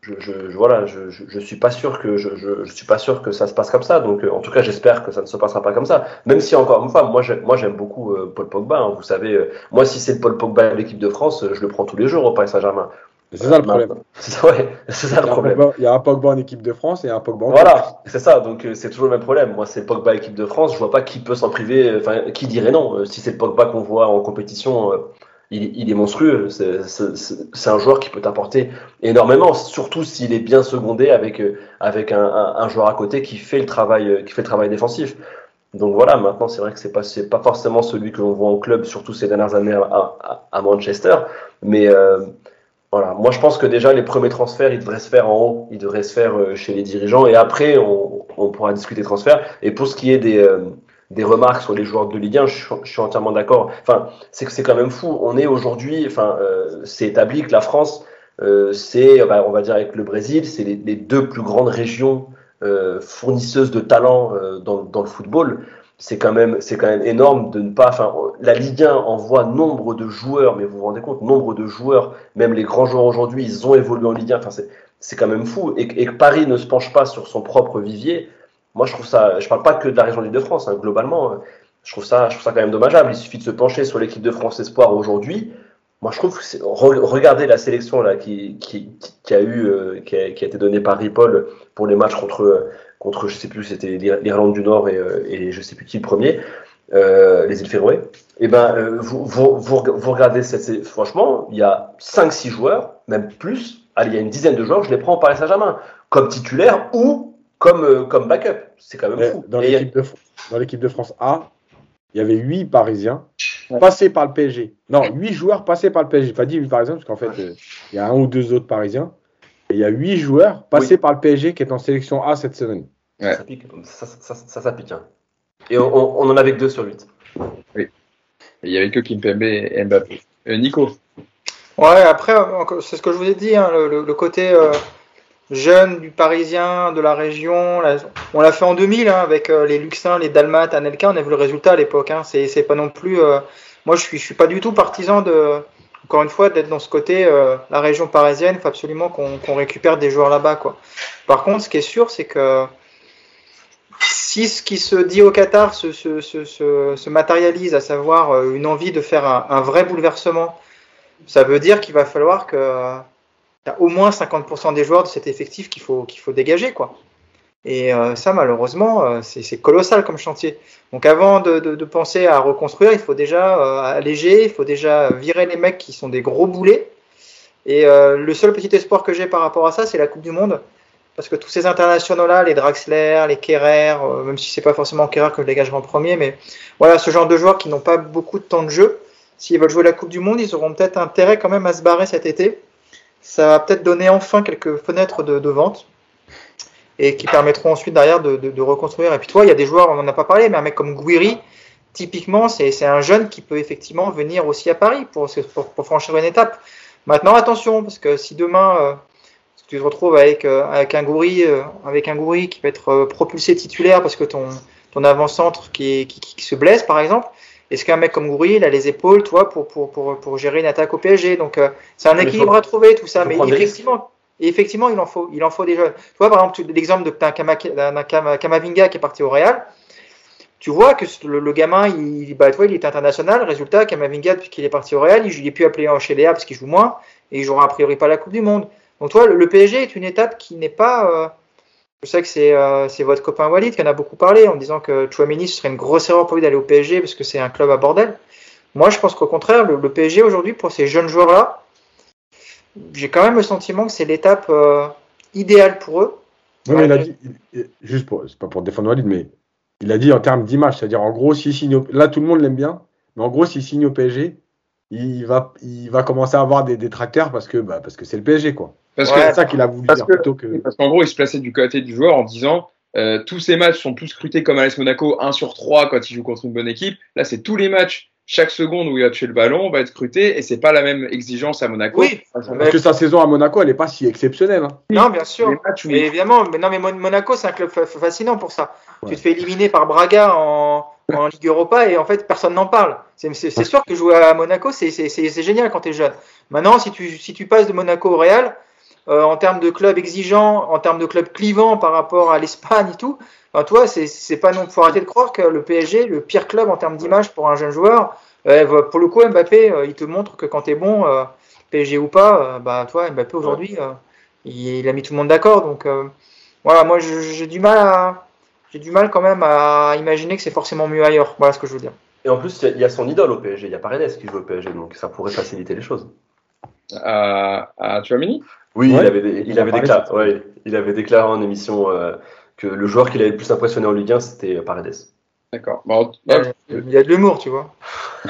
Je, je, voilà, je, suis pas sûr que je, suis pas sûr que ça se passe comme ça. Donc, euh, en tout cas, j'espère que ça ne se passera pas comme ça. Même si encore une fois, moi, j'aime, moi, j'aime beaucoup euh, Paul Pogba. Hein. vous savez, moi, si c'est Paul Pogba à l'équipe de France, je le prends tous les jours au Paris Saint-Germain. C'est ça le problème. C'est ça, ouais, ça le problème. il y a un Pogba en équipe de France et un Pogba en Voilà, c'est ça. Donc euh, c'est toujours le même problème. Moi, c'est Pogba équipe de France. Je vois pas qui peut s'en priver. Enfin, qui dirait non euh, Si c'est le Pogba qu'on voit en compétition, euh, il, il, est monstrueux. C'est un joueur qui peut t'apporter énormément, surtout s'il est bien secondé avec avec un, un, joueur à côté qui fait le travail, qui fait le travail défensif. Donc voilà, maintenant c'est vrai que c'est pas pas forcément celui que l'on voit en club, surtout ces dernières années à, à, à Manchester, mais voilà, moi je pense que déjà les premiers transferts, ils devraient se faire en haut, ils devraient se faire euh, chez les dirigeants et après on, on pourra discuter transferts. Et pour ce qui est des, euh, des remarques sur les joueurs de Ligue 1, je, suis entièrement d'accord. Enfin, c'est que c'est quand même fou. On est aujourd'hui, enfin, euh, c'est établi que la France, c'est, bah, on va dire avec le Brésil, c'est les, les, deux plus grandes régions fournisseuse de talent dans, dans, le football, c'est quand même c'est quand même énorme de ne pas. Enfin, la Ligue 1 envoie nombre de joueurs, mais vous vous rendez compte, nombre de joueurs, même les grands joueurs aujourd'hui, ils ont évolué en Ligue 1. Enfin, c'est quand même fou. Et, et, que Paris ne se penche pas sur son propre vivier, moi je trouve ça. Je parle pas que de la région d'Île-de-France, hein, globalement. Je trouve ça, je trouve ça quand même dommageable. Il suffit de se pencher sur l'équipe de France Espoir aujourd'hui. Moi, je trouve que regardez la sélection là qui, qui, qui a eu, euh, qui, a, qui, a, été donnée par Ripoll pour les matchs contre contre, je sais plus, c'était l'Irlande du Nord et, euh, et je sais plus qui le premier, euh, les îles Féroé. Et eh ben, euh, vous, vous, vous, vous, regardez cette, franchement, il y a 5-6 joueurs, même plus. Allez, il y a une dizaine de joueurs, je les prends au Paris Saint-Germain comme titulaire ou comme, euh, comme backup. C'est quand même fou. Dans l'équipe de, de, France A, il y avait 8 Parisiens passés par le PSG. Non, 8 joueurs passés par le PSG. Pas dit 8 Parisiens, parce qu'en fait, il y a un ou deux autres Parisiens il y a huit joueurs passés par le PSG qui est en sélection A cette semaine. Ça, pique, ça, ça, pique. Hein. Et on, on, en avait que deux sur 8. Oui. il n'y avait que Kimpembe et Mbappé. Euh, Nico Ouais, après, c'est ce que je vous ai dit, hein, le, côté euh, jeune du Parisien, de la région. on l'a fait en 2000 hein, avec euh, les Luxins, les Dalmates, Anelka. On a vu le résultat à l'époque. C'est pas non plus. moi, je suis, je suis pas du tout partisan de encore une fois, d'être dans ce côté, euh, la région parisienne, il faut absolument qu'on récupère des joueurs là-bas. Par contre, ce qui est sûr, c'est que si ce qui se dit au Qatar se, se, se, se matérialise, à savoir euh, une envie de faire un, vrai bouleversement, ça veut dire qu'il va falloir que y a au moins 50% des joueurs de cet effectif qu'il faut, qu'il faut dégager. Quoi. Et euh, ça, malheureusement, euh, c'est colossal comme chantier. Donc avant de, de, de, penser à reconstruire, il faut déjà euh, alléger, il faut déjà virer les mecs qui sont des gros boulets. Et le seul petit espoir que j'ai par rapport à ça, c'est la Coupe du Monde. Parce que tous ces internationaux-là, les Draxler, les Kerrer, même si c'est pas forcément Kerrer que je dégagerai en premier, mais voilà, ce genre de joueurs qui n'ont pas beaucoup de temps de jeu, s'ils veulent jouer la Coupe du Monde, ils auront peut-être intérêt quand même à se barrer cet été. Ça va peut-être donner enfin quelques fenêtres de, de vente et qui permettront ensuite derrière de, de, de, reconstruire. Et puis toi, il y a des joueurs, on n'en a pas parlé, mais un mec comme Guiri, typiquement, c'est un jeune qui peut effectivement venir aussi à Paris pour, pour, pour franchir une étape. Maintenant, attention, parce que si demain euh, tu te retrouves avec, euh, avec un Goury, euh, avec un Goury qui peut être euh, propulsé titulaire parce que ton, ton avant-centre qui, qui, qui, se blesse, par exemple, est-ce qu'un mec comme Goury, il a les épaules, toi, pour, pour, pour, pour gérer une attaque au PSG Donc, c'est un équilibre à trouver, tout ça. Mais effectivement, et effectivement, il en faut, il en faut des jeunes. Tu vois, par exemple, l'exemple d'un Kamavinga qui est parti au Real. Tu vois que le, gamin, il, bah, il est international. Résultat, Kamavinga, depuis qu'il est parti au Real, il n'est plus appelé chez Léa parce qu'il joue moins et il jouera a priori pas la Coupe du Monde. Donc, toi, le, PSG est une étape qui n'est pas. Euh, je sais que c'est euh, votre copain Walid qui en a beaucoup parlé en disant que Chouameni, ce serait une grosse erreur pour lui d'aller au PSG parce que c'est un club à bordel. Moi, je pense qu'au contraire, le, le PSG aujourd'hui, pour ces jeunes joueurs-là, j'ai quand même le sentiment que c'est l'étape euh, idéale pour eux. Oui, il a dit, juste pour, c'est pas pour défendre Walid, mais il a dit en termes d'image, c'est-à-dire en gros, s'il signe, là tout le monde l'aime bien, mais en gros, s'il signe au PSG, il va, il va commencer à avoir des détracteurs parce que, bah, parce que c'est le PSG, quoi. Parce que c'est ça qu'il a voulu dire plutôt que. Parce qu'en gros, il se plaçait du côté du joueur en disant. Euh, tous ces matchs sont plus scrutés comme Alex Monaco 1 sur 3 quand il joue contre une bonne équipe. Là, c'est tous les matchs chaque seconde où il a tué le ballon va être scruté et c'est pas la même exigence à Monaco. Oui, parce que sa saison à Monaco, elle est pas si exceptionnelle. Hein. Non, bien sûr. mais évidemment, mais non, mais Monaco, c'est un club fascinant pour ça. Tu te fais éliminer par Braga en, en Ligue Europa et en fait, personne n'en parle. C'est sûr que jouer à Monaco, c'est génial quand tu es jeune. Maintenant, si tu, si tu passes de Monaco au Real, euh, en termes de club exigeant, en termes de club clivant par rapport à l'Espagne et tout, Enfin, toi, c'est pas non. Faut arrêter de croire que le PSG, le pire club en termes d'image pour un jeune joueur. Euh, pour le coup, Mbappé, euh, il te montre que quand t'es bon, euh, PSG ou pas, bah toi, Mbappé aujourd'hui, il, a mis tout le monde d'accord. Donc voilà, moi j'ai du mal à, j'ai du mal quand même à imaginer que c'est forcément mieux ailleurs. Voilà ce que je veux dire. Et en plus, il y, a son idole au PSG. Il y a Paredes qui joue au PSG, donc ça pourrait faciliter les choses. À, à Tuamini Oui, il avait, il, avait déclaré, ouais, il avait déclaré en émission que le joueur qui l'avait le plus impressionné en Ligue 1, c'était Paredes. D'accord. il y a de l'humour, tu vois.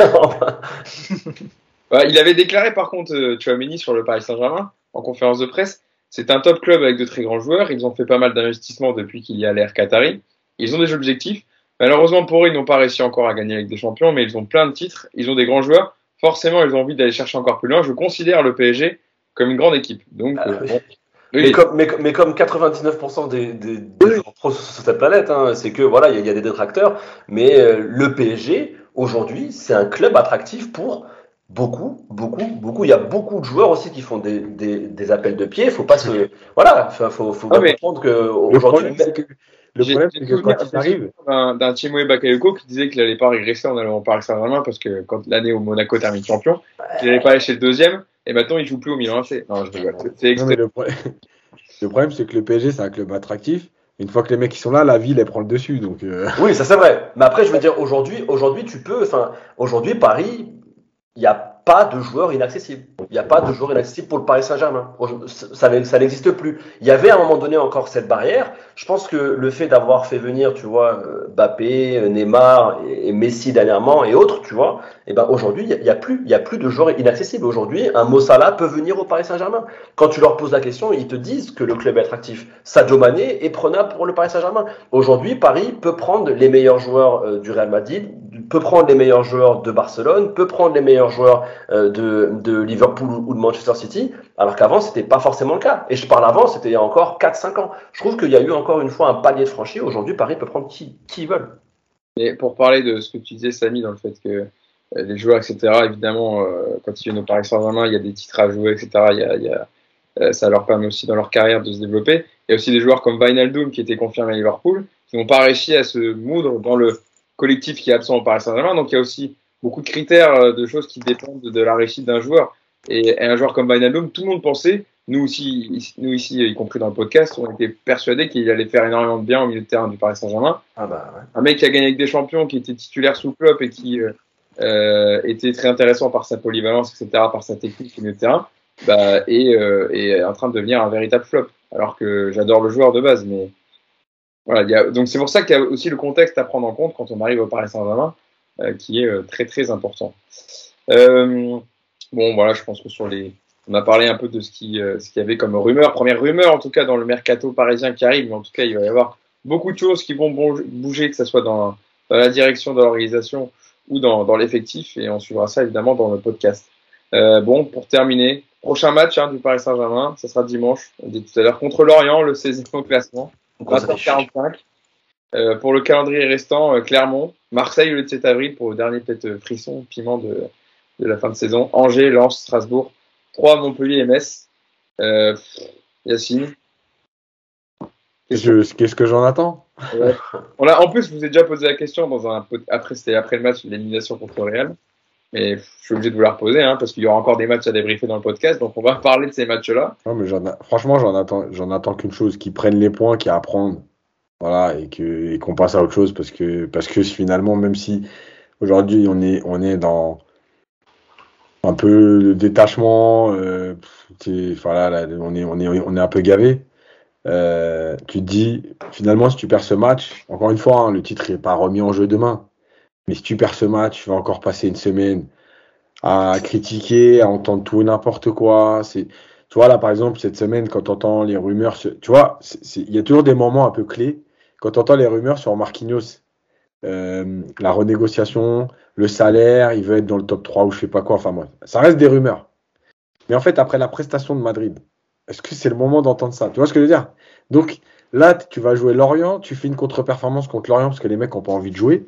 il avait déclaré par contre, euh, tu as Méni sur le Paris Saint-Germain en conférence de presse. C'est un top club avec de très grands joueurs. Ils ont fait pas mal d'investissements depuis qu'il y a l'ère Qatari. Ils ont des objectifs. Malheureusement pour eux, ils n'ont pas réussi encore à gagner avec des champions, mais ils ont plein de titres. Ils ont des grands joueurs. Forcément, ils ont envie d'aller chercher encore plus loin. Je considère le PSG comme une grande équipe. Donc, ah, euh, Mais, comme, mais, mais, comme 99% des, des, des sur cette planète, hein, c'est que voilà, il y, y, a des détracteurs, mais euh, le PSG aujourd'hui, c'est un club attractif pour beaucoup, beaucoup, beaucoup. Il y a beaucoup de joueurs aussi qui font des, des, des appels de pied. Il faut pas se, voilà, faut, faut, ah, comprendre que aujourd'hui. Le problème, c'est que quand il arrive. D'un Timo Bakayoko qui disait qu'il allait pas régresser en allant au Paris Saint-Germain parce que quand l'année où Monaco termine champion, il n'allait pas aller chez le deuxième et maintenant il joue plus au Milan AC. Non, je rigole. C'est le, problème, le problème, c'est que le PSG, c'est un club attractif. Une fois que les mecs qui sont là, la ville elle prend le dessus. Donc euh. Oui, ça c'est vrai. Mais après, je veux dire, aujourd'hui, aujourd'hui, tu peux, enfin, aujourd'hui, Paris, il n'y a pas de joueurs inaccessibles. Il n'y a pas de joueurs inaccessibles pour le Paris Saint-Germain. Ça, n'existe plus. Il y avait à un moment donné encore cette barrière. Je pense que le fait d'avoir fait venir, tu vois, euh, Mbappé, Neymar et Messi dernièrement et autres, tu vois, eh ben aujourd'hui, il n'y a, plus, il y a plus de joueurs inaccessibles. Aujourd'hui, un Mossala peut venir au Paris Saint-Germain. Quand tu leur poses la question, ils te disent que le club est attractif. Sadio Mané est prenable pour le Paris Saint-Germain. Aujourd'hui, Paris peut prendre les meilleurs joueurs euh, du Real Madrid, peut prendre les meilleurs joueurs de Barcelone, peut prendre les meilleurs joueurs euh, de, de Liverpool ou de Manchester City, alors qu'avant, c'était pas forcément le cas. Et je parle avant, c'était il y a encore 4-5 ans. Je trouve qu'il y a eu encore une fois un palier franchi. Aujourd'hui, Paris peut prendre qui, qui ils veulent. Et pour parler de ce que tu disais, Samy, dans le fait que euh, les joueurs, etc., évidemment, euh, quand ils viennent au Paris Saint-Germain, il y a des titres à jouer, etc. Il y a, ça leur permet aussi dans leur carrière de se développer. Il y a aussi des joueurs comme Wijnaldum qui était confirmé à Liverpool, qui n'ont pas réussi à se moudre dans le collectif qui est absent au Paris Saint-Germain. Donc il y a aussi beaucoup de critères, euh, de choses qui dépendent de la réussite d'un joueur. Et, un joueur comme Wijnaldum, tout le monde pensait, nous aussi, nous ici, y compris dans le podcast, on était persuadés qu'il allait faire énormément de bien au milieu de terrain du Paris Saint-Germain. Ah bah, ouais. Un mec qui a gagné avec des champions, qui était titulaire sous club et qui euh, euh, était très intéressant par sa polyvalence, etc., par sa technique au milieu de terrain, bah, et euh, est en train de devenir un véritable flop. Alors que j'adore le joueur de base, mais voilà, donc c'est pour ça qu'il y a aussi le contexte à prendre en compte quand on arrive au Paris Saint-Germain, euh, qui est euh, très très important. Euh, bon, voilà, je pense que sur les, on a parlé un peu de ce qui, ce qu'il y avait comme rumeur, première rumeur en tout cas dans le mercato parisien qui arrive, mais en tout cas il va y avoir beaucoup de choses qui vont bouger, que ce soit dans, la direction de l'organisation ou dans, dans l'effectif, et on suivra ça évidemment dans le podcast. Euh, bon, pour terminer, prochain match hein, du Paris Saint-Germain, ça sera dimanche, on dit tout à l'heure, contre Lorient, le 16e classement. 45 Euh, pour le calendrier restant, euh, Clermont, Marseille le 7 avril pour le dernier peut-être euh, frisson, piment de, de, la fin de saison, Angers, Lens, Strasbourg, 3 Montpellier et Metz. Euh, Yacine. Qu'est-ce que j'en attends? Ouais. On a, En plus, je vous ai déjà posé la question dans un après c'était après le match l'élimination contre le Real, mais je suis obligé de vous la reposer hein, parce qu'il y aura encore des matchs à débriefer dans le podcast, donc on va parler de ces matchs-là. Non, mais franchement, j'en attends, j'en attends qu'une chose, qu'ils prennent les points, qu'ils apprennent, voilà, et que et qu'on passe à autre chose parce que parce que finalement, même si aujourd'hui on est on est dans un peu de détachement, euh, on est on est on est un peu gavé. Euh, tu te dis finalement si tu perds ce match, encore une fois, hein, le titre n'est pas remis en jeu demain. Mais si tu perds ce match, tu vas encore passer une semaine à critiquer, à entendre tout et n'importe quoi. Tu vois, là, par exemple, cette semaine, quand tu entends les rumeurs, tu vois, il y a toujours des moments un peu clés. Quand tu entends les rumeurs sur Marquinhos, euh, la renégociation, le salaire, il veut être dans le top 3 ou je sais pas quoi. Enfin, moi, ça reste des rumeurs. Mais en fait, après la prestation de Madrid, est-ce que c'est le moment d'entendre ça? Tu vois ce que je veux dire? Donc, là, tu vas jouer Lorient, tu fais une contre-performance contre Lorient parce que les mecs n'ont pas envie de jouer.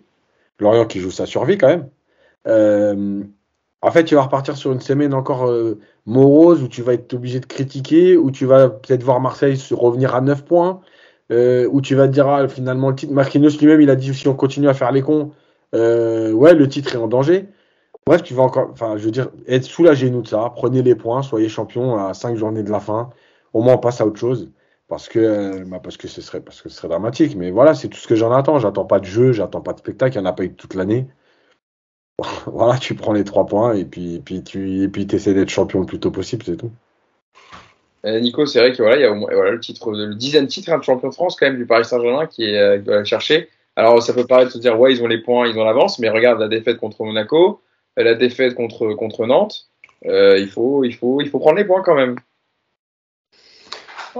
Lorient qui joue sa survie quand même. Euh, en fait, tu vas repartir sur une semaine encore euh, morose où tu vas être obligé de critiquer, où tu vas peut-être voir Marseille se revenir à 9 points, euh, où tu vas te dire ah, finalement le titre. Marquinhos lui-même, il a dit si on continue à faire les cons, ouais, le titre est en danger. Bref, tu vas encore, enfin, je veux dire, être soulagé nous de ça. Prenez les points, soyez champion à 5 journées de la fin. Au moins, on passe à autre chose parce que, bah parce que ce serait, parce que ce serait dramatique. Mais voilà, c'est tout ce que j'en attends. J'attends pas de jeu, j'attends pas de spectacle. Il n'y en a pas eu toute l'année. voilà, tu prends les trois points et puis, et puis tu, et puis essaies d'être champion le plus tôt possible, c'est tout. Euh, Nico, c'est vrai que voilà, il y a voilà, le titre, le dixième titre hein, de champion de France quand même du Paris Saint-Germain qui euh, doit chercher. Alors ça peut paraître se dire ouais ils ont les points, ils ont l'avance, mais regarde la défaite contre Monaco, euh, la défaite contre contre Nantes, il faut il faut il faut prendre les points quand même.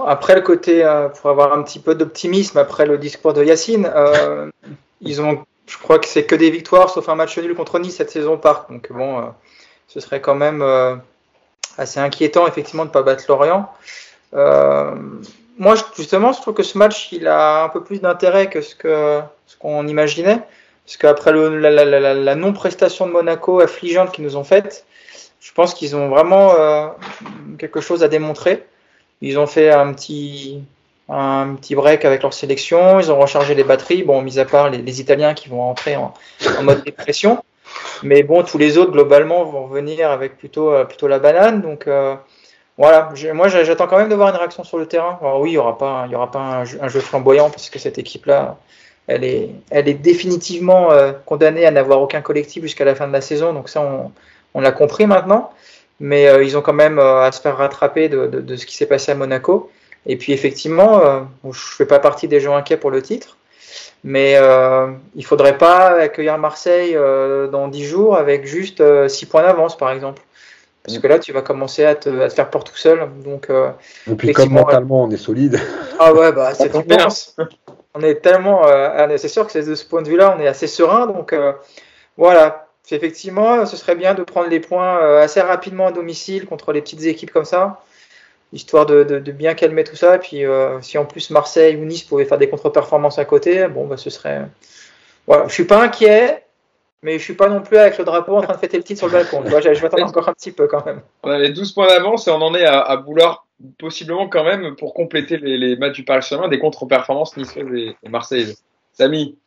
Après le côté, euh, pour avoir un petit peu d'optimisme après le discours de Yacine, euh, ils ont, je crois que c'est que des victoires, sauf un match nul contre Nice cette saison par. Donc bon, euh, ce serait quand même euh, assez inquiétant effectivement de ne pas battre Lorient. moi, justement, je trouve que ce match, il a un peu plus d'intérêt que ce que ce qu'on imaginait. Parce qu'après la, la, la non-prestation de Monaco affligeante qu'ils nous ont faite, je pense qu'ils ont vraiment euh, quelque chose à démontrer. Ils ont fait un petit, un petit break avec leur sélection, ils ont rechargé les batteries, bon, mis à part les, Italiens qui vont entrer en, mode dépression. Mais bon, tous les autres, globalement, vont venir avec plutôt, euh, plutôt la banane. Donc euh, voilà, moi j'attends quand même de voir une réaction sur le terrain. Alors oui, il n'y aura pas, il y aura pas un jeu, flamboyant parce que cette équipe-là, elle est, elle est définitivement condamnée à n'avoir aucun collectif jusqu'à la fin de la saison. Donc ça, on, on l'a compris maintenant, mais euh, ils ont quand même euh, à se faire rattraper de, ce qui s'est passé à Monaco. Et puis effectivement, euh, je ne fais pas partie des gens inquiets pour le titre, mais il ne faudrait pas accueillir Marseille dans 10 jours avec juste 6 points d'avance, par exemple. Parce que là, tu vas commencer à te, faire peur tout seul. Donc, Et puis, comme mentalement, on est solide. Ah ouais, bah, c'est immense. On est tellement. c'est sûr que de ce point de vue-là, on est assez serein. Donc, voilà effectivement, ce serait bien de prendre les points euh, assez rapidement à domicile contre les petites équipes comme ça, histoire de, bien calmer tout ça. Et puis, euh, si en plus Marseille ou Nice pouvaient faire des contre-performances à côté, bon, bah, ce serait. Voilà, je suis pas inquiet, mais je suis pas non plus avec le drapeau en train de fêter le titre sur le balcon. je vais attendre encore un petit peu quand même. On avait 12 points d'avance et on en est à, vouloir possiblement quand même pour compléter les, matchs du Paris Saint-Germain des contre-performances niçoises et, et Marseille. Samy,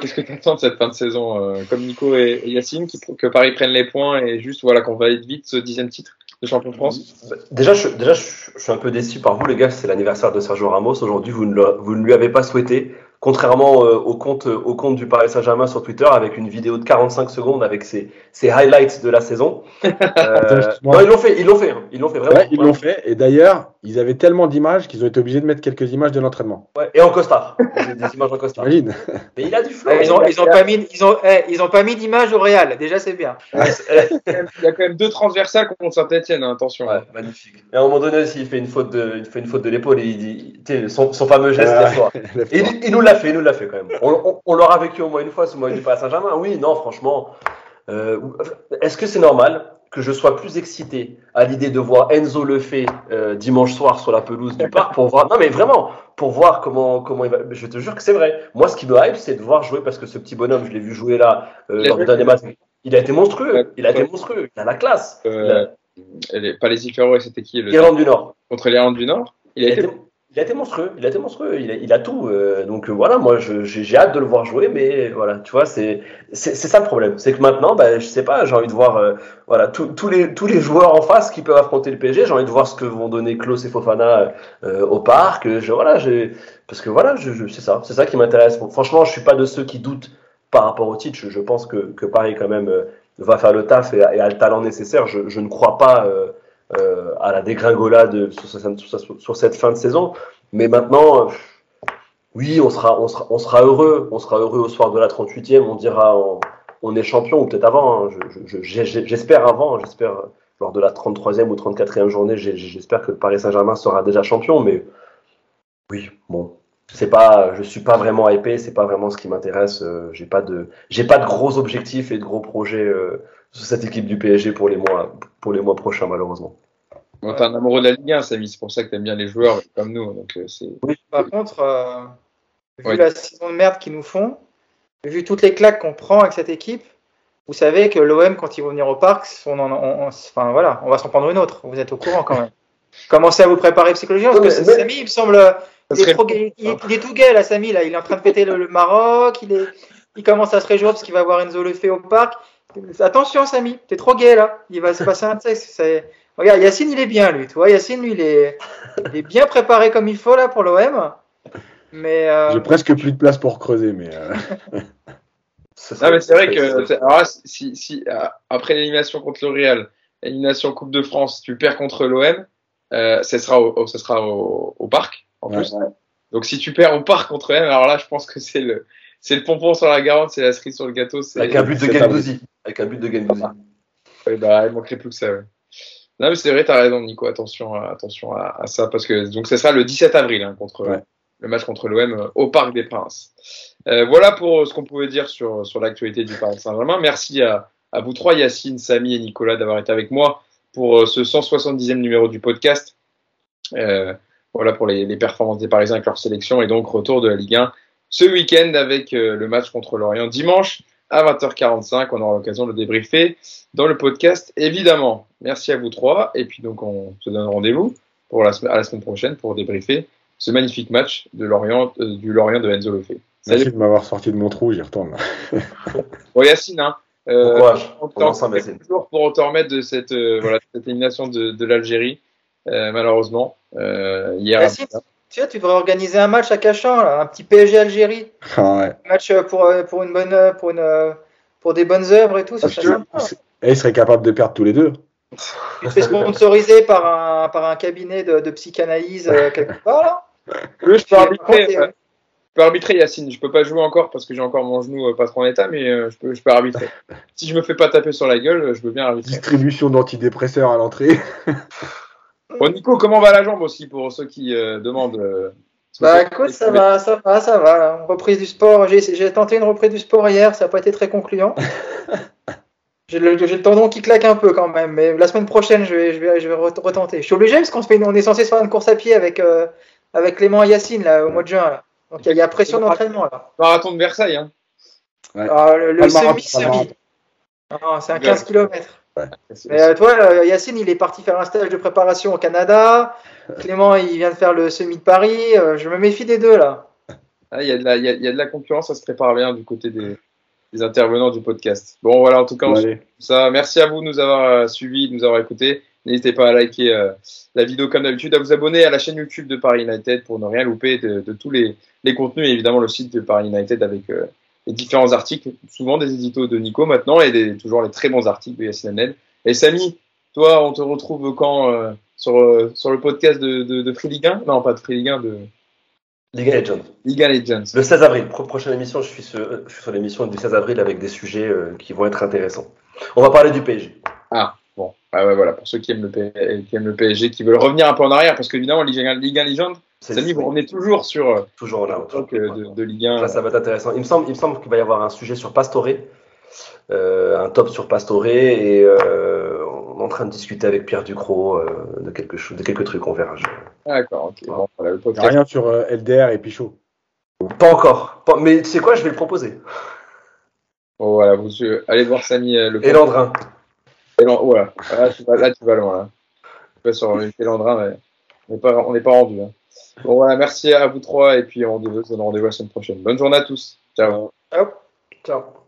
qu'est-ce que tu attends de cette fin de saison euh, Comme Nico et, Yacine, que Paris prenne les points et juste voilà qu'on valide vite ce dixième titre de champion de France? Déjà, je, déjà, je, suis un peu déçu par vous, les gars. C'est l'anniversaire de Sergio Ramos. Aujourd'hui, vous, vous ne lui avez pas souhaité contrairement euh, au, compte, au compte du Paris Saint-Germain sur Twitter, avec une vidéo de 45 secondes avec ses, ses highlights de la saison. Euh, non, ils l'ont fait, ils l'ont fait, hein. ils l'ont fait vraiment. ils l'ont fait. Et d'ailleurs, ils avaient tellement d'images qu'ils ont été obligés de mettre quelques images de l'entraînement. Ouais, et en costard. des images en costard. Mais il a du flow. ils, ont, ils ont pas mis, ils ont, eh, ils ont pas mis d'image au Real. Déjà, c'est bien. il y a quand même deux transversales contre Saint-Etienne. Hein, attention. Ouais, magnifique. Et à un moment donné aussi, il fait une faute de, il fait une faute de l'épaule. Il dit, son, son fameux geste. il, il nous l'a fait, il nous l'a fait quand même. On, l'aura vécu au moins une fois sous moi du Paris Saint-Germain. Oui, non, franchement. Euh, Est-ce que c'est normal que je sois plus excité à l'idée de voir Enzo le fait euh, dimanche soir sur la pelouse du parc pour voir non mais vraiment pour voir comment comment il va je te jure que c'est vrai. Moi ce qui me hype c'est de voir jouer parce que ce petit bonhomme je l'ai vu jouer là euh, lors du dernier match. Il a été monstrueux il a été monstrueux il a la classe. Euh, pas les et c'était qui l'Irlande du Nord. Contre l'Irlande du Nord? Il, a été il a été monstrueux, il a été monstrueux, il a, il a tout. Euh, donc euh, voilà, moi j'ai hâte de le voir jouer, mais voilà, tu vois, c'est ça le problème, c'est que maintenant, bah, je sais pas, j'ai envie de voir euh, voilà tous les tous les joueurs en face qui peuvent affronter le PSG, j'ai envie de voir ce que vont donner Klaus et Fofana au parc. Je, voilà, parce que voilà, je, c'est ça, c'est ça qui m'intéresse. franchement, je suis pas de ceux qui doutent par rapport au titre. Je, pense que, que Paris quand même va faire le taf et, et, a le talent nécessaire. Je, je ne crois pas euh, à la dégringolade sur, cette fin de saison. Mais maintenant, oui, on sera, heureux. On sera heureux au soir de la 38e. On dira on, est champion, ou peut-être avant. Hein. J'espère avant. J'espère lors de la 33e ou 34e journée. J'espère que Paris Saint-Germain sera déjà champion. Mais oui, bon. C'est pas, je suis pas vraiment hypé, c'est pas vraiment ce qui m'intéresse. Euh, j'ai pas de, pas de gros objectifs et de gros projets euh, cette équipe du PSG pour les mois, pour les mois prochains, malheureusement. Bon, t'es un amoureux de la Ligue 1, Samy, c'est pour ça que t'aimes bien les joueurs comme nous. Donc, euh, oui, par contre, euh, vu la saison de merde qu'ils nous font, vu toutes les claques qu'on prend avec cette équipe, vous savez que l'OM, quand ils vont venir au parc, on, enfin, voilà, on va s'en prendre une autre. Vous êtes au courant quand même. Commencez à vous préparer psychologiquement, parce que Samy, il me semble, il est, trop gay, il, est, tout gay, là, Samy, là. Il est en train de péter le, Maroc, il, est, il commence à se réjouir parce qu'il va voir Enzo Lefebvre au parc. Attention, Samy, t'es trop gay là. Il va se passer un texte. Regarde, Yacine, il est bien, lui. Tu vois, Yacine, lui, il est, il est bien préparé comme il faut là pour l'OM. Mais euh... j'ai presque plus de place pour creuser, mais. Euh... non, mais c'est vrai que alors si, si euh, après l'élimination contre le Real, l'élimination Coupe de France, tu perds contre l'OM, euh, ce sera au, ce sera au, au parc en plus. Donc si tu perds au parc contre l'OM, alors là, je pense que c'est le c'est le pompon sur la garante, c'est la cerise sur le gâteau. Avec un but de Gendouzi. Avec un but de Gendouzi. Ouais, bah, il manquerait plus que ça. Ouais. Non, mais c'est vrai, t'as raison, Nico. Attention, attention à, à, ça, parce que donc ce sera le 17 avril hein, contre le match contre l'OM euh, au Parc des Princes. Euh, voilà pour euh, ce qu'on pouvait dire sur sur l'actualité du Paris Saint-Germain. Merci à, à vous trois, Yacine, Samy et Nicolas, d'avoir été avec moi pour ce 170e numéro du podcast. voilà pour les, les, performances des Parisiens avec leur sélection et donc retour de la Ligue 1 ce week-end avec le match contre l'Orient dimanche à 20h45. On aura l'occasion de le débriefer dans le podcast, évidemment. Merci à vous trois. Et puis, donc, on se donne rendez-vous pour la, à la semaine prochaine pour débriefer ce magnifique match de Lorient, euh, du Lorient de Enzo Lefebvre. Merci de m'avoir sorti de mon trou, j'y retourne. bon, Yacine, hein, euh, on toujours pour te remettre de cette, euh, voilà, cette élimination de, de l'Algérie, euh, malheureusement. Euh, hier, Yacine, tu sais, tu devrais organiser un match à Cachan, là, un petit PSG Algérie. Ah ouais. Un match pour, pour, une bonne, pour, une, pour des bonnes œuvres et tout. Ça serait sympa. Et ils seraient capables de perdre tous les deux. Tu te fais sponsoriser par un, par un cabinet de, de psychanalyse euh, quelque part là. Oui, je peux arbitrer. Euh, je peux arbitrer Yacine, je peux pas jouer encore parce que j'ai encore mon genou euh, pas trop en état, mais euh, je, peux, je peux arbitrer. si je me fais pas taper sur la gueule, je veux bien arbitrer. Distribution d'antidépresseurs à l'entrée. Bon, Nico, comment va la jambe aussi pour ceux qui euh, demandent euh, Bah écoute, ça va, ça va, ça va. Reprise du sport. J'ai tenté une reprise du sport hier, ça n'a pas été très concluant. J'ai le, tendon qui claque un peu quand même, mais la semaine prochaine, je vais, je vais, je vais re- retenter. Je suis obligé parce qu'on on est censé se faire une course à pied avec, euh, avec Clément et Yacine là, au mois de juin. là. Donc il y, a- il y a pression d'entraînement là. Marathon de Versailles. Hein. Ah, le le Pas le marathon, semi, pas le semi. marathon. Ah, c'est un 15 km. Mais euh, toi, euh, Yacine, il est parti faire un stage de préparation au Canada. Clément, il vient de faire le semi de Paris. Euh, je me méfie des deux là. Ah, Il y, a de la- il y a- il y a de la concurrence, ça se prépare bien du côté des, des intervenants du podcast. Bon, voilà, en tout cas, on ça. Merci à vous de nous avoir suivis, de nous avoir écoutés. N'hésitez pas à liker euh, la vidéo comme d'habitude, à vous abonner à la chaîne YouTube de Paris United pour ne rien louper de, de tous les, les contenus et évidemment le site de Paris United avec euh, les différents articles, souvent des éditos de Nico maintenant et des, toujours les très bons articles de Yassine Hanel. Et Samy, toi, on te retrouve quand euh, sur, euh, sur le podcast de, de, de Free Ligue 1 Non, pas de Free Ligue 1, de Liga Legends. Ligue 1 Legends. Le 16 avril, pro- prochaine émission, je suis sur, je suis sur l'émission du 16 avril avec des sujets euh, qui vont être intéressants. On va parler du PSG. Bon, ah ouais, voilà, pour ceux qui aiment, le P- qui aiment le PSG, qui veulent revenir un peu en arrière, parce qu'évidemment, Ligue 1 Ligue 1 Legends, Samy, vous revenez toujours sur euh, toujours là. le truc de, de Ligue 1. Ça, ça va être intéressant. Il me semble, il me semble qu'il va y avoir un sujet sur Pastore, euh, un top sur Pastore, et euh, on est en train de discuter avec Pierre Ducrot euh, de quelque chose, de quelques trucs. On verra. Je- Ah, D'accord. Bon, voilà, rien sur euh, LDR et Pichot. Pas encore. Pas- mais tu sais quoi, je vais le proposer. Bon, voilà, vous allez voir Samy euh, le Et Landrin. Élan- Voilà, là tu, vas, là, tu vas loin. Là. Tu vas sur le Pélandrin, mais on n'est pas, on n'est pas rendu. hein. Bon, voilà, merci à vous trois, et puis on se donne rendez-vous la semaine prochaine. Bonne journée à tous. Ciao. Ciao.